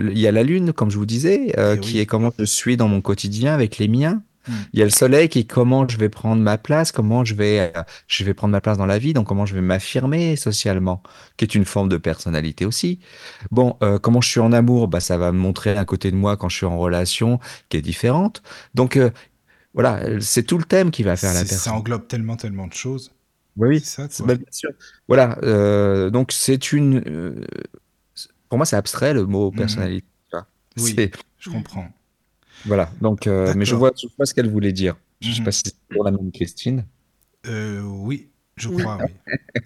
il y a la lune, comme je vous disais, euh, Eh qui oui. est comment je suis dans mon quotidien avec les miens. Mm. Il y a le soleil qui est comment je vais prendre ma place, comment je vais, euh, je vais prendre ma place dans la vie, donc comment je vais m'affirmer socialement, qui est une forme de personnalité aussi. Bon, euh, comment je suis en amour, bah, ça va me montrer un côté de moi quand je suis en relation qui est différente. Donc, voilà, c'est tout le thème qui va faire la C'est- Ça personne. englobe tellement, tellement de choses. Oui, ça, bah, bien sûr. Voilà, donc c'est une. Pour moi, c'est abstrait le mot Mhm. personnalité. Oui. Je comprends. Voilà, donc, euh, mais je vois, je vois ce qu'elle voulait dire. Je ne sais Mhm. pas si c'est pour la même Christine. Euh, oui, je crois, oui.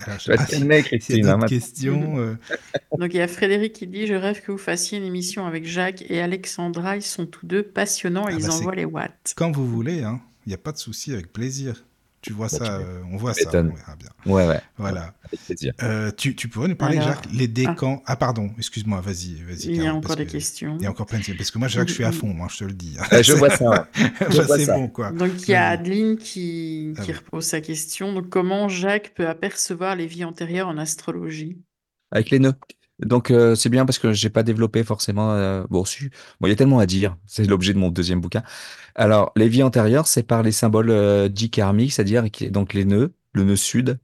Alors, ah, te calmer, s'il y a Christine. hein, questions. euh, Donc, il y a Frédéric qui dit, je rêve que vous fassiez une émission avec Jacques et Alexandra. Ils sont tous deux passionnants et Ah ils bah, envoient les watts. quand vous voulez, hein. Il n'y a pas de souci, avec plaisir. Tu vois Bah, ça, tu euh, on voit ça, on m'étonnes. verra bien. Ouais, ouais, Voilà. plaisir. Euh, tu, tu pourrais nous parler, Alors, Jacques, les décans? Ah, pardon, excuse-moi, vas-y, vas-y. Il y a encore des que questions. Il y a encore plein de Parce que moi, Jacques, je suis à fond, moi, je te le dis. hein. Euh, je vois ça. vois c'est bon, quoi. Donc, il y a. Adeline qui, Ah qui oui. repose sa question. Donc, comment Jacques peut apercevoir les vies antérieures en astrologie? Avec les nœuds. Donc, euh, c'est bien parce que j'ai pas développé forcément. euh, bon, il y a tellement à dire. C'est l'objet de mon deuxième bouquin. Alors, les vies antérieures, c'est par les symboles euh, dits karmiques, c'est-à-dire donc les nœuds, le nœud sud.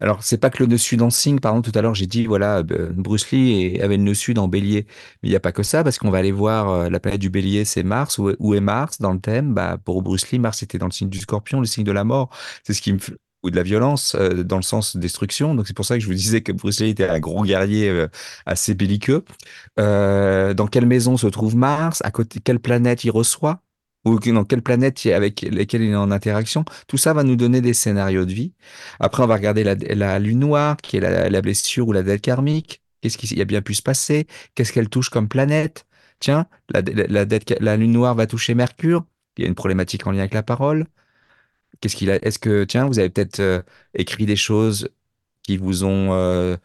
Alors, c'est pas que le nœud sud en signe. Par exemple, tout à l'heure, j'ai dit, voilà, euh, Bruce Lee avait le nœud sud en bélier. Mais il n'y a pas que ça, parce qu'on va aller voir euh, la planète du bélier, c'est Mars. Où, est- Mars dans le thème? Bah, pour Bruce Lee, Mars était dans le signe du scorpion, le signe de la mort. C'est ce qui me de la violence euh, dans le sens destruction. Donc c'est pour ça que je vous disais que Bruce Lee était un gros guerrier euh, assez belliqueux. Euh, dans quelle maison se trouve Mars? À côté quelle planète il reçoit? Ou dans quelle planète avec lesquelles il est en interaction? Tout ça va nous donner des scénarios de vie. Après, on va regarder la, lune noire, qui est la, blessure ou la dette karmique. Qu'est-ce qui a bien pu se passer? Qu'est-ce qu'elle touche comme planète? Tiens, la dette- la lune noire va toucher Mercure. Il y a une problématique en lien avec la parole. Qu'est-ce qu'il a Est-ce que, tiens, vous avez peut-être euh, écrit des choses qui vous ont euh,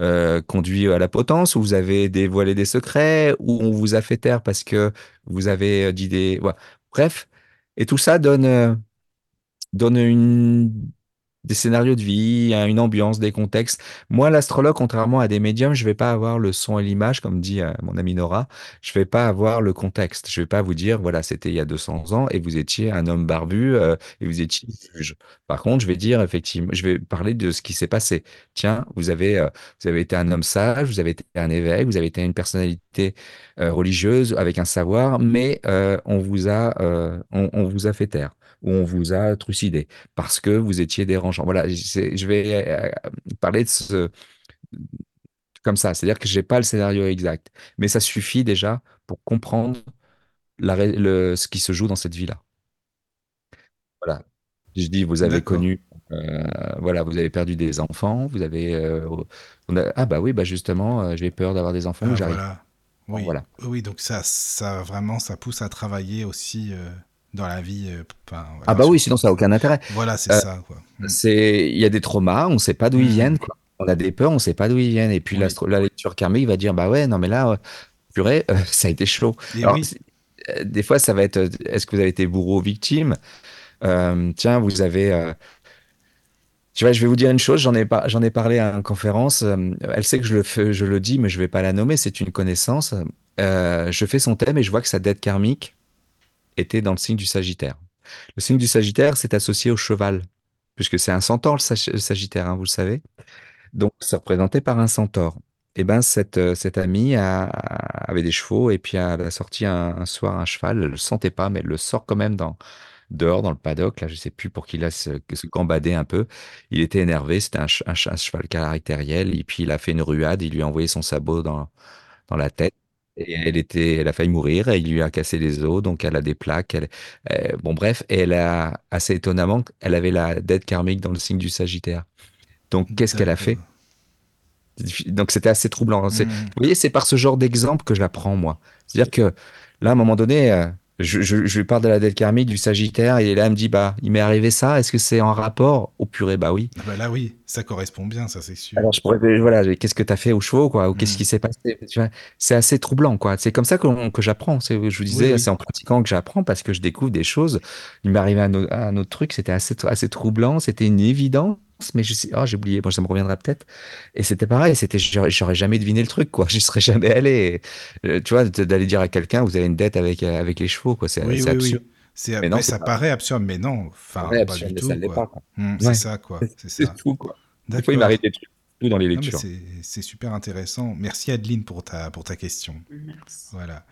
euh, conduit à la potence, ou vous avez dévoilé des secrets, ou on vous a fait taire parce que vous avez dit des... Bref, et tout ça donne, donne une, des scénarios de vie, hein, une ambiance, des contextes. Moi, l'astrologue, contrairement à des médiums, je vais pas avoir le son et l'image, comme dit euh, mon ami Nora. Je vais pas avoir le contexte. Je vais pas vous dire, voilà, c'était il y a 200 ans et vous étiez un homme barbu euh, et vous étiez juge. Par contre, je vais dire effectivement, je vais parler de ce qui s'est passé. Tiens, vous avez, euh, vous avez été un homme sage, vous avez été un évêque, vous avez été une personnalité religieuse avec un savoir, mais on vous a, on vous a fait taire ou on vous a trucidé parce que vous étiez dérangeant. Voilà, je vais euh, parler de ce comme ça, c'est-à-dire que j'ai pas le scénario exact, mais ça suffit déjà pour comprendre la, le, ce qui se joue dans cette vie-là. Voilà. Je dis, vous avez connu, euh, voilà, vous avez perdu des enfants, vous avez, euh, on a- ah bah oui, bah justement, euh, j'ai peur d'avoir des enfants, Ah, j'arrive. voilà. Oui. Voilà. oui, donc ça, ça vraiment, ça pousse à travailler aussi dans la vie. euh, voilà, Ah bah oui, sinon ça n'a aucun intérêt. Voilà, c'est Euh, ça. Mm. C'est, il y a des traumas, on ne sait pas d'où ils Mm. viennent, quoi. On a des peurs, on ne sait pas d'où ils viennent. Et puis Oui. la lecture karmique va dire, bah ouais, non mais là, euh, purée, ça a été chaud. Alors, oui. des fois, ça va être, est-ce que vous avez été bourreau, victime? Tiens, vous avez, tu vois, je vais vous dire une chose, j'en ai, par- j'en ai parlé à une conférence. Elle sait que je le fais, je le dis, mais je vais pas la nommer, c'est une connaissance. Euh, je fais son thème et je vois que sa dette karmique était dans le signe du Sagittaire. Le signe du Sagittaire, c'est associé au cheval, puisque c'est un centaure, le, Sagittaire, hein, vous le savez. Donc, c'est représenté par un centaure. Et eh ben cette, euh, cette amie avait des chevaux et puis elle a sorti un, soir un cheval. Elle le sentait pas, mais elle le sort quand même dans, dehors dans le paddock. Là, je sais plus pour qu'il laisse se, se gambader un peu. Il était énervé. C'était un, un, cheval caractériel. Et puis il a fait une ruade. Il lui a envoyé son sabot dans, dans la tête. Et elle était, elle a failli mourir. Et il lui a cassé les os. Donc elle a des plaques. Elle, euh, bon bref, et elle a assez étonnamment, elle avait la dette karmique dans le signe du Sagittaire. Donc qu'est-ce qu'elle a fait? Donc c'était assez troublant. Mmh. Vous voyez, c'est par ce genre d'exemple que je l'apprends, moi. C'est-à-dire que là, à un moment donné, euh, je, je, je, lui parle de la dette karmique, du Sagittaire, et là, elle me dit, bah, il m'est arrivé ça, est-ce que c'est en rapport Au purée, bah oui. Ah bah là, oui, ça correspond bien, ça, c'est sûr. Alors, je pourrais, voilà, qu'est-ce que tu as fait aux chevaux, quoi, ou qu'est-ce mmh. qui s'est passé? C'est assez troublant, quoi. C'est comme ça que, que j'apprends. Je vous disais, c'est en pratiquant que j'apprends parce que je découvre des choses. Il m'est arrivé un, un, autre truc, c'était assez, assez troublant, c'était une évidence mais je sais, oh, j'ai oublié, bon, ça me reviendra peut-être. Et c'était pareil, c'était, j'aurais jamais deviné le truc, quoi. J'y serais jamais allé. Euh, tu vois, d'aller dire à quelqu'un, vous avez une dette avec, euh, avec les chevaux, quoi. C'est oui, oui, absurde. Oui. C'est, mais non, ça paraît absurde, mais non. Enfin, pas du tout. Quoi. Pas, mmh, c'est ça, quoi. C'est, ça. tout, quoi. Des fois, il m'arrive des trucs tout dans les lectures. c'est, super intéressant. Merci Adeline pour ta, pour ta question. Merci. Voilà.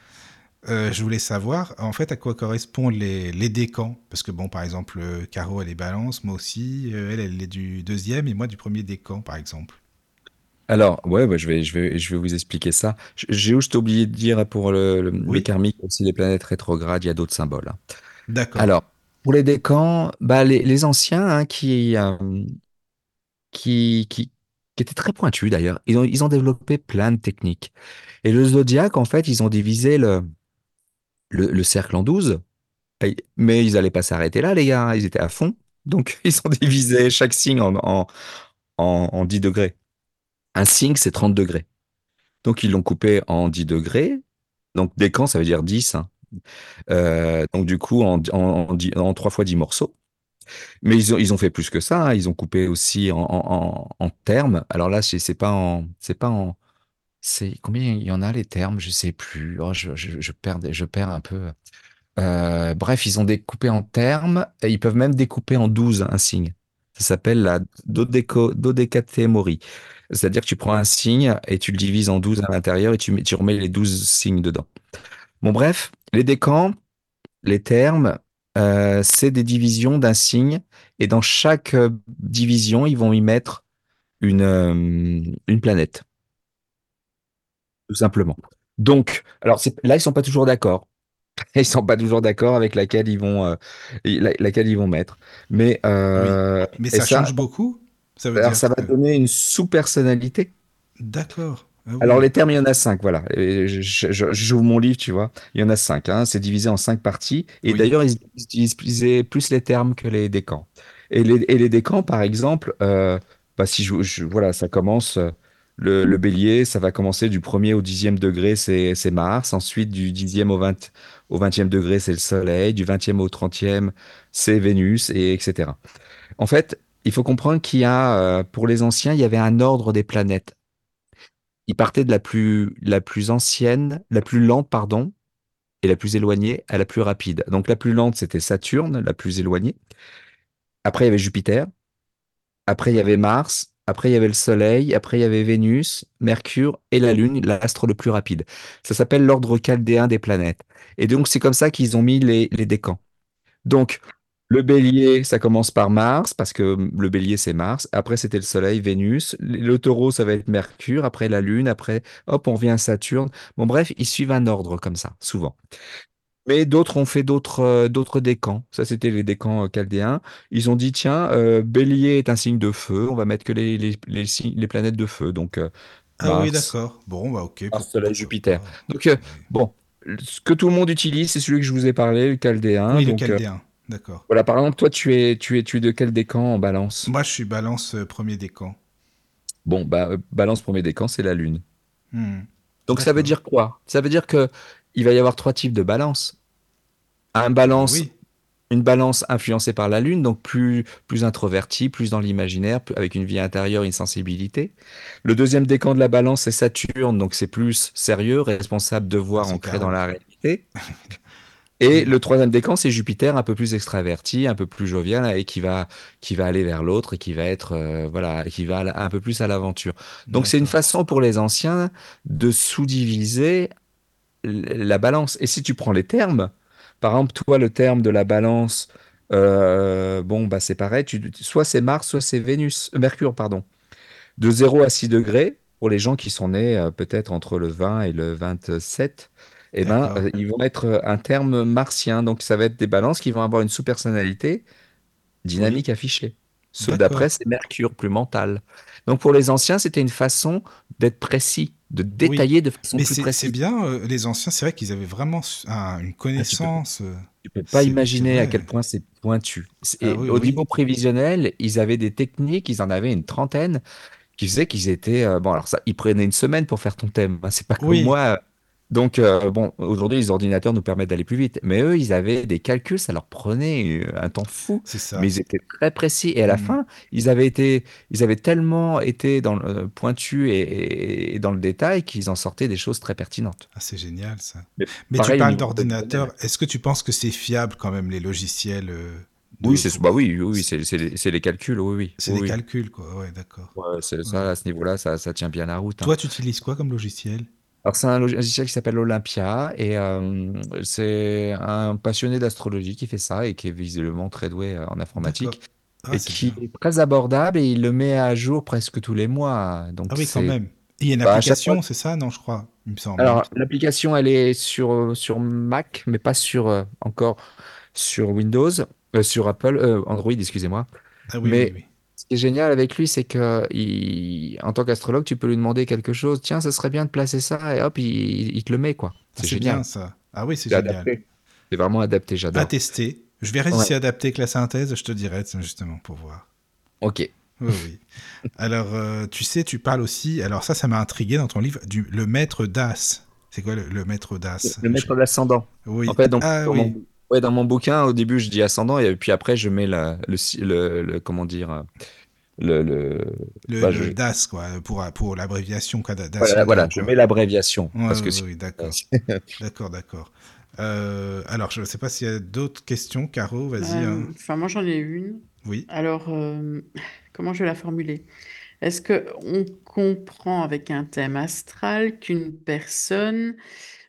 Euh, je voulais savoir, en fait, à quoi correspondent les, les décans? Parce que, bon, par exemple, euh, Caro, elle est balance, moi aussi. Euh, elle, elle est du deuxième et moi du premier décan, par exemple. Alors, ouais, je, vais, je, vais, je vais vous expliquer ça. J'ai juste oublié de dire pour le, le les karmiques, aussi les planètes rétrogrades, il y a d'autres symboles. Hein. D'accord. Alors, pour les décans, bah, les, les anciens hein, qui, qui, qui, qui étaient très pointus d'ailleurs, ils ont, ils ont développé plein de techniques. Et le zodiaque, en fait, ils ont divisé le, le, cercle en 12. Mais ils n'allaient pas s'arrêter là, les gars. Ils étaient à fond. Donc, ils ont divisé chaque signe en, en, en, 10 degrés. Un signe, c'est 30 degrés. Donc, ils l'ont coupé en 10 degrés. Donc, décan, ça veut dire 10. Hein. Euh, donc, du coup, en, en, en, 3 fois 10 morceaux. Mais ils ont, ils ont fait plus que ça. Hein. Ils ont coupé aussi en, en, en termes. Alors là, c'est pas en, c'est pas en, c'est combien il y en a les termes? Je sais plus. Oh, je, perds, un peu. Euh, bref, ils ont découpé en termes et ils peuvent même découper en 12 un signe. Ça s'appelle la dodécatémorie. C'est-à-dire que tu prends un signe et tu le divises en 12 à l'intérieur et tu, mets, tu remets les 12 signes dedans. Bon, bref, les décans, les termes, euh, c'est des divisions d'un signe et dans chaque euh, division, ils vont y mettre une planète tout simplement. Donc, alors là, ils sont pas toujours d'accord. Ils sont pas toujours d'accord avec laquelle ils vont, euh, laquelle ils vont mettre. Mais, euh, mais ça, change beaucoup. Ça, veut alors, ça va donner une sous-personnalité. D'accord. Ah alors les termes, il y en a cinq, voilà. J'ouvre mon livre, tu vois. Il y en a cinq. Hein. C'est divisé en cinq parties. Et d'ailleurs, ils utilisaient plus les termes que les décans. Et les, et les décans, par exemple, euh, bah, si je, voilà, ça commence. Le, bélier, ça va commencer du premier au dixième degré, c'est Mars. Ensuite, du dixième au, 20, au 20e degré, c'est le Soleil. Du 20e au 30e, c'est Vénus, et etc. En fait, il faut comprendre qu'il y a, euh, pour les anciens, il y avait un ordre des planètes. Ils partaient de la plus, la plus ancienne, la plus lente, pardon, et la plus éloignée à la plus rapide. Donc la plus lente, c'était Saturne, la plus éloignée. Après, il y avait Jupiter. Après, il y avait Mars. Après, il y avait le Soleil. Après, il y avait Vénus, Mercure et la Lune, l'astre le plus rapide. Ça s'appelle l'ordre chaldéen des planètes. Et donc, c'est comme ça qu'ils ont mis les, décans. Donc, le bélier, ça commence par Mars, parce que le bélier, c'est Mars. Après, c'était le Soleil, Vénus. Le taureau, ça va être Mercure. Après, la Lune. Après, hop, on vient à Saturne. Bon, bref, ils suivent un ordre comme ça, souvent. Mais d'autres ont fait d'autres euh, d'autres décans. Ça, c'était les décans euh, chaldéens. Ils ont dit, tiens, euh, Bélier est un signe de feu. On va mettre que les, les, les, les planètes de feu. Donc, ah oui, d'accord. Bon, bah ok. Mars, Soleil, Jupiter. Donc, bon, ce que tout le monde utilise, c'est celui que je vous ai parlé, le chaldéen. Oui, donc, le chaldéen. D'accord. Voilà, par exemple, toi, tu es, tu es, tu es de quel décan en balance? Moi, je suis balance premier décan. Bon, bah, balance premier décan, c'est la Lune. Hmm. Donc, ça veut dire quoi? Ça veut dire que il va y avoir trois types de balance. Un balance, une balance influencée par la Lune, donc plus, plus introverti, plus dans l'imaginaire, avec une vie intérieure, une sensibilité. Le deuxième décan de la balance, c'est Saturne, donc c'est plus sérieux, responsable, de voir ancré dans la réalité. Et le troisième décan, c'est Jupiter, un peu plus extraverti, un peu plus jovial, et qui va, qui va aller vers l'autre, et qui va être, euh, voilà, qui va un peu plus à l'aventure. Donc c'est une façon pour les anciens de sous-diviser la balance. Et si tu prends les termes, par exemple, toi, le terme de la balance, euh, bon, bah c'est pareil, tu, soit c'est Mars, soit c'est Vénus, euh, Mercure, pardon. De 0 à 6 degrés, pour les gens qui sont nés euh, peut-être entre le 20 et le 27, eh ben, ils vont être un terme martien. Donc, ça va être des balances qui vont avoir une sous-personnalité dynamique affichée. Ceux d'après, c'est Mercure, plus mental. Donc, pour les anciens, c'était une façon d'être précis, de détailler de façon Mais plus c'est c'est précise. bien, euh, les anciens, c'est vrai qu'ils avaient vraiment un- une connaissance. euh, Tu peux pas c'est- imaginer c'est à quel point c'est pointu. Ah Et oui, au oui. niveau prévisionnel, ils avaient des techniques, ils en avaient une trentaine, qui faisaient qu'ils étaient... euh, bon, alors ça, ils prenaient une semaine pour faire ton thème. hein, c'est pas comme moi. Donc, euh, bon, aujourd'hui, les ordinateurs nous permettent d'aller plus vite. Mais eux, ils avaient des calculs, ça leur prenait euh, un temps fou. C'est ça. Mais ils étaient très précis. Et à la Mm. fin, ils avaient été, ils avaient tellement été dans le euh, pointu et, dans le détail qu'ils en sortaient des choses très pertinentes. Ah, c'est génial ça. Mais Mais pareil tu parles d'ordinateur. Est-ce que tu penses que c'est fiable quand même les logiciels euh, de- Oui, c'est bah oui, oui, c'est les, les calculs, oui, oui. C'est oui, des oui. calculs quoi. Ouais, d'accord. Ouais, c'est ça, à ce niveau-là, ça, ça tient bien la route. hein. Toi, tu utilises quoi comme logiciel? Alors, c'est un logiciel qui s'appelle Olympia et euh, c'est un passionné d'astrologie qui fait ça et qui est visiblement très doué euh, en informatique. Ah, et c'est qui bien. est très abordable et il le met à jour presque tous les mois. Donc, Ah oui, quand même. Et il y a une Bah, application, c'est ça Non, je crois. Il me semble. Alors, l'application, elle est sur, sur Mac, mais pas sur euh, encore sur Windows, euh, sur Apple, Android, excusez-moi. ah oui, mais- oui, oui. Ce qui est génial avec lui, c'est que il- en tant qu'astrologue, tu peux lui demander quelque chose. Tiens, ça serait bien de placer ça, et hop, il, il te le met, quoi. C'est génial. bien ça. Ah oui, c'est génial. C'est vraiment adapté, À j'adore. tester. Je verrai si Ouais. c'est adapté avec la synthèse, je te dirai justement pour voir. Ok. Oui, oui. Alors, euh, tu sais, tu parles aussi, alors ça, ça m'a intrigué dans ton livre, du le maître d'As. C'est quoi le, le maître d'As? Le maître de l'ascendant. Oui. En fait, donc, ah oui. Ouais, dans mon bouquin, au début, je dis ascendant, et puis après, je mets la- le, si- le, le- comment dire, euh, le, le- Le, bah, le je- DAS, quoi, pour, pour l'abréviation quoi, d'ascendant. voilà, voilà, je mets l'abréviation. Ouais, parce que ouais, oui, d'accord. D'accord, d'accord. Euh, alors, je ne sais pas s'il y a d'autres questions. Caro, vas-y. Euh, hein. Enfin, moi, j'en ai une. Oui. Alors, euh, comment je vais la formuler? Est-ce que on comprend avec un thème astral qu'une personne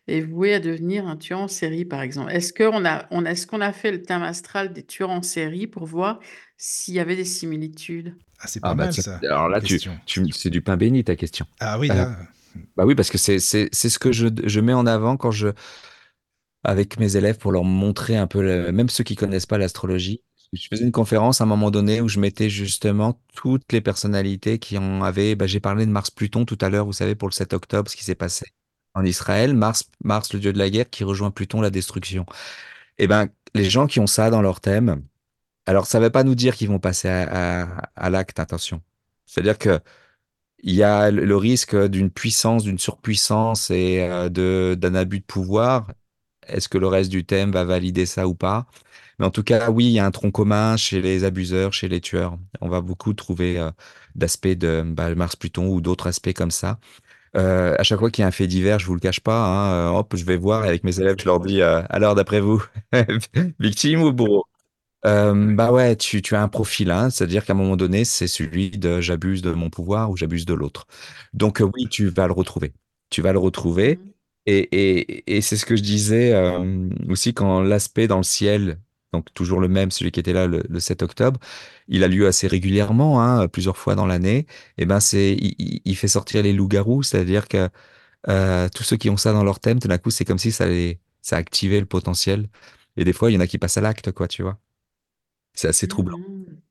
est vouée à devenir un tueur en série, par exemple? Est-ce qu'on a, on a, est-ce qu'on a fait le thème astral des tueurs en série pour voir s'il y avait des similitudes? Ah, c'est pas Ah, bah, mal ça. alors là, tu, tu, c'est du pain béni, ta question. Ah oui, Euh. Bah oui, parce que c'est c'est c'est ce que je, je mets en avant quand je avec mes élèves pour leur montrer un peu, le- même ceux qui connaissent pas l'astrologie. Je faisais une conférence à un moment donné où je mettais justement toutes les personnalités qui en avaient. Bah, j'ai parlé de Mars-Pluton tout à l'heure, vous savez, pour le 7 octobre, ce qui s'est passé en Israël. Mars, Mars, le dieu de la guerre, qui rejoint Pluton, la destruction. Et ben, les gens qui ont ça dans leur thème, alors ça ne veut pas nous dire qu'ils vont passer à, l'acte, attention. C'est-à-dire que il y a le risque d'une puissance, d'une surpuissance et euh, d'un abus de pouvoir. Est-ce que le reste du thème va valider ça ou pas? Mais en tout cas, oui, il y a un tronc commun chez les abuseurs, chez les tueurs. On va beaucoup trouver euh, d'aspects de bah, Mars-Pluton ou d'autres aspects comme ça. Euh, à chaque fois qu'il y a un fait divers, je vous le cache pas, hein, euh, hop, je vais voir et avec mes élèves, je leur dis euh, alors d'après vous, victime ou bourreau? Euh, bah ouais, tu, tu as un profil, hein, c'est-à-dire qu'à un moment donné, c'est celui de j'abuse de mon pouvoir ou j'abuse de l'autre. Donc euh, oui, tu vas le retrouver. Tu vas le retrouver. Mhm. Et, et, et c'est ce que je disais euh, aussi quand l'aspect dans le ciel, donc toujours le même, celui qui était là le, le 7 octobre, il a lieu assez régulièrement, hein, plusieurs fois dans l'année. Et ben c'est, il, fait sortir les loups-garous, c'est-à-dire que euh, tous ceux qui ont ça dans leur thème, tout d'un coup, c'est comme si ça les, ça activait le potentiel. Et des fois, il y en a qui passent à l'acte, quoi, tu vois. C'est assez troublant.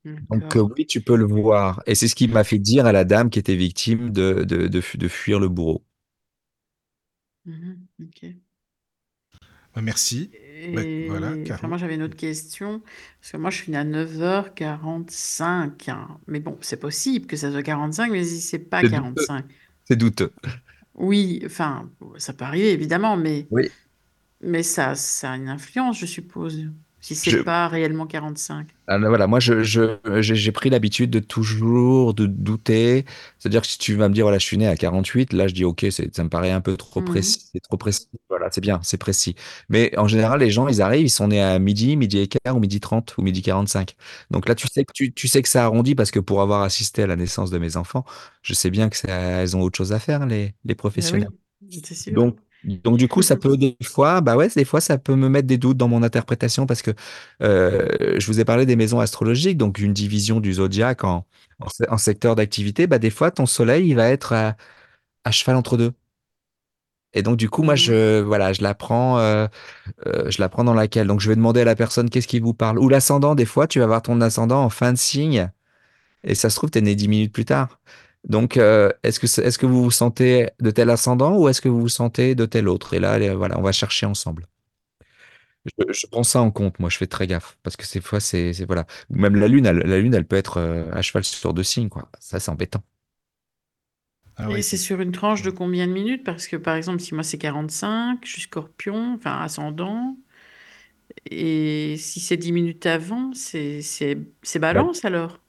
Mhm, Donc euh, oui, tu peux le voir. Et c'est ce qui m'a fait dire à la dame qui était victime de, de, de, fu- de fuir le bourreau. Ok. Bah, voilà, enfin, moi, j'avais une autre question. Parce que moi, je finis à 9h45. hein. Mais bon, c'est possible que ça soit 45, mais si c'est pas C'est douteux. 45. C'est douteux. Oui, enfin, ça peut arriver, évidemment, mais, Oui. mais ça, ça a une influence, je suppose. Si c'est Je, pas réellement 45. Ah, voilà, moi, je, je, j'ai pris l'habitude de toujours de douter. C'est-à-dire que si tu vas me dire, voilà, je suis né à 48, là, je dis, OK, c'est, ça me paraît un peu trop Mhm. précis. C'est trop précis. Voilà, c'est bien, c'est précis. Mais en général, les gens, ils arrivent, ils sont nés à midi, midi et quart, ou midi 30, ou midi 45. Donc là, tu sais que, tu, tu sais que ça arrondit parce que pour avoir assisté à la naissance de mes enfants, je sais bien que ça, elles ont autre chose à faire, les, les professionnels. oui, c'est sûr. Donc, donc du coup, ça peut des fois, bah ouais, des fois, ça peut me mettre des doutes dans mon interprétation parce que euh, je vous ai parlé des maisons astrologiques, donc une division du zodiaque en, en, se- en secteur d'activité. Bah des fois, ton soleil, il va être à, à cheval entre deux. Et donc du coup, moi, Mhm. je voilà, je la prends, euh, euh, je la prends dans laquelle. Donc je vais demander à la personne qu'est-ce qui vous parle. Ou l'ascendant, des fois, tu vas voir ton ascendant en fin de signe et ça se trouve, tu es né dix minutes plus tard. Donc, euh, est-ce que, c'est- est-ce que vous vous sentez de tel ascendant ou est-ce que vous vous sentez de tel autre? Et là, allez, voilà, on va chercher ensemble. Je, je prends ça en compte, moi, je fais très gaffe. Parce que ces fois, c'est, voilà. Ou Même la lune, elle, la lune, elle peut être euh, à cheval sur deux signes, quoi. Ça, c'est embêtant. Ah Et oui, c'est c'est... sur une tranche de combien de minutes? Parce que par exemple, si moi c'est 45, je suis scorpion, enfin ascendant, et si c'est 10 minutes avant, c'est c'est c'est Bah, balance alors?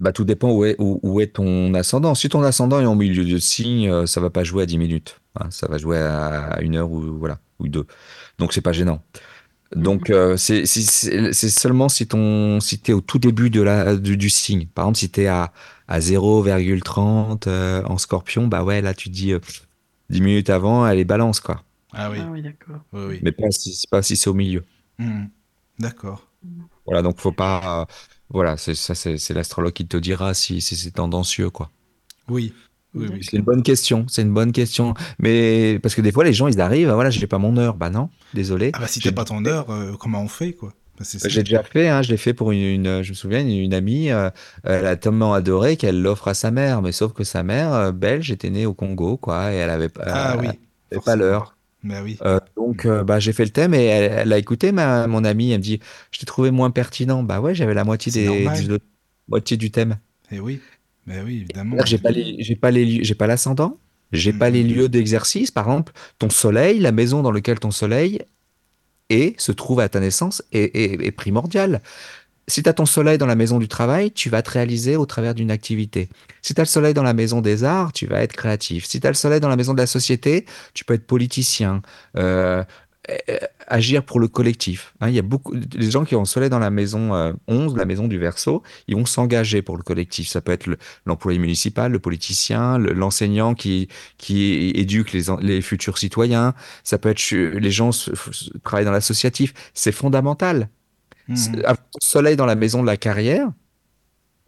Bah, tout dépend où est, où, où est ton ascendant. Si ton ascendant est en milieu de signe, euh, ça va pas jouer à 10 minutes. hein. ça va jouer à une heure ou, voilà, ou deux. Donc, c'est pas gênant. Donc, Mhm. euh, c'est seulement si ton si t'es au tout début de la, du, du signe. Par exemple, si tu es à, à 0,30 euh, en scorpion, bah ouais, là, tu dis euh, 10 minutes avant, elle est balance, quoi. Ah oui, Ah oui, d'accord. oui, oui. Mais pas si, c'est pas si c'est au milieu. Mhm. D'accord. Voilà, donc faut pas. Voilà, c'est ça, c'est c'est l'astrologue qui te dira si, si c'est tendancieux, quoi. Oui, oui, oui. C'est une bonne question, c'est une bonne question. Mais parce que des fois, les gens, ils arrivent, ah, voilà, j'ai pas mon heure. Bah non, désolé. Ah bah si t'as pas ton heure, euh, comment on fait, quoi? Bah. J'ai déjà fait, hein, je l'ai fait pour une, une- je me souviens, une, une amie, euh, elle a tellement adoré qu'elle l'offre à sa mère, mais sauf que sa mère, euh, belge, était née au Congo, quoi, et elle avait, pas- Ah oui, avait pas l'heure. Bah oui. Euh, donc, euh, bah, j'ai fait le thème et elle, elle a écouté ma, mon amie, elle me dit, je t'ai trouvé moins pertinent. Bah ouais, j'avais la moitié des, moitié du thème. Eh oui. Bah oui, évidemment. J'ai pas les, j'ai pas les, lieux- j'ai pas l'ascendant, j'ai pas les lieux d'exercice. Par exemple, ton soleil, la maison dans laquelle ton soleil est, se trouve à ta naissance est, est, est primordial. Si tu as ton soleil dans la maison du travail, tu vas te réaliser au travers d'une activité. Si tu as le soleil dans la maison des arts, tu vas être créatif. Si tu as le soleil dans la maison de la société, tu peux être politicien, euh, euh, agir pour le collectif. Hein, y a beaucoup les gens qui ont le soleil dans la maison euh, 11, la maison du Verseau, ils vont s'engager pour le collectif. Ça peut être le- l'employé municipal, le politicien, le- l'enseignant qui, qui éduque les, les futurs citoyens. Ça peut être les gens se- travaillent dans l'associatif. C'est fondamental. Ton soleil dans la maison de la carrière,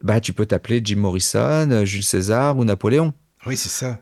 bah, tu peux t'appeler Jim Morrison, euh, Jules César ou Napoléon. Oui, c'est ça,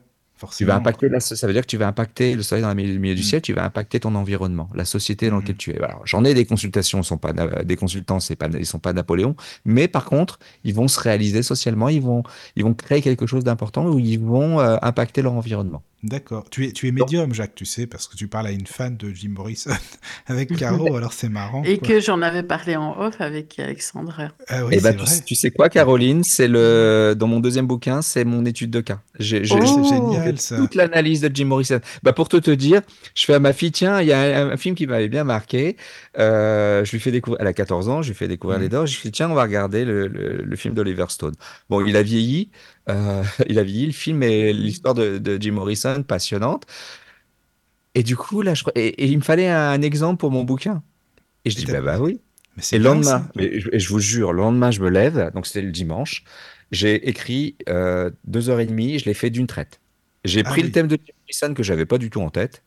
Tu vas impacter la, ça veut dire que tu vas impacter le soleil dans le milieu, du Mhm. ciel, tu vas impacter ton environnement, la société dans laquelle Mhm. tu es. Alors, j'en ai des consultations, ils sont pas des consultants, c'est pas, ils sont pas Napoléon, mais par contre, ils vont se réaliser socialement, ils vont, ils vont créer quelque chose d'important où ils vont euh, impacter leur environnement. D'accord. Tu es, tu es médium, Jacques, tu sais, parce que tu parles à une fan de Jim Morrison avec Caro, alors c'est marrant, Et quoi. que j'en avais parlé en off avec Alexandra. Ah oui, eh ben, tu, sais quoi, Caroline, c'est le, dans mon deuxième bouquin, c'est mon étude de cas. J'ai, Oh! génial, fait ça. toute l'analyse de Jim Morrison. Bah, pour tout te dire, je fais à ma fille, tiens, il y a un, un film qui m'avait bien marqué. Euh, je lui fais découvrir, elle a 14 ans, je lui fais découvrir les Mhm. dents. Je lui dis, tiens, on va regarder le, le, le film d'Oliver Stone. Bon, il a vieilli, euh, il a vieilli. Le film et l'histoire de, de Jim Morrison, passionnante. Et du coup, là, je, et, et il me fallait un, exemple pour mon bouquin. Et je Et dis, bah, bah oui. Mais Et le lendemain, mais je, et je vous jure, le lendemain, je me lève, donc c'était le dimanche, j'ai écrit euh, deux heures et demie, je l'ai fait d'une traite. J'ai Ah pris le thème de Jim Morrison que j'avais pas du tout en tête,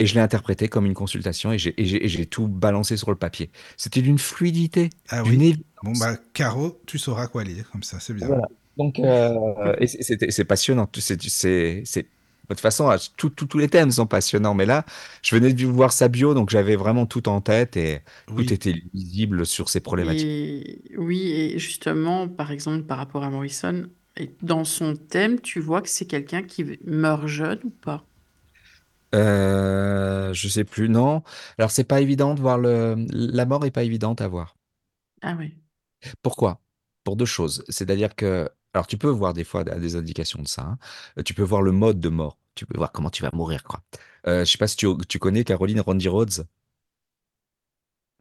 et je l'ai interprété comme une consultation, et j'ai tout balancé sur le papier. C'était d'une fluidité, Ah oui. Bon, bah, Caro, tu sauras quoi lire, comme ça, c'est bien. Voilà. Donc, euh, c'est passionnant. C'est, c'est, c'est, de toute façon, à- tout- tout- tous les thèmes sont passionnants. Mais là, je venais de voir sa bio, donc j'avais vraiment tout en tête et tout était lisible sur ces problématiques. Et oui, et justement, par exemple, par rapport à Morrison, et dans son thème, tu vois que c'est quelqu'un qui meurt jeune ou pas? Euh, je sais plus, non. Alors, c'est pas évident de voir le. La mort est pas évidente à voir. Ah oui. Pourquoi? Pour deux choses. C'est-à-dire que. Alors, tu peux voir des fois des indications de ça. hein. Euh, Tu peux voir le mode de mort. Tu peux voir comment tu vas mourir, quoi. Euh, je sais pas si tu, tu connais Caroline Rondy Rhodes?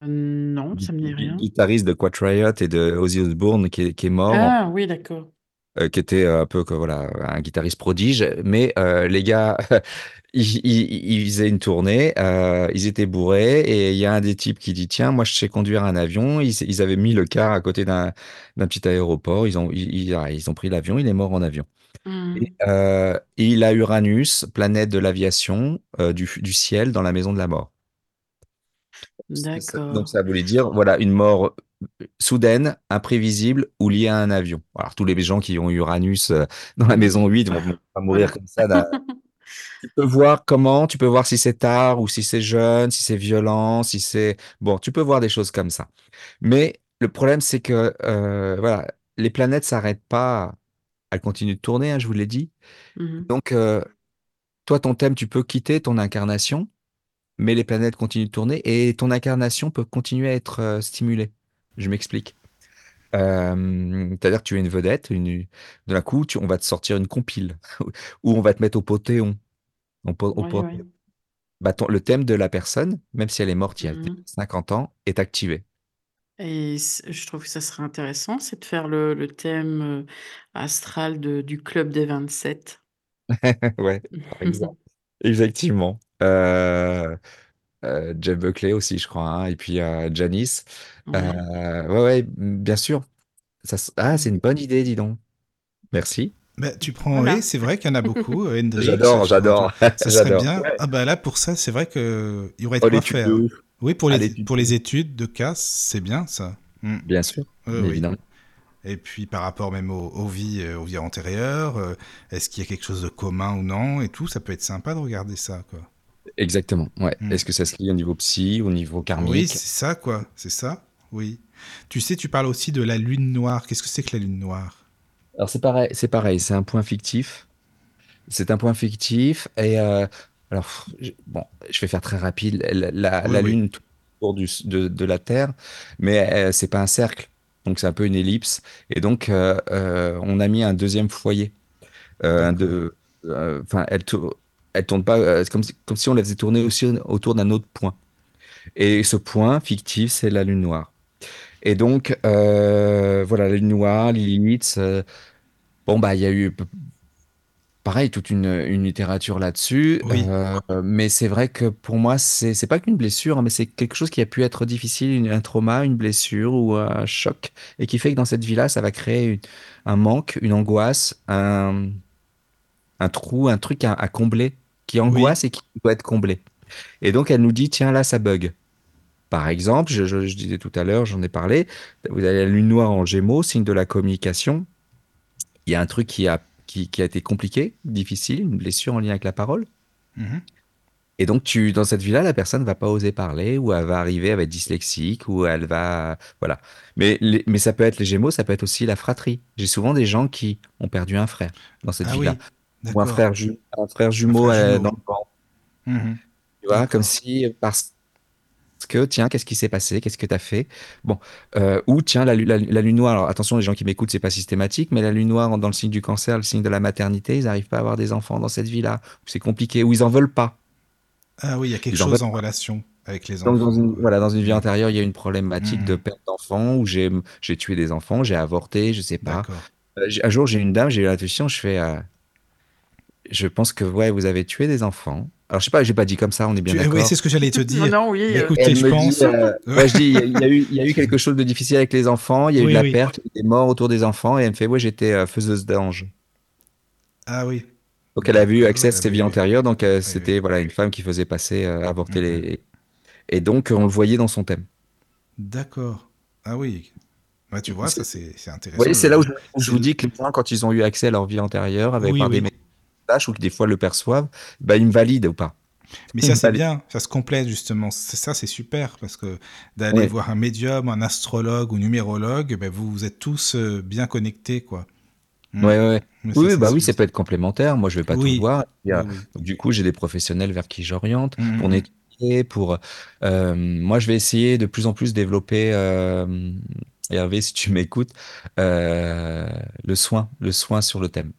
non, ça me dit rien. guitariste de Quiet Riot et de Ozzy Osbourne qui est, qui est mort. Ah oui, d'accord. Euh, qui était un peu voilà un guitariste prodige. Mais euh, les gars, ils, ils, faisaient une tournée, euh, ils étaient bourrés et il y a un des types qui dit tiens moi je sais conduire un avion. Ils, ils avaient mis le car à côté d'un d'un petit aéroport. Ils ont ils, ils ont pris l'avion. Il est mort en avion. Hmm. Et, euh, il a Uranus, planète de l'aviation, du, du ciel dans la maison de la mort. D'accord. Donc ça voulait dire voilà une mort soudaine, imprévisible ou liée à un avion. Alors tous les gens qui ont Uranus euh, dans la maison 8 vont pas mourir comme ça. tu peux voir comment, tu peux voir si c'est tard ou si c'est jeune, si c'est violent, si c'est bon, tu peux voir des choses comme ça. Mais le problème c'est que euh, voilà, les planètes s'arrêtent pas, elles continuent de tourner, hein, je vous l'ai dit. Mhm. Donc euh, toi ton thème, tu peux quitter ton incarnation, mais les planètes continuent de tourner et ton incarnation peut continuer à être stimulée. Je m'explique. Euh, c'est-à-dire que tu es une vedette, une, de la coup, tu, on va te sortir une compile, ou on va te mettre au Panthéon. On, peut- on Ouais, peut- ouais. bah, ton- le thème de la personne, même si elle est morte il y a Mhm. 50 ans, est activé. Et je trouve que ça serait intéressant, c'est de faire le, le thème euh, astral de- du club des 27. Ouais, par exemple. Effectivement. Euh, euh, Jeff Buckley aussi, je crois, hein, et puis euh, Janice. Ouais. Euh, ouais, ouais, bien sûr. Ça, ah, c'est une bonne idée, dis donc. Merci. Bah, tu prends, Voilà. oui, c'est vrai qu'il y en a beaucoup. J'adore, j'adore. Ça serait bien. Ouais. Ah bah là, pour ça, c'est vrai que il y aurait de Oh, quoi faire. de. Oui, pour Ah, les, l'étude pour les études de cas, c'est bien ça. Mm. Bien sûr, Euh, oui. évidemment. Et puis par rapport même aux, aux vies, aux vies antérieures, euh, est-ce qu'il y a quelque chose de commun ou non et tout, ça peut être sympa de regarder ça, quoi. Exactement. Ouais. Mm. Est-ce que ça se lie au niveau psy, au niveau karmique? Oui, c'est ça, quoi. C'est ça. Oui. Tu sais, tu parles aussi de la lune noire. Qu'est-ce que c'est que la lune noire? Alors c'est pareil, c'est pareil, c'est un point fictif. C'est un point fictif et euh, alors je- bon, je vais faire très rapide. La, la- Oui, la oui. Lune tourne autour du, de, de la Terre, mais euh, c'est pas un cercle, donc c'est un peu une ellipse. Et donc euh, euh, on a mis un deuxième foyer. Un de, enfin, elle, tour- elle tourne pas. euh, c'est comme si, comme si on la faisait tourner aussi autour d'un autre point. Et ce point fictif, c'est la Lune noire. Et donc, euh, voilà, la Lune noire, Lilith. euh, bon, bah, il y a eu, pareil, toute une, une littérature là-dessus. Oui. euh, mais c'est vrai que pour moi, c'est, c'est pas qu'une blessure, hein, mais c'est quelque chose qui a pu être difficile, une- un trauma, une blessure ou un choc, et qui fait que dans cette vie-là, ça va créer une- un manque, une angoisse, un, un trou, un truc à, à combler, qui angoisse et qui doit être comblé. Et donc, elle nous dit, tiens, là, ça bug. Par exemple, je, je- je disais tout à l'heure, j'en ai parlé, vous avez la lune noire en gémeaux, signe de la communication. Il y a un truc qui a, qui, qui a été compliqué, difficile, une blessure en lien avec la parole. Mhm. Et donc, tu, dans cette vie-là, la personne va pas oser parler, ou elle va arriver, elle va être dyslexique, ou elle va. Voilà. Mais, les- mais ça peut être les gémeaux, ça peut être aussi la fratrie. J'ai souvent des gens qui ont perdu un frère dans cette Ah oui, vie-là. Ou un frère, ju- un frère jumeau frère euh, jumeau. dans le ventre. Mhm. Tu vois, comme si, parce que, tiens, qu'est-ce qui s'est passé? Qu'est-ce que tu as fait? Bon, euh, ou tiens, la, lu- la, la lune noire. Alors, attention, les gens qui m'écoutent, c'est pas systématique, mais la lune noire dans le signe du cancer, le signe de la maternité, ils n'arrivent pas à avoir des enfants dans cette vie-là. C'est compliqué, ou ils en veulent pas. Ah oui, il y a quelque Ils chose en relation avec les Donc, enfants. dans une, voilà, dans une vie antérieure, il y a une problématique Mhm. de perte d'enfants, où j'ai, tué des enfants, j'ai avorté, je sais pas. Euh, un jour, j'ai une dame, j'ai eu l'intuition, je fais, euh, je pense que, ouais, vous avez tué des enfants. Alors, je sais pas, j'ai pas dit comme ça, on est bien d'accord. oui, c'est ce que j'allais te Non, dire. non, oui. Mais euh, écoute, Elle je pense. dit, euh, ouais, je dis, il y, a- y eu, il y a eu quelque chose de difficile avec les enfants, il y a eu Oui, de la oui. perte, il y a eu des morts autour des enfants, et elle me fait, ouais, j'étais euh, faiseuse d'anges. Ah oui. Donc elle a vu D'accord, accès à elle ses vies antérieures, donc euh, oui. c'était voilà une femme qui faisait passer, euh, avorter Mhm. les. Et donc on le voyait dans son thème. D'accord. Ah oui. Ouais, tu vois, C'est- ça c'est intéressant. voyez, c'est là où je, où je c'est- vous dis que les gens, quand ils ont eu accès à leur vie antérieure, avec Oui, par oui. des ou que des fois le perçoivent, bah, ils me valident ou pas. Mais ça, c'est bien, ça se complète justement. Ça, c'est super parce que d'aller Ouais. voir un médium, un astrologue ou numérologue, ben, vous, vous êtes tous euh, bien connectés, quoi. Mm. Ouais, ouais. Mais Oui, bah oui, sûr. ça peut être complémentaire. Moi, je vais pas Oui. tout voir. Il y a- Oui, oui. donc, du coup, j'ai des professionnels vers qui j'oriente Mhm. pour nettoyer, pour. euh, moi, je vais essayer de plus en plus développer. euh, Hervé, si tu m'écoutes, euh, le soin, le soin sur le thème.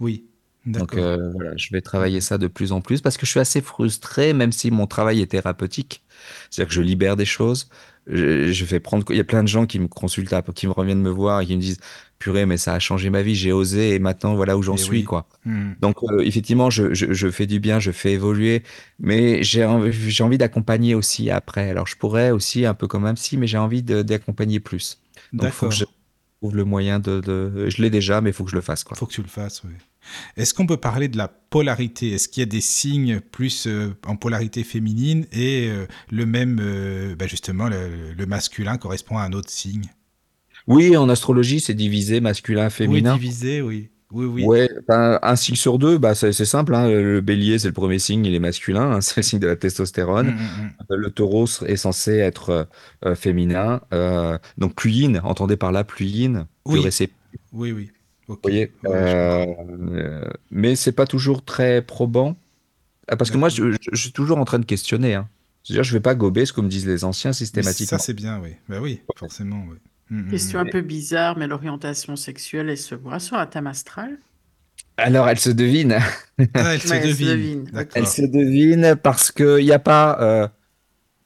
Oui, Donc euh, voilà, je vais travailler ça de plus en plus parce que je suis assez frustré, même si mon travail est thérapeutique. C'est-à-dire que je libère des choses, je, je fais prendre. Il y a plein de gens qui me consultent, qui me reviennent me voir et qui me disent, purée, mais ça a changé ma vie, j'ai osé et maintenant voilà où j'en Et suis, oui. quoi. Hmm. Donc euh, effectivement, je, je, je fais du bien, je fais évoluer, mais j'ai envie, envie d'accompagner aussi après. Alors je pourrais aussi un peu comme un psy, mais j'ai envie d'accompagner plus. Donc faut que je trouve le moyen de, de... Je l'ai déjà, mais il faut que je le fasse, quoi. Faut que tu le fasses, oui. Est-ce qu'on peut parler de la polarité? Est-ce qu'il y a des signes plus euh, en polarité féminine et euh, le même, euh, bah, justement, le, le masculin correspond à un autre signe? Oui, en astrologie, c'est divisé masculin, Oui, féminin. divisé, oui. Oui, oui. Ouais, ben, un signe sur deux, bah, c'est simple. hein. Le bélier, c'est le premier signe, il est masculin, hein, c'est le signe de la testostérone. hmm, hmm. Le taureau est censé être féminin. Donc, pluine, entendez par là, pluine, Oui. Oui, oui. Ok. Vous voyez, Ouais, euh, mais c'est pas toujours très probant. Ah, Parce que moi, je, je- je suis toujours en train de questionner. Hein. C'est-à-dire, je vais pas gober ce que me disent les anciens Mais ça, systématiquement. c'est bien, oui. Bah oui, forcément, oui. Hmm, hmm, Question hmm. un peu bizarre, mais l'orientation sexuelle, elle se voit sur la thème astrale? Alors, elle se devine. Ah, elle se Ouais, elle se devine. devine. Elle se devine parce que il n'y a pas. euh,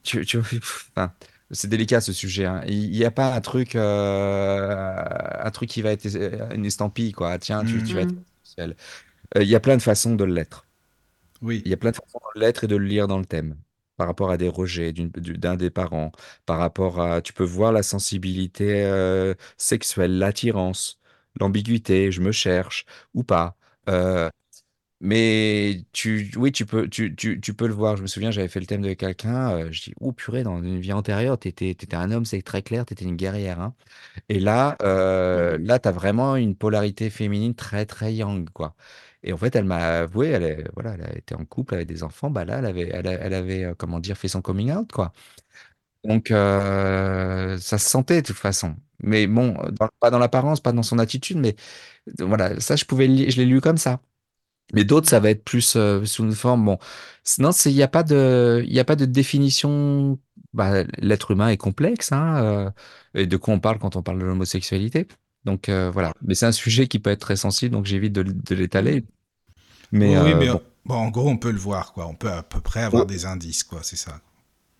tu, tu- enfin, c'est délicat ce sujet. hein. Il n'y a pas un truc, euh, un truc qui va être euh, une estampille, quoi. Tiens, tu, tu vas être sexuel. Euh, Il y a plein de façons de l'être. Oui. Il y a plein de façons de l'être et de le lire dans le thème. Par rapport à des rejets d'un des parents, par rapport à, tu peux voir la sensibilité euh, sexuelle, l'attirance, l'ambiguïté, je me cherche ou pas. Mais tu, oui, tu peux, tu, tu, tu peux le voir. Je me souviens, j'avais fait le thème de quelqu'un. euh, je dis, oh purée, dans une vie antérieure, t'étais, étais un homme, c'est très clair, t'étais une guerrière. hein. Et là, euh, là, t'as vraiment une polarité féminine très, très yang, quoi. Et en fait, elle m'a avoué, elle, est- voilà, elle a été en couple avec des enfants. Bah là, elle avait, elle, a- elle avait, euh, comment dire, fait son coming out, quoi. Donc, euh, ça se sentait de toute façon. Mais bon, dans- pas dans l'apparence, pas dans son attitude, mais euh, voilà, ça, je pouvais, le li- je l'ai lu comme ça. Mais d'autres, ça va être plus euh, sous une forme. Bon, sinon, c'est- il n'y a pas de, il a pas de définition. Bah, l'être humain est complexe, hein, euh, et de quoi on parle quand on parle de l'homosexualité. Donc euh, voilà. Mais c'est un sujet qui peut être très sensible, donc j'évite de, de l'étaler. Mais oui, mais bon. bon, en gros, on peut le voir, quoi. On peut à peu près avoir Oh. des indices, quoi. C'est ça.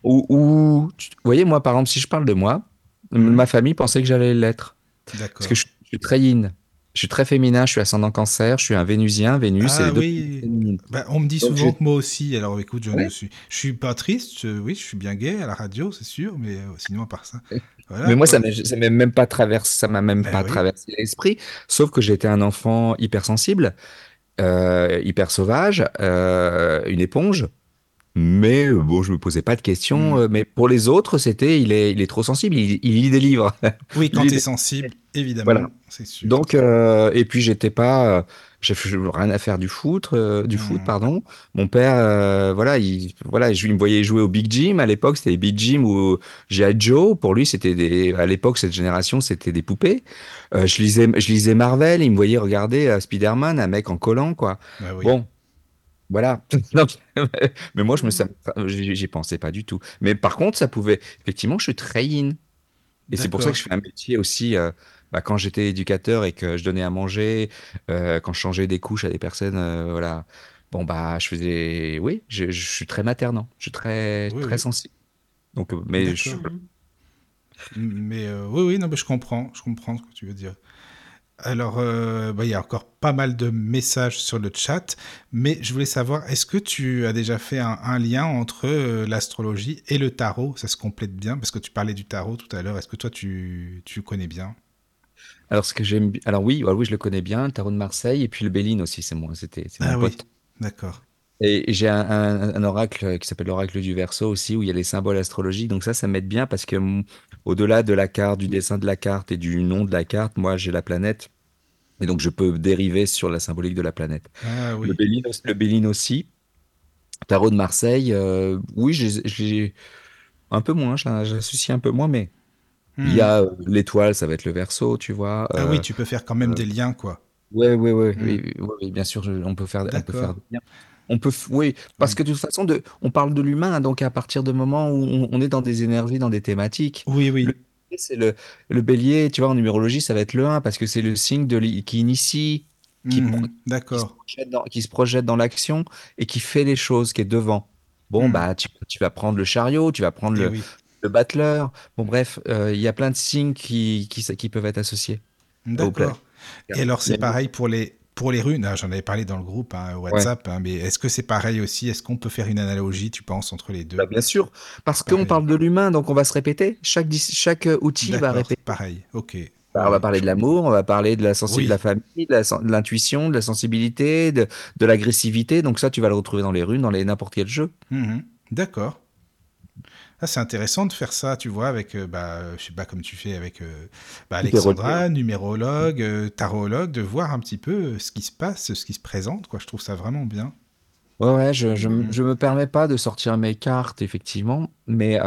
Ou, vous voyez, moi, par exemple, si je parle de moi, Mhm. ma famille pensait que j'allais l'être. Parce D'accord. que je, je suis très yin. Je suis très féminin, je suis ascendant cancer, je suis un vénusien. Vénus, Ah les deux oui. féminines. Bah, on me dit Donc, souvent que moi aussi. Alors écoute, je Ouais. ne suis, je suis pas triste. je- oui, je suis bien gay à la radio, c'est sûr, mais euh, sinon à part ça, voilà. Mais moi, ça m'est même pas traversé, ça m'a même Ben pas oui. traversé l'esprit. Sauf que j'étais un enfant hypersensible, euh, hyper sauvage, euh, une éponge. Mais euh, bon, je me posais pas de questions. Mm. euh, mais pour les autres, c'était, il est, il est trop sensible. Il, il lit des livres. Oui, quand tu es sensible, évidemment, Voilà. c'est sûr. Donc, euh, et puis j'étais pas, euh, j'ai rien à faire du foot, euh, du foot, Mm. pardon. Mon père, euh, voilà, il, voilà, je, il me voyait jouer au Big Jim. À l'époque, c'était Big Jim ou G.I. Joe. Pour lui, c'était des, à l'époque, cette génération, c'était des poupées. Euh, je lisais, je lisais Marvel. Il me voyait regarder Spider-Man, un mec en collant, quoi. Bah oui. Bon, voilà. Non, mais moi, je me, ça j'y pensais pas du tout. Mais par contre, ça pouvait, effectivement, je suis très yin. Et c'est pour ça que je fais un métier aussi, euh, bah, quand j'étais éducateur et que je donnais à manger, euh, quand je changeais des couches à des personnes, euh, voilà. Bon, bah, je faisais, oui, je, je suis très maternant, je suis très, Oui, très oui. sensible. Donc, mais je. Mais euh, oui, oui, non, mais je comprends, je comprends ce que tu veux dire. Alors, euh, bah, il y a encore pas mal de messages sur le chat, mais je voulais savoir, est-ce que tu as déjà fait un, un lien entre euh, l'astrologie et le tarot? Ça se complète bien, parce que tu parlais du tarot tout à l'heure. Est-ce que toi, tu, tu connais bien? Alors ce que j'aime, alors oui, ouais, oui, je le connais bien, le tarot de Marseille et puis le Béline aussi, c'est moi, c'était, mon Ah oui, pote. d'accord. Et j'ai un, un- un oracle qui s'appelle l'oracle du Verseau aussi, où il y a les symboles astrologiques. Donc ça, ça m'aide bien parce que mm, au-delà de la carte, du dessin de la carte et du nom de la carte, moi, j'ai la planète. Et donc, je peux dériver sur la symbolique de la planète. Ah oui, Le Béline, aussi- le Béline aussi. Tarot de Marseille, euh, oui, j'ai un peu moins, j'associe un peu moins, mais il y Hmm. a euh, l'étoile, ça va être le Verseau, tu vois. Ah oui, Euh, tu peux faire quand même des liens, quoi. Ouais, ouais, ouais, Hmm. oui, oui, oui, bien sûr, on peut faire, on peut faire des liens. On peut, oui, parce que de toute façon, de, on parle de l'humain, donc à partir du moment où on, on est dans des énergies, dans des thématiques, Oui, oui. le bélier, c'est le, le bélier, tu vois, en numérologie, ça va être le 1, parce que c'est le signe de, qui initie, qui, Mhm, qui se projette dans, l'action et qui fait les choses, qui est devant. Bon, Hmm. bah, tu, tu vas prendre le chariot, tu vas prendre Eh le, oui. le battleur. Bon, bref, euh, il y a plein de signes qui, qui, qui peuvent être associés. D'accord. Et alors, c'est pareil pour les, pour les runes, j'en avais parlé dans le groupe hein, WhatsApp, hein, mais est-ce que c'est pareil aussi? Est-ce qu'on peut faire une analogie, tu penses, entre les deux? Bah, Bien sûr, parce qu'on parle de l'humain, donc on va se répéter. Chaque, chaque outil va répéter. Pareil, ok. Bah, on va parler de l'amour, on va parler de la sensibilité de la famille, de l'intuition, de, la sensibilité, de, de l'agressivité. Donc ça, tu vas le retrouver dans les runes, dans n'importe quel jeu. Mmh D'accord. Ah, c'est intéressant de faire ça, tu vois, avec, euh, bah, je sais pas, comme tu fais avec euh, bah, Alexandra, numérologue, euh, tarologue, de voir un petit peu ce qui se passe, ce qui se présente, quoi. Je trouve ça vraiment bien. Ouais, ouais, je, je, mm. me permets pas de sortir mes cartes, effectivement, mais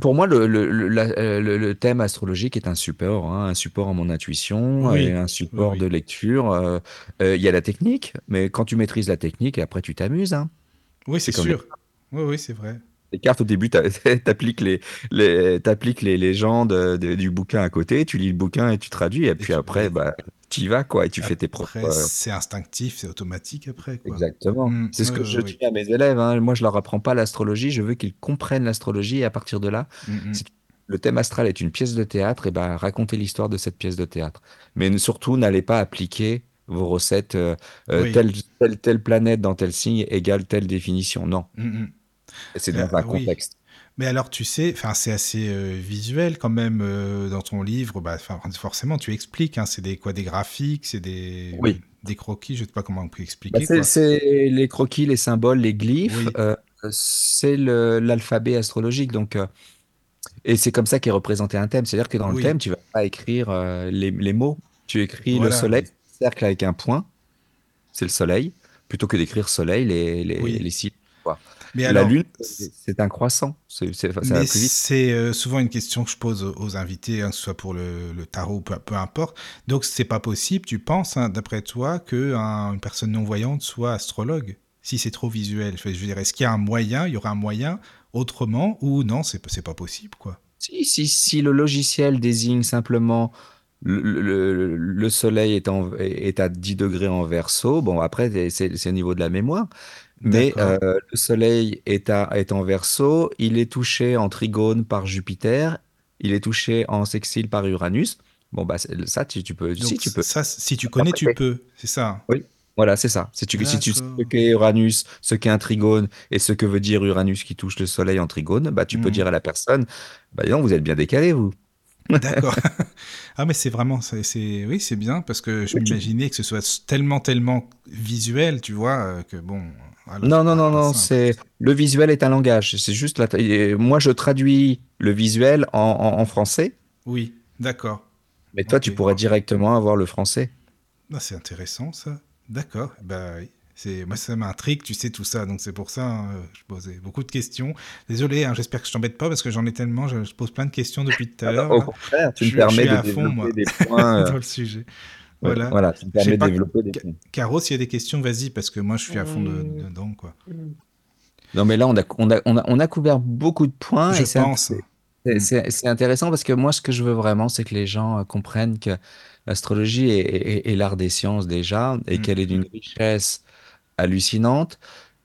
pour moi, le, le, le, thème astrologique est un support, hein, un support à mon intuition, et un support de lecture. Il y a la technique, mais quand tu maîtrises la technique, après tu t'amuses. Hein. Oui, c'est sûr. Oui, oui, c'est vrai les cartes au début, tu appliques les, les, les légendes du bouquin à côté, tu lis le bouquin et tu traduis, et, puis après, bah, tu y vas, quoi, et tu fais tes propres. Euh, c'est instinctif, c'est automatique après. Quoi. Exactement. Mmh. c'est ce que je dis à mes élèves. Hein. Moi, je leur apprends pas l'astrologie, je veux qu'ils comprennent l'astrologie, et à partir de là, mmh, mmh. le thème astral est une pièce de théâtre, et ben racontez l'histoire de cette pièce de théâtre. Mais surtout, n'allez pas appliquer vos recettes, euh, euh, telle, telle, telle, planète dans tel signe égale telle définition. Non. C'est dans euh, un contexte. Mais alors, tu sais, c'est assez euh, visuel quand même euh, dans ton livre. Bah, forcément, tu expliques. Hein, c'est des quoi, des graphiques, c'est des des croquis. Je ne sais pas comment on peut expliquer. Bah, c'est les croquis, les symboles, les glyphes. c'est l'alphabet astrologique. Donc, et c'est comme ça qu'est représenté un thème. C'est-à-dire que dans le thème, tu vas pas écrire les, les, mots. Tu écris le soleil, cercle avec un point. C'est le soleil, plutôt que d'écrire soleil, les les, les Quoi. Mais la Lune, c'est un croissant. C'est euh, souvent une question que je pose aux invités, hein, que ce soit pour le, tarot, peu, peu, importe. Donc, c'est pas possible, tu penses, hein, d'après toi, qu'une personne non-voyante soit astrologue? Si c'est trop visuel. Je veux dire, est-ce qu'il y a un moyen, il y aura un moyen autrement ou non, c'est pas possible, quoi? Si, si, si le logiciel désigne simplement le, le, soleil est, en, est, à 10 degrés en verso. Bon, après, c'est au niveau de la mémoire. Mais euh, le Soleil est, à, est en verso, il est touché en trigone par Jupiter, il est touché en sextile par Uranus. Bon, bah, ça, tu, tu peux. si, tu peux. Ça, si tu connais, tu peux. C'est ça. Oui. Voilà, c'est ça. Si tu, si tu sais ce qu'est Uranus, ce qu'est un trigone et ce que veut dire Uranus qui touche le Soleil en trigone, bah, tu peux mmh. dire à la personne bah, non, vous êtes bien décalé, vous. D'accord. ah mais c'est vraiment, c'est, oui c'est bien parce que je m'imaginais que ce soit tellement tellement visuel, tu vois, euh, que bon. Non non non non, c'est le visuel est un langage. C'est juste la, moi je traduis le visuel en, français. Oui, d'accord. Mais toi tu pourrais directement avoir le français. Ah, c'est intéressant ça. D'accord. Bah. C'est moi ça m'intrigue, tu sais tout ça, donc c'est pour ça hein, je posais beaucoup de questions. Désolé, hein, j'espère que je t'embête pas parce que j'en ai tellement, je, pose plein de questions depuis tout à ah bah, l'heure. Au contraire, tu me permets de développer des points euh, dans le sujet. Voilà. me permets de développer des points. Caro, s'il y a des questions, vas-y parce que moi je suis à fond dedans quoi. Non mais là on a, on a, on a, on a couvert beaucoup de points. Je pense. C'est intéressant parce que moi ce que je veux vraiment c'est que les gens euh, comprennent que l'astrologie est, l'art des sciences déjà et mm. qu'elle est d'une richesse hallucinante,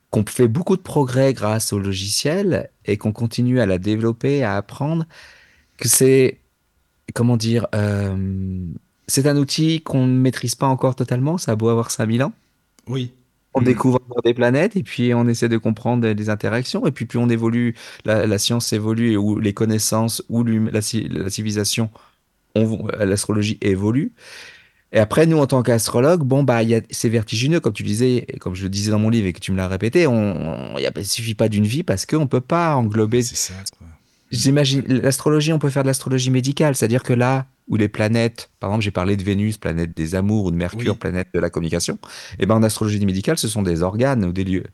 qu'on fait beaucoup de progrès grâce au logiciel et qu'on continue à la développer, à apprendre, que c'est, comment dire, euh, c'est un outil qu'on ne maîtrise pas encore totalement, ça a beau avoir 5000 ans. Oui. On mm. découvre des planètes et puis on essaie de comprendre les interactions et puis plus on évolue, la, science évolue ou les connaissances ou la, la civilisation, l'astrologie évolue. Et après, nous, en tant qu'astrologue, bon, bah, c'est vertigineux, comme tu disais, et comme je le disais dans mon livre et que tu me l'as répété. On, il ne suffit pas d'une vie parce qu'on ne peut pas englober. C'est ça, J'imagine, l'astrologie, on peut faire de l'astrologie médicale, c'est-à-dire que là où les planètes, par exemple, j'ai parlé de Vénus, planète des amours, ou de Mercure, planète de la communication, et eh ben en astrologie médicale, ce sont des organes ou des lieux.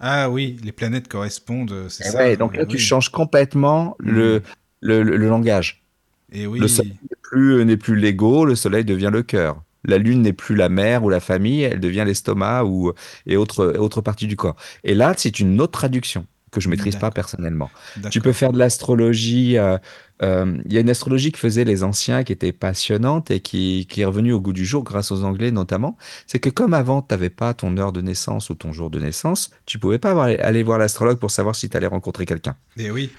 Ah oui, les planètes correspondent, c'est eh ça. donc là, tu changes complètement le, hmm. le, le, langage. Et oui. Le soleil n'est plus, n'est plus l'ego, le soleil devient le cœur. La lune n'est plus la mère ou la famille, elle devient l'estomac ou et autres autre parties du corps. Et là, c'est une autre traduction que je maîtrise pas personnellement. Tu peux faire de l'astrologie euh, Euh, il y a une astrologie que faisaient les anciens qui était passionnante et qui, qui est revenue au goût du jour grâce aux Anglais notamment. C'est que comme avant, tu n'avais pas ton heure de naissance ou ton jour de naissance, tu pouvais pas avoir- aller voir l'astrologue pour savoir si tu allais rencontrer quelqu'un. Et oui,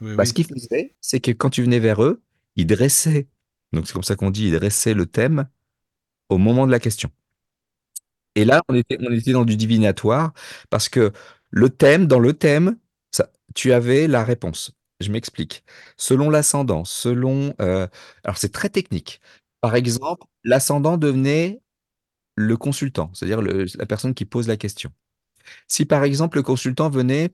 oui, Bah, oui. ce qu'ils faisaient, c'est que quand tu venais vers eux, ils dressaient, donc c'est comme ça qu'on dit, ils dressaient le thème au moment de la question. Et là, on était, on était dans du divinatoire parce que le thème, dans le thème, tu avais la réponse. Je m'explique. Selon l'ascendant, selon... euh, alors c'est très technique. Par exemple, l'ascendant devenait le consultant, c'est-à-dire la personne qui pose la question. Si par exemple le consultant venait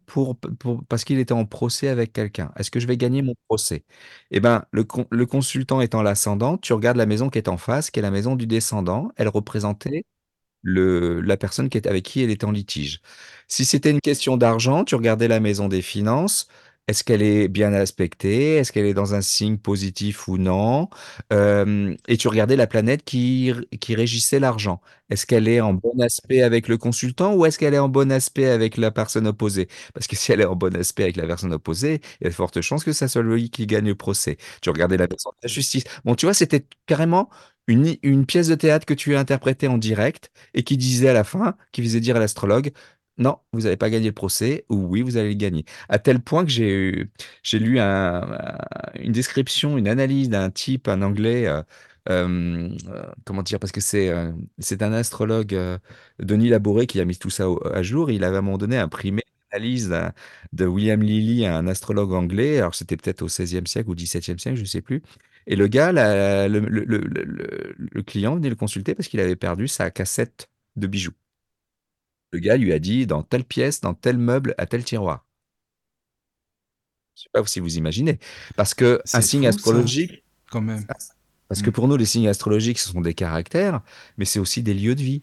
parce qu'il était en procès avec quelqu'un, est-ce que je vais gagner mon procès? Eh con- le consultant étant l'ascendant, tu regardes la maison qui est en face, qui est la maison du descendant. Elle représentait la personne qui est, avec qui elle était en litige. Si c'était une question d'argent, tu regardais la maison des finances. Est-ce qu'elle est bien aspectée? Est-ce qu'elle est dans un signe positif ou non? Euh, et tu regardais la planète qui, qui régissait l'argent. Est-ce qu'elle est en bon aspect avec le consultant ou est-ce qu'elle est en bon aspect avec la personne opposée? Parce que si elle est en bon aspect avec la personne opposée, il y a de fortes chances que ça soit lui qui gagne le procès. Tu regardais la personne de la justice. Bon, tu vois, c'était carrément une, pièce de théâtre que tu as interprétée en direct et qui disait à la fin, qui faisait dire à l'astrologue, non, vous n'allez pas gagner le procès, ou oui, vous allez le gagner. À tel point que j'ai lu un- un- une description, une analyse d'un type, un anglais, euh, euh, euh, comment dire, parce que c'est un astrologue, Denis Labouré, qui a mis tout ça à jour. Il avait à un moment donné imprimé l'analyse d'un- de William Lilly, un astrologue anglais. Alors c'était peut-être au XVIe siècle ou XVIIe siècle, je ne sais plus. Et le gars, la- le, le- le- le- le client venait le consulter parce qu'il avait perdu sa cassette de bijoux. Le gars lui a dit dans telle pièce, dans tel meuble, à tel tiroir. Je sais pas si vous imaginez. Parce que un signe fou, ça. astrologique, Quand même. parce que Mm. pour nous, les signes astrologiques, ce sont des caractères, mais c'est aussi des lieux de vie.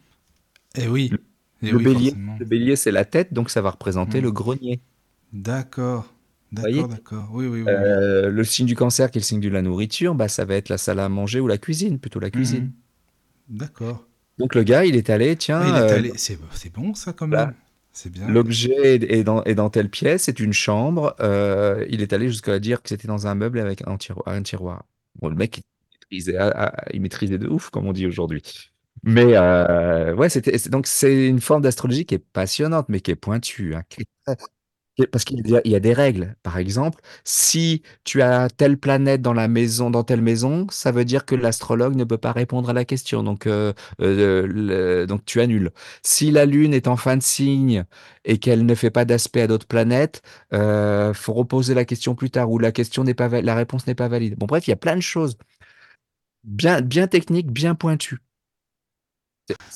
Et oui. Et Le oui, bélier, bélier, c'est la tête, donc ça va représenter Mm. le grenier. D'accord. D'accord, d'accord. Oui, oui, oui. Euh, le signe du cancer, qui est le signe de la nourriture, bah, ça va être la salle à manger ou la cuisine, plutôt la cuisine. Mhm. D'accord. Donc le gars, il est allé, tiens, Ah, il est euh, allé. C'est c'est bon, ça, quand Là, même. C'est bien. L'objet est dans, est dans telle pièce, c'est une chambre. euh, il est allé jusqu'à dire que c'était dans un meuble avec un tiroir. Un tiroir. Bon, le mec, il maîtrisait, ah, ah, il maîtrisait de ouf, comme on dit aujourd'hui. Mais euh, ouais, c'était donc c'est une forme d'astrologie qui est passionnante, mais qui est pointue, hein, qui est- parce qu'il y a, il y a des règles. Par exemple, si tu as telle planète dans la maison, dans telle maison, ça veut dire que l'astrologue ne peut pas répondre à la question. Donc, euh, euh, le- donc tu annules. Si la Lune est en fin de signe et qu'elle ne fait pas d'aspect à d'autres planètes, euh, faut reposer la question plus tard ou la question n'est pas, la réponse n'est pas valide. Bon, bref, il y a plein de choses bien, bien techniques, bien pointues.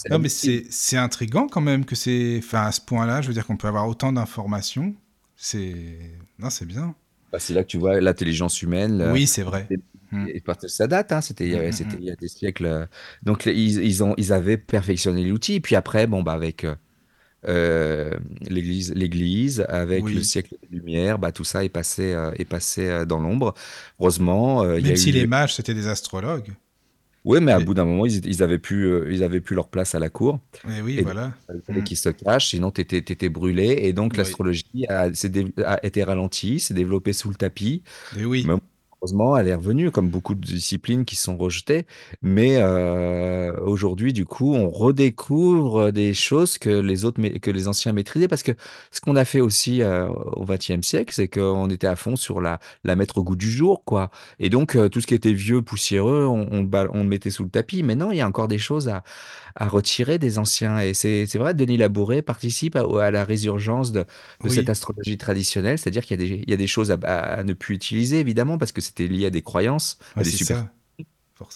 Non, mais c'est intriguant quand même que c'est. Enfin, à ce point-là, je veux dire qu'on peut avoir autant d'informations. C'est. Non, c'est bien. Bah, c'est là que tu vois l'intelligence humaine. Oui, c'est vrai. Mm. Et parce que ça date, hein, c'était il y a- Mm, mm, c'était mm. il y a des siècles. euh, Donc ils, ils ont, ils avaient perfectionné l'outil. Puis après, bon, bah, avec euh, euh, l'Église, l'Église, avec le siècle des Lumières, bah, tout ça est passé, euh, est passé euh, dans l'ombre. Heureusement, il y a Même si eu... les mages, c'était des astrologues. Oui, mais à Et- bout d'un moment, ils, ils avaient plus, euh, ils avaient plus leur place à la cour. Et oui, Et voilà. Il fallait Mm. qu'ils se cachent, sinon tu étais, brûlé. Et donc Oui. l'astrologie a, été ralentie, s'est développée sous le tapis. Et oui. Mais heureusement, elle est revenue, comme beaucoup de disciplines qui sont rejetées. Mais euh, aujourd'hui, du coup, on redécouvre des choses que les autres, que les anciens maîtrisaient. Parce que ce qu'on a fait aussi euh, au XXe siècle, c'est qu'on était à fond sur la, la mettre au goût du jour, quoi. Et donc, euh, tout ce qui était vieux, poussiéreux, on, on le mettait sous le tapis. Mais non, il y a encore des choses à, à retirer des anciens. Et c'est vrai, Denis Labouré participe à, à la résurgence de, de Oui. cette astrologie traditionnelle, c'est-à-dire qu'il y, a des- il y a des choses à, à ne plus utiliser, évidemment, parce que c'était lié à des croyances, à, des super-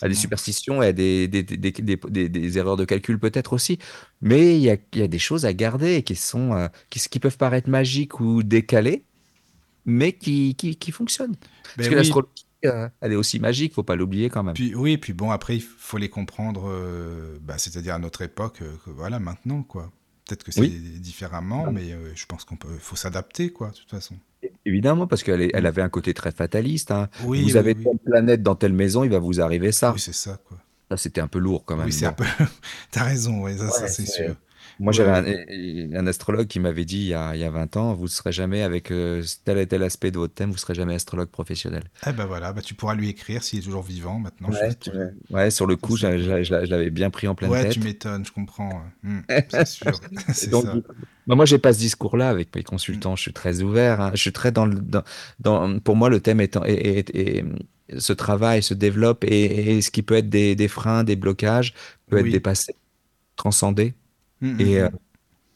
à des superstitions et à des, des, des, des- erreurs de calcul peut-être aussi. Mais il y a, il y a des choses à garder qui, sont, euh, qui, qui peuvent paraître magiques ou décalées, mais qui, qui, qui fonctionnent. Parce Ben que oui. l'astrologie, elle est aussi magique, faut pas l'oublier quand même. Puis, oui, puis bon, après, il faut les comprendre, euh, bah, c'est-à-dire à notre époque, euh, que voilà, maintenant, quoi. Peut-être que c'est Oui. différemment, mais euh, je pense qu'on peut, faut s'adapter, quoi, de toute façon. Évidemment, parce qu'elle elle avait un côté très fataliste. hein. Oui, vous oui, avez telle planète dans telle maison, il va vous arriver ça. Oui, c'est ça, quoi. Ça, c'était un peu lourd quand même. Oui, c'est Bon. un peu. T'as raison, ouais, ça, Ouais, c'est- sûr. Moi, Ouais, j'avais ouais. un, un astrologue qui m'avait dit il y a, il y a 20 ans, vous ne serez jamais avec euh, tel et tel aspect de votre thème, vous ne serez jamais astrologue professionnel. Eh ben voilà, bah tu pourras lui écrire s'il est toujours vivant maintenant. Ouais, tu. Ouais, sur le coup, je l'a- je l'avais bien pris en pleine Ouais, tu tête. m'étonnes, je comprends. ouais. Hmm, c'est sûr, donc, ça. bah, moi, j'ai pas ce discours-là avec mes Hmm. consultants. Je suis très ouvert. hein. Je suis très dans le, dans, dans- pour moi, le thème est, est, est- est- se travaille, se développe et, et ce qui peut être des, des freins, des blocages, peut être dépassé, transcendé. Hmm, hmm, Et euh, hmm.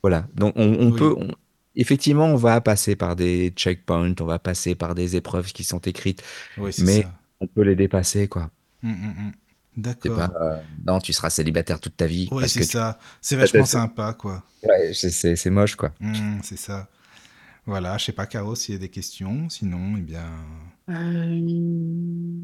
voilà. Donc, on, on peut, on- effectivement, on va passer par des checkpoints, on va passer par des épreuves qui sont écrites, oui, mais ça. on peut les dépasser, quoi. Pas, D'accord. euh, non, tu seras célibataire toute ta vie Ouais, c'est tu, ça. C'est vachement sympa, quoi. ouais, c'est c'est- c'est moche, quoi. C'est ça. Voilà, je sais pas, Caro, s'il y a des questions. Sinon, eh bien. Euh,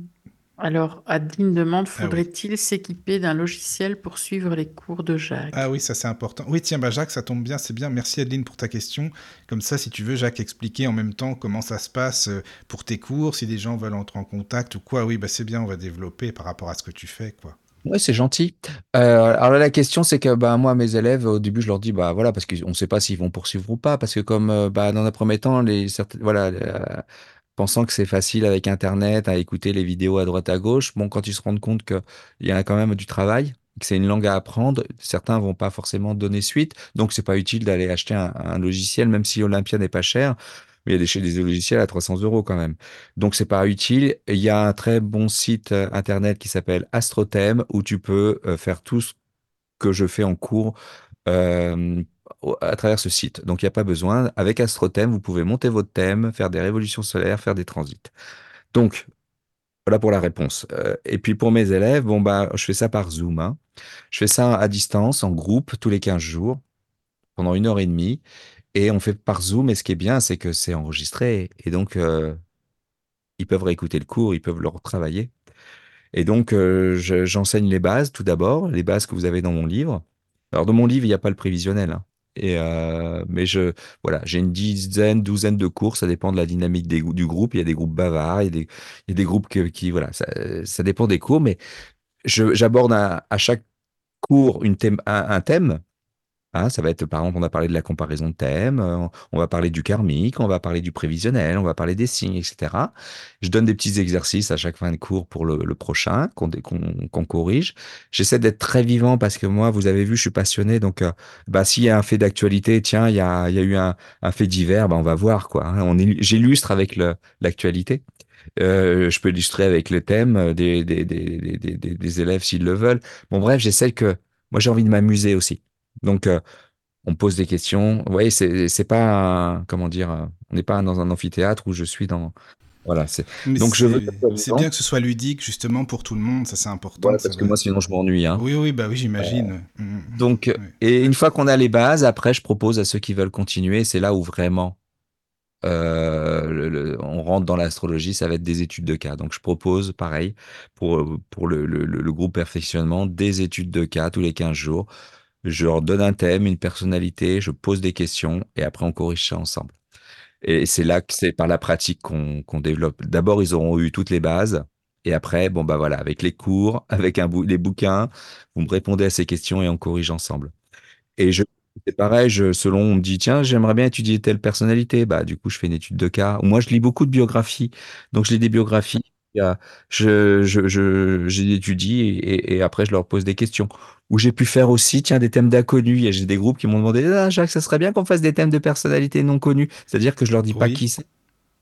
Alors, Adeline demande, Ah oui. faudrait-il s'équiper d'un logiciel pour suivre les cours de Ah Jacques? oui, ça c'est important. Oui, tiens, bah Jacques, ça tombe bien, c'est bien. Merci Adeline pour ta question. Comme ça, si tu veux, Jacques, expliquer en même temps comment ça se passe euh, pour tes cours, si des gens veulent entrer en contact ou quoi, oui, bah c'est bien, on va développer par rapport à ce que tu fais, quoi. Ouais, c'est gentil. Euh, alors là, la question, c'est que bah, moi, mes élèves, au début, je leur dis, bah voilà, parce qu'on ne sait pas s'ils vont poursuivre ou pas, parce que comme euh, bah, dans un premier temps, les, certaines, voilà, euh, pensant que c'est facile avec Internet, à écouter les vidéos à droite à gauche, bon, quand ils se rendent compte qu'il y a quand même du travail, que c'est une langue à apprendre, certains vont pas forcément donner suite, donc c'est pas utile d'aller acheter un, logiciel, même si Olympia n'est pas cher, mais il y a des, chez des logiciels à 300 euros quand même. Donc c'est pas utile. Il y a un très bon site euh, internet qui s'appelle AstroThème où tu peux euh, faire tout ce que je fais en cours euh, à travers ce site. Donc il n'y a pas besoin. Avec AstroThème, vous pouvez monter votre thème, faire des révolutions solaires, faire des transits. Donc voilà pour la réponse. Euh, et puis pour mes élèves, bon bah je fais ça par Zoom. hein. Je fais ça à distance, en groupe, tous les 15 jours, pendant une heure et demie. Et on fait par Zoom. Et ce qui est bien, c'est que c'est enregistré. Et donc, euh, ils peuvent réécouter le cours, ils peuvent le retravailler. Et donc, euh, je- j'enseigne les bases tout d'abord, les bases que vous avez dans mon livre. Alors, dans mon livre, il n'y a pas le prévisionnel. hein. Euh, mais je, voilà, j'ai une dizaine, douzaine de cours, ça dépend de la dynamique du groupe. Il y a des groupes bavards, il y a des, groupes qui, voilà, ça, dépend des cours, mais j'aborde à, chaque cours un thème. Hein, ça va être, par exemple, on a parlé de la comparaison de thèmes, euh, on va parler du karmique, on va parler du prévisionnel, on va parler des signes, etc. Je donne des petits exercices à chaque fin de cours pour le, prochain, qu'on corrige. J'essaie d'être très vivant parce que moi, vous avez vu, je suis passionné. Donc, euh, bah, s'il y a un fait d'actualité, tiens, il y a, eu un, fait divers, bah, on va voir, quoi. hein. J'illustre avec l'actualité. Euh, je peux illustrer avec le thème des- des élèves s'ils le veulent. Bon, bref, j'essaie que, moi, j'ai envie de m'amuser aussi. Donc, euh, on pose des questions. Vous voyez, c'est c'est pas un- comment dire, euh, on n'est pas dans un amphithéâtre où je suis dans. Voilà, c'est. Donc je veux que c'est bien que ce soit ludique, justement, pour tout le monde, ça c'est important, Voilà, parce que moi sinon je m'ennuie, hein. Oui, oui, bah oui, j'imagine. Hmm, Donc, euh, ouais. et une fois qu'on a les bases, après je propose à ceux qui veulent continuer, c'est là où vraiment euh, le- le- on rentre dans l'astrologie, ça va être des études de cas. Donc je propose, pareil, pour, pour le, le, le- le groupe perfectionnement, des études de cas tous les 15 jours. Je leur donne un thème, une personnalité, je pose des questions et après on corrige ça ensemble. Et c'est là que c'est par la pratique qu'on développe. D'abord, ils auront eu toutes les bases. Et après, bon, bah voilà, avec les cours, avec un les bouquins, vous me répondez à ces questions et on corrige ensemble. Et je, c'est pareil, je, selon, on me dit, tiens, j'aimerais bien étudier telle personnalité. Bah, du coup, je fais une étude de cas. Moi, je lis beaucoup de biographies. Donc, je lis des biographies. Je, je, je, j'étudie et, et après, je leur pose des questions. Ou j'ai pu faire aussi, tiens, des thèmes d'inconnus. Il y a- J'ai des groupes qui m'ont demandé, ah, Jacques, ça serait bien qu'on fasse des thèmes de personnalités non connues. C'est-à-dire que je leur dis pas qui c'est.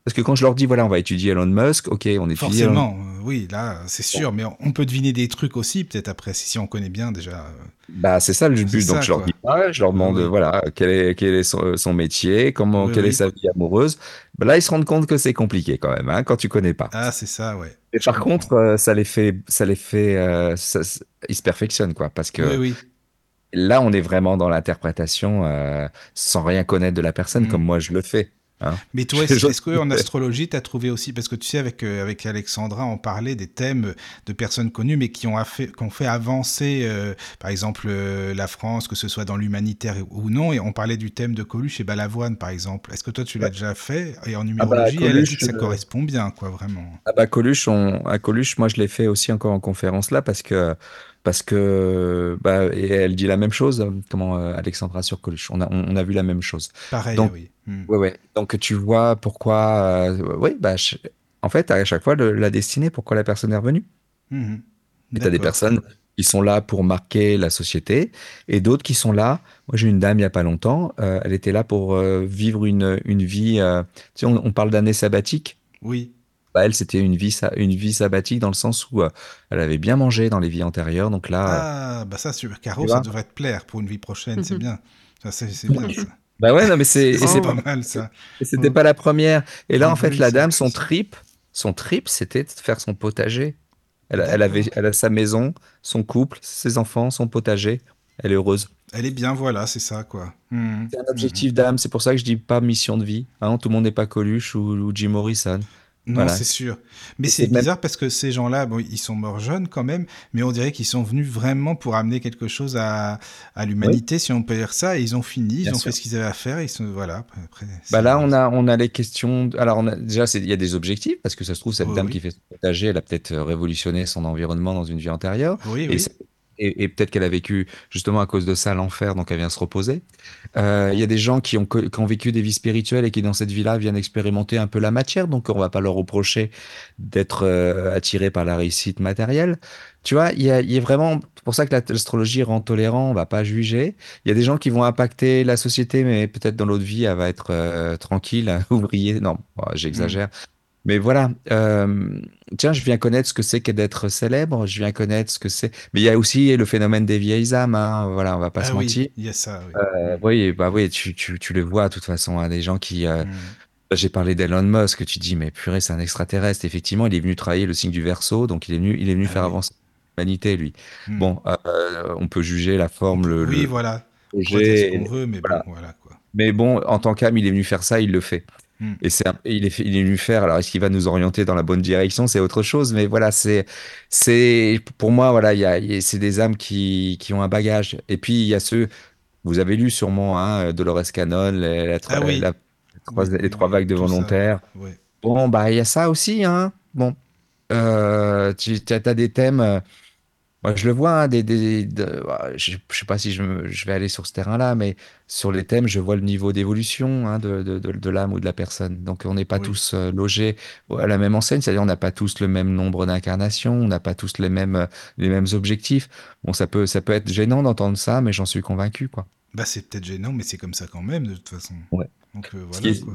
Parce que quand je leur dis, voilà, on va étudier Elon Musk, ok, on étudie Elon Forcément, euh, oui, là, c'est sûr, mais on- peut deviner des trucs aussi, peut-être après, si, on connaît bien déjà. euh, Bah, c'est ça le but. ça, Donc, je leur quoi. dis pas, je leur demande, Oui, voilà, quel est, quel est son, son métier, comment, Oui, quelle oui. est sa vie amoureuse. Bah, là, ils se rendent compte que c'est compliqué quand même, hein, quand tu connais pas. Ah, c'est ça, ouais. Et Je par comprends. contre, euh, ça les fait, ça les fait, euh, ça- ils se perfectionnent, quoi, parce que là, on est vraiment dans l'interprétation, euh, sans rien connaître de la personne, Mm. comme moi je le fais. Hein. Mais toi, est-ce qu'en astrologie, tu as trouvé aussi, parce que tu sais, avec, euh, avec Alexandra, on parlait des thèmes de personnes connues, mais qui ont, affa- qui ont fait avancer, euh, par exemple, euh, la France, que ce soit dans l'humanitaire ou non, et on parlait du thème de Coluche et Balavoine, par exemple. Est-ce que toi, tu l'as Ouais. déjà fait? Et en bah, numérologie, Coluche, ça correspond bien, quoi, vraiment. Ah bah Coluche, on, à Coluche, moi je l'ai fait aussi encore en conférence là parce que parce que bah, et elle dit la même chose. Comment euh, Alexandra sur Coluche, on a, on, a vu la même chose. Pareil, Donc, oui. Hmm. ouais, ouais. Donc tu vois pourquoi. euh, oui, bah, je- en fait, à chaque fois, le- la destinée, pourquoi la personne est revenue. Mhm. Et t'as des D'accord. personnes qui sont là pour marquer la société et d'autres qui sont là. Moi, j'ai une dame il y a pas longtemps. euh, elle était là pour vivre une, une vie. tu sais, on, on parle d'année sabbatique. Oui. Bah, elle, c'était une vie, une vie sabbatique dans le sens où euh, elle avait bien mangé dans les vies antérieures. Donc là, euh, Ah, bah ça, sur Caro, ça devrait te plaire pour une vie prochaine, c'est Mhm. bien. Ça, c'est c'est bien, ça. bah ouais, non, mais c'est, pas pas, mal, ça. et c'était Ouais. pas la première. Et là, Ah en fait, oui, la dame, son trip, son trip, c'était de faire son potager. Elle, elle avait, elle a sa maison, son couple, ses enfants, son potager. Elle est heureuse. Elle est bien, voilà, c'est ça, quoi. Mhm. C'est un objectif d'âme, c'est pour ça que je dis pas mission de vie. Hein, tout le monde n'est pas Coluche ou, ou Jim Morrison. Non, Voilà. c'est sûr. Mais c'est même- bizarre parce que ces gens-là, bon, ils sont morts jeunes quand même, mais on dirait qu'ils sont venus vraiment pour amener quelque chose à, à l'humanité, si on peut dire ça, et ils ont fini, ils ont sûr. fait ce qu'ils avaient à faire, ils sont, voilà, après, Bah là, on a, on a les questions. Alors, on a, déjà, il y a des objectifs parce que ça se trouve, cette dame oui. qui fait son potager, elle a peut-être euh, révolutionné son environnement dans une vie antérieure. Oui, Et, oui. Et- peut-être qu'elle a vécu justement à cause de ça l'enfer, donc elle vient se reposer. Euh, Il y a des gens qui ont, qui vécu des vies spirituelles et qui, dans cette vie-là, viennent expérimenter un peu la matière, donc on va pas leur reprocher d'être euh, attirés par la réussite matérielle. Tu vois, il y y a vraiment, pour ça que la- l'astrologie rend tolérant, on va pas juger. Il y a des gens qui vont impacter la société, mais peut-être dans l'autre vie, elle va être euh, tranquille, ouvrier. Non, bon, j'exagère. Mais voilà, euh, tiens, je viens connaître ce que c'est que d'être célèbre, je viens connaître ce que c'est. Mais il y a aussi le phénomène des vieilles âmes, hein, voilà, on va pas Ah se oui, mentir. il y a ça, oui. Euh, oui, bah oui, tu, tu, tu le vois de toute façon, hein, des gens qui. euh, Mhm. J'ai parlé d'Elon Musk, tu dis, mais purée, c'est un extraterrestre. Effectivement, il est venu travailler le signe du Verseau, donc il est venu, il est venu Ah faire oui. avancer l'humanité, lui. Mhm. Bon, on peut juger la forme, le, oui, le voilà. On peut dire projet, ce qu'on veut, mais voilà. bon, voilà, quoi. mais bon, en tant qu'âme, il est venu faire ça, il le fait. Hmm. Et c'est, il est, il est venu faire. Alors, est-ce qu'il va nous orienter dans la bonne direction? C'est autre chose. Mais voilà, c'est, c'est, pour moi, voilà, il y a, il y a- c'est des âmes qui, qui ont un bagage. Et puis, il y a ceux, vous avez lu sûrement, hein, Dolores Cannon, les, la- Ah oui. la- les trois, Oui, les trois oui, vagues de volontaires. ouais. Bon, bah, il y a ça aussi, hein. Bon, euh, tu as, des thèmes. Moi, je le vois, hein, des, des- de- ah, je, je sais pas si je, me- je vais aller sur ce terrain-là, mais sur les thèmes, je vois le niveau d'évolution hein, de, de, l'âme ou de la personne. Donc, on n'est pas Oui. tous euh, logés à la même enseigne, c'est-à-dire on n'a pas tous le même nombre d'incarnations, on n'a pas tous les mêmes, euh, les mêmes objectifs. Bon, ça peut, ça peut être gênant d'entendre ça, mais j'en suis convaincu, quoi. Bah, c'est peut-être gênant, mais c'est comme ça quand même, de toute façon. Ouais. Donc, euh, Ce voilà, qui est- quoi.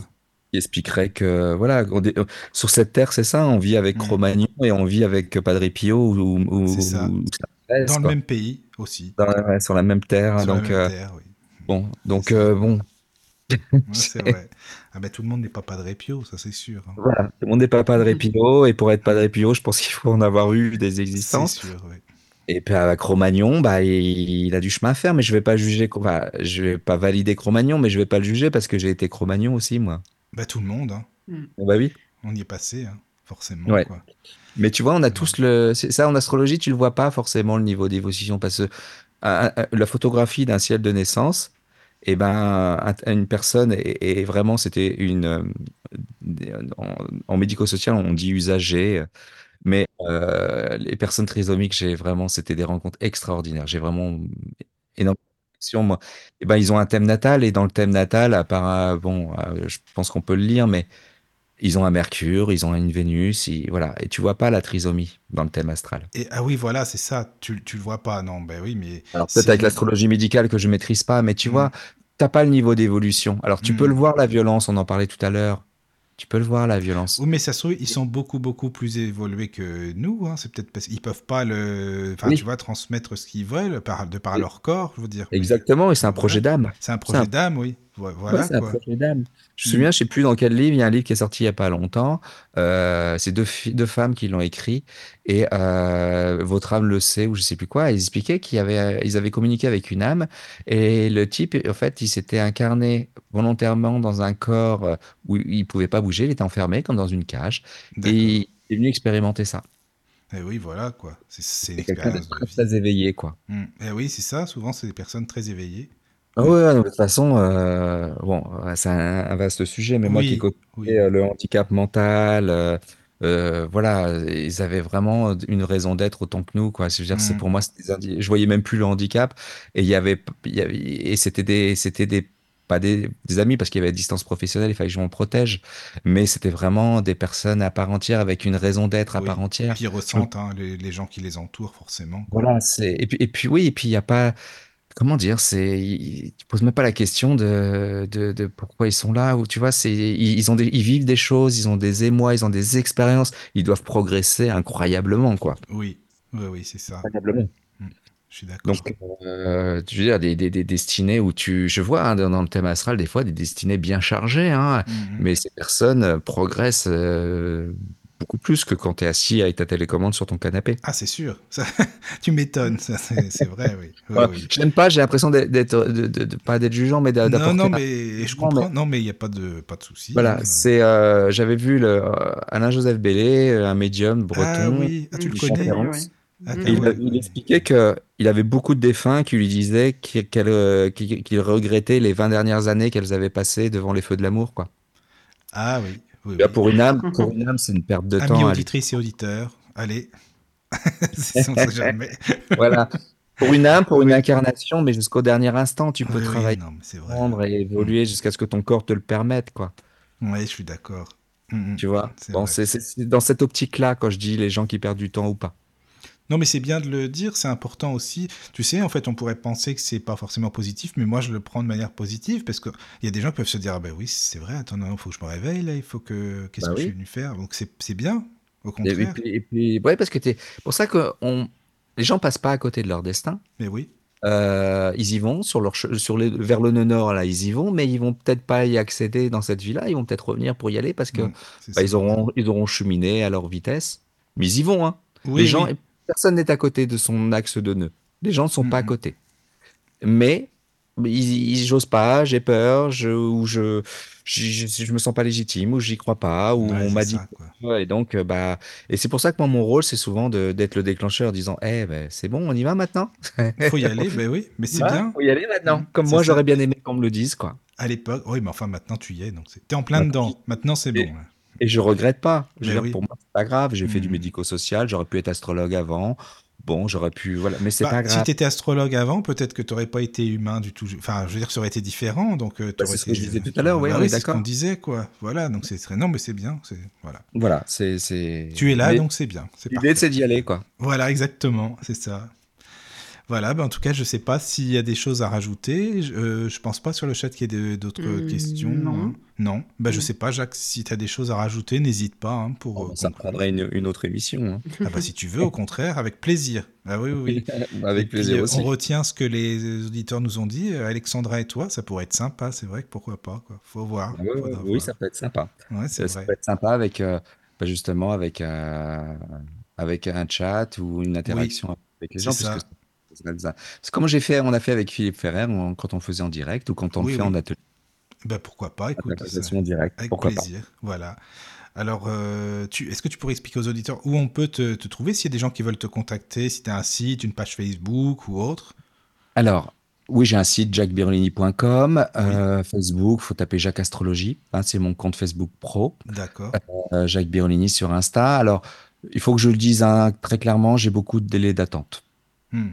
Qui expliquerait que voilà, on euh, sur cette terre, c'est ça, on vit avec Mm. Cro-Magnon et on vit avec Padre Pio ou, ou, ça. Dans le même pays aussi. Dans la- ouais, sur la même terre, Sur la donc même euh, terre, oui. bon, donc euh, bon, Ouais, c'est vrai. Ah ben tout le monde n'est pas Padre Pio, ça c'est sûr. hein. voilà, tout le monde n'est pas Padre Pio et pour être Padre Pio, je pense qu'il faut en avoir eu des C'est existences. sûr, oui. Et puis à Cro-Magnon, bah il, il a du chemin à faire, mais je vais pas juger, enfin, je vais pas valider Cro-Magnon, mais je vais pas le juger parce que j'ai été Cro-Magnon aussi moi. Bah tout le monde, hein. Bah oui. on y est passé, hein, forcément. Ouais. Quoi. Mais tu vois, on a tous le. Ça, en astrologie, tu le vois pas forcément le niveau d'évolution parce que un- un- la photographie d'un ciel de naissance, et ben, un- une personne est, est vraiment, c'était une. euh, En, en médico-social, on dit usagé, mais euh, les personnes trisomiques, j'ai vraiment, c'était des rencontres extraordinaires. J'ai vraiment énormément moi. Et ben, ils ont un thème natal et dans le thème natal, à part, euh, bon, euh, je pense qu'on peut le lire, mais ils ont un Mercure, ils ont une Vénus, ils- voilà. Et tu vois pas la trisomie dans le thème astral. Et ah oui, voilà, c'est ça. Tu, tu le vois pas, non Ben oui, mais. Alors peut-être c'est- avec l'astrologie médicale que je maîtrise pas, mais tu Mm. vois, t'as pas le niveau d'évolution. Alors tu peux le voir la violence, on en parlait tout à l'heure. Tu peux le voir la violence. Oui, mais ça se trouve, ils sont beaucoup, beaucoup plus évolués que nous. Hein. C'est peut-être parce qu'ils peuvent pas le. Enfin, Oui. tu vois, transmettre ce qu'ils veulent par, de par Oui. leur corps, je veux dire. Exactement, et c'est un projet d'âme. C'est un projet d'âme, oui. Vo- Ouais, Voilà, un quoi. Je me Mm. souviens, je sais plus dans quel livre, il y a un livre qui est sorti il y a pas longtemps. Euh, c'est deux, femmes qui l'ont écrit et euh, votre âme le sait ou je sais plus quoi. Ils expliquaient qu'ils avaient, ils avaient communiqué avec une âme et le type, en fait, il s'était incarné volontairement dans un corps euh, où il pouvait pas bouger, il était enfermé comme dans une cage et il est venu expérimenter ça. Eh oui, voilà, quoi. C'est- quelqu'un de très, très éveillé, quoi. Mm. Eh oui, c'est ça. Souvent, c'est des personnes très éveillées. Ah ouais, de toute façon, euh, bon, c'est un, un vaste sujet, mais moi qui ai Oui, euh, le handicap mental, euh, euh, voilà, ils avaient vraiment une raison d'être autant que nous, quoi. Je veux dire, c'est Mm. pour moi, des je voyais même plus le handicap et il y avait, y avait- et c'était des, c'était des, pas des, des amis parce qu'il y avait distance professionnelle, il fallait que je m'en protège, mais c'était vraiment des personnes à part entière avec une raison d'être à Oui. part entière. Ils ressentent hein, les, les gens qui les entourent, forcément. Voilà, c'est et puis et puis oui, et puis il y a pas comment dire, c'est tu poses même pas la question de, de de pourquoi ils sont là ou tu vois, c'est ils, ont des ils vivent des choses, ils ont des émois, ils ont des expériences, ils doivent progresser incroyablement quoi. Oui, oui, oui, c'est ça. Incroyablement. Je suis d'accord. Donc euh, je veux dire des, des, des destinées où tu je vois hein, dans, dans le thème astral des fois des destinées bien chargées hein, Mhm. mais ces personnes euh, progressent euh, beaucoup plus que quand tu es assis avec ta télécommande sur ton canapé. Ah, c'est sûr. Ça, tu m'étonnes. C'est vrai, oui. Oui, Ouais, oui. Je n'aime pas, j'ai l'impression d'être, de, de- de- pas d'être jugeant, mais d'a- Non, d'apporter. non, un- mais je Non, comprends. Non, mais il n'y a pas de, pas de souci. Voilà, hein. c'est, euh, j'avais vu le, euh, Alain-Joseph Bellé, euh, un médium breton. Ah oui, ah, tu le connais. Ah. Et il, ouais, il ouais. expliquait que il avait beaucoup de défunts qui lui disaient qu'il, euh, qu'il- qu'il regrettait les 20 dernières années qu'elles avaient passées devant les feux de l'amour, quoi. Ah oui, oui, Là, oui. pour une âme, pour une âme, c'est une perte de Amis temps. allez. auditrices et auditeurs, allez. Si on sait jamais. Voilà. Pour une âme, pour une incarnation, mais jusqu'au dernier instant, tu peux Oui, oui, travailler, non, vrai. apprendre et évoluer jusqu'à ce que ton corps te le permette, quoi. Oui, je suis d'accord. Mhm. Tu vois? Bon, c'est dans cette optique-là, quand je dis les gens qui perdent du temps ou pas. Non, mais c'est bien de le dire, c'est important aussi. Tu sais, en fait, on pourrait penser que c'est pas forcément positif, mais moi, je le prends de manière positive parce qu'il y a des gens qui peuvent se dire, ah ben oui, c'est vrai, attends, il faut que je me réveille, là, il faut que. Qu'est-ce Bah que je suis venu faire? Donc, c'est c'est bien, au Et, et contraire. puis, et puis- ouais, parce que t'es, pour ça que on, les gens passent pas à côté de leur destin. Mais oui. Euh, ils y vont sur leur, sur les, vers le nord, là, ils y vont, mais ils vont peut-être pas y accéder dans cette vie-là. Ils vont peut-être revenir pour y aller parce que c'est bah, ils auront, ils auront cheminé à leur vitesse. Mais ils y vont, hein. Oui, les gens, oui. Personne n'est à côté de son axe de nœud. Les gens ne sont pas à côté. Mais ils, ils- j'ose pas, j'ai peur, je, ou je, je, je, je me sens pas légitime, ou j'y crois pas, ou Ouais, on m'a dit ça, et donc, euh, bah, et c'est pour ça que moi, mon rôle, c'est souvent de, d'être le déclencheur, en disant, eh, ben, c'est bon, on y va maintenant. Faut y aller, ben oui, mais c'est Ouais, bien. Faut y aller maintenant. Mm, Comme moi, j'aurais bien aimé qu'on me le dise, quoi. À l'époque, oui, mais enfin, maintenant, tu y es, donc c'est- t'es en plein Maintenant, dedans. Maintenant, c'est bon. Là. Et je regrette pas. Je dire, oui. pour moi, c'est pas grave. J'ai fait du Mm. médico-social, j'aurais pu être astrologue avant. Bon, j'aurais pu, voilà, mais c'est Bah, pas si grave. tu étais astrologue avant, peut-être que tu n'aurais pas été humain du tout. Enfin, je veux dire, ça aurait été différent. Donc, euh, Bah, c'est ce que je disais tout à l'heure, oui, Bah on est c'est ce qu'on d'accord. disait, quoi. Voilà, donc c'est très. Non, mais c'est bien. Voilà. Voilà, c'est, c'est. Tu es là, mais donc c'est bien. L'idée, c'est d'y aller, quoi. Voilà, exactement, c'est ça. Voilà, ben en tout cas, je sais pas s'il y a des choses à rajouter. Je, euh, je pense pas sur le chat qu'il y ait d'autres Hmm, questions. non. hein. Non. Ben, je Hmm. sais pas, Jacques, si tu as des choses à rajouter, n'hésite pas hein, pour. Bon, euh, ça me conclure. prendrait une, une autre émission. hein. Ah bah, si tu veux, au contraire, avec plaisir. Ah oui, oui, oui. Avec puis, plaisir euh, aussi. On retient ce que les auditeurs nous ont dit. Euh, Alexandra et toi, ça pourrait être sympa, c'est vrai que pourquoi pas. Quoi. Faut voir. Ah faudra oui, voir. ça peut être sympa. Ouais, Ça, ça peut être sympa avec, euh, bah, justement, avec, euh, avec un chat ou une interaction avec les gens. C'est comme j'ai fait, on a fait avec Philippe Ferrer on- quand on faisait en direct ou quand on Oui, le fait oui. en atelier, Ben, pourquoi pas, écoute. ça- présentation en direct. Avec Pourquoi pas? plaisir, voilà. Alors, euh, est-ce que tu pourrais expliquer aux auditeurs où on peut te, te trouver s'il y a des gens qui veulent te contacter, si tu as un site, une page Facebook ou autre? Alors, oui, j'ai un site jacquesbirolini.com, euh, Facebook, faut taper Jacques Astrologie, hein, c'est mon compte Facebook pro, D'accord. euh, Jacques Birolini sur Insta. Alors, il faut que je le dise hein, très clairement, j'ai beaucoup de délais d'attente. Hmm.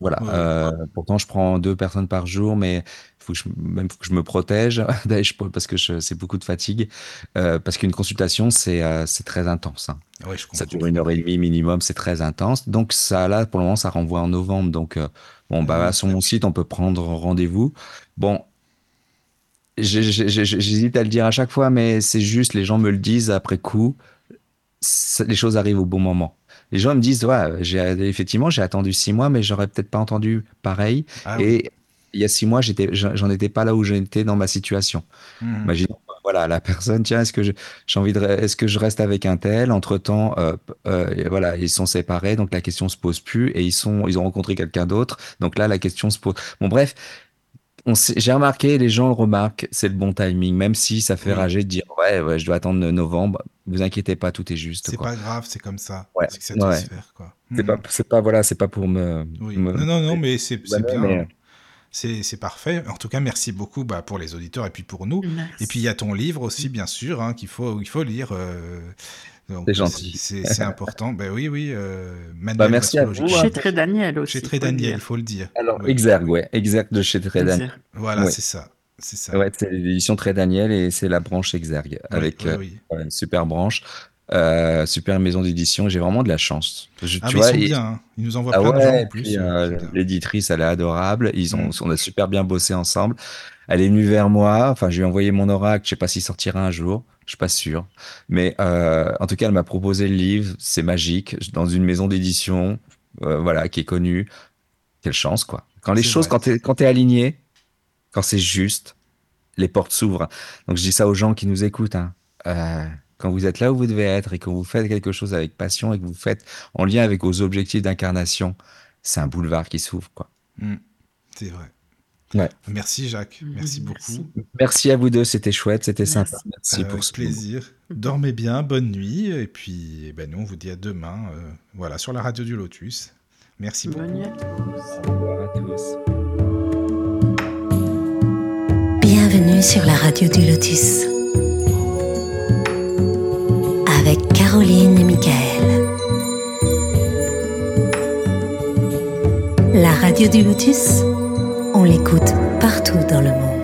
Voilà. Ouais. Euh, pourtant, je prends deux personnes par jour, mais il faut que je, même faut que je me protège parce que c'est beaucoup de fatigue. Euh, parce qu'une consultation, c'est euh, très intense. hein. Ouais, je Ça dure une heure et demie minimum, c'est très intense. Donc ça, là, pour le moment, ça renvoie en novembre. Donc bon, bah Mhm. sur mon site, on peut prendre rendez-vous. Bon. J'hésite à le dire à chaque fois, mais c'est juste, les gens me le disent après coup, les choses arrivent au bon moment. Les gens me disent, ouais, j'ai, effectivement, j'ai attendu six mois, mais j'aurais peut-être pas entendu pareil. Ah oui. Et il y a six mois, j'étais, j'en étais pas là où j'étais dans ma situation. Hmm. Imaginons, voilà, la personne, tiens, est-ce que je, j'ai envie de, est-ce que je reste avec un tel? Entre-temps, euh, euh, et voilà, ils sont séparés, donc la question se pose plus, et ils sont, ils ont rencontré quelqu'un d'autre, donc là, la question se pose. Bon, bref, j'ai remarqué, les gens le remarquent, c'est le bon timing, même si ça fait Oui. rager de dire, ouais, ouais, je dois attendre novembre. Vous inquiétez pas, tout est juste, C'est pas grave, c'est comme ça. Ouais, C'est que ça doit ouais. se faire, quoi. C'est Hmm. pas, c'est pas, voilà, c'est pas pour me, Oui. me- Non, non, non, mais c'est bien. mais- C'est parfait. En tout cas, merci beaucoup bah, pour les auditeurs et puis pour nous. Merci. Et puis il y a ton livre aussi, bien sûr, hein, qu'il faut, il faut lire. euh, C'est gentil. C'est important. ben oui, oui. Euh, manuel Bah, merci à vous, hein. Chez Très Daniel aussi. Chez Très faut le Daniel, dire. il faut le dire. Alors, Oui. Exergue, ouais, Exergue de chez Très Daniel. Voilà, c'est ça. C'est ça. Ouais, c'est l'édition Très Daniel et c'est la branche Exergue avec oui, euh, une super branche, euh, super maison d'édition. J'ai vraiment de la chance. Je- Ah, tu mais vois, ils sont et- bien. hein. Ils nous envoient Ah plein de gens en plus. euh, l'éditrice, elle est adorable. Ils ont, on a super bien bossé ensemble. Elle est venue vers moi. Enfin, je lui ai envoyé mon oracle. Je sais pas s'il sortira un jour. Je suis pas sûr. Mais euh, en tout cas, elle m'a proposé le livre. C'est magique. Dans une maison d'édition, euh, voilà, qui est connue. Quelle chance, quoi. Quand les choses, vrai. quand t'es, quand t'es aligné, quand c'est juste, les portes s'ouvrent. Donc, je dis ça aux gens qui nous écoutent. hein. Euh, quand vous êtes là où vous devez être et que vous faites quelque chose avec passion et que vous faites en lien avec vos objectifs d'incarnation, c'est un boulevard qui s'ouvre, quoi. Mm. C'est vrai. Ouais. Merci Jacques. Merci beaucoup. Merci à vous deux, c'était chouette, c'était sympa. Merci Euh, pour ce plaisir. Dormez bien, bonne nuit. Et puis, eh ben, nous, on vous dit à demain. euh, voilà, sur la radio du Lotus. Merci beaucoup. Bonne nuit à tous. Au revoir à tous. Bienvenue sur la radio du Lotus. Avec Caroline et Michael. La radio du Lotus, on l'écoute partout dans le monde.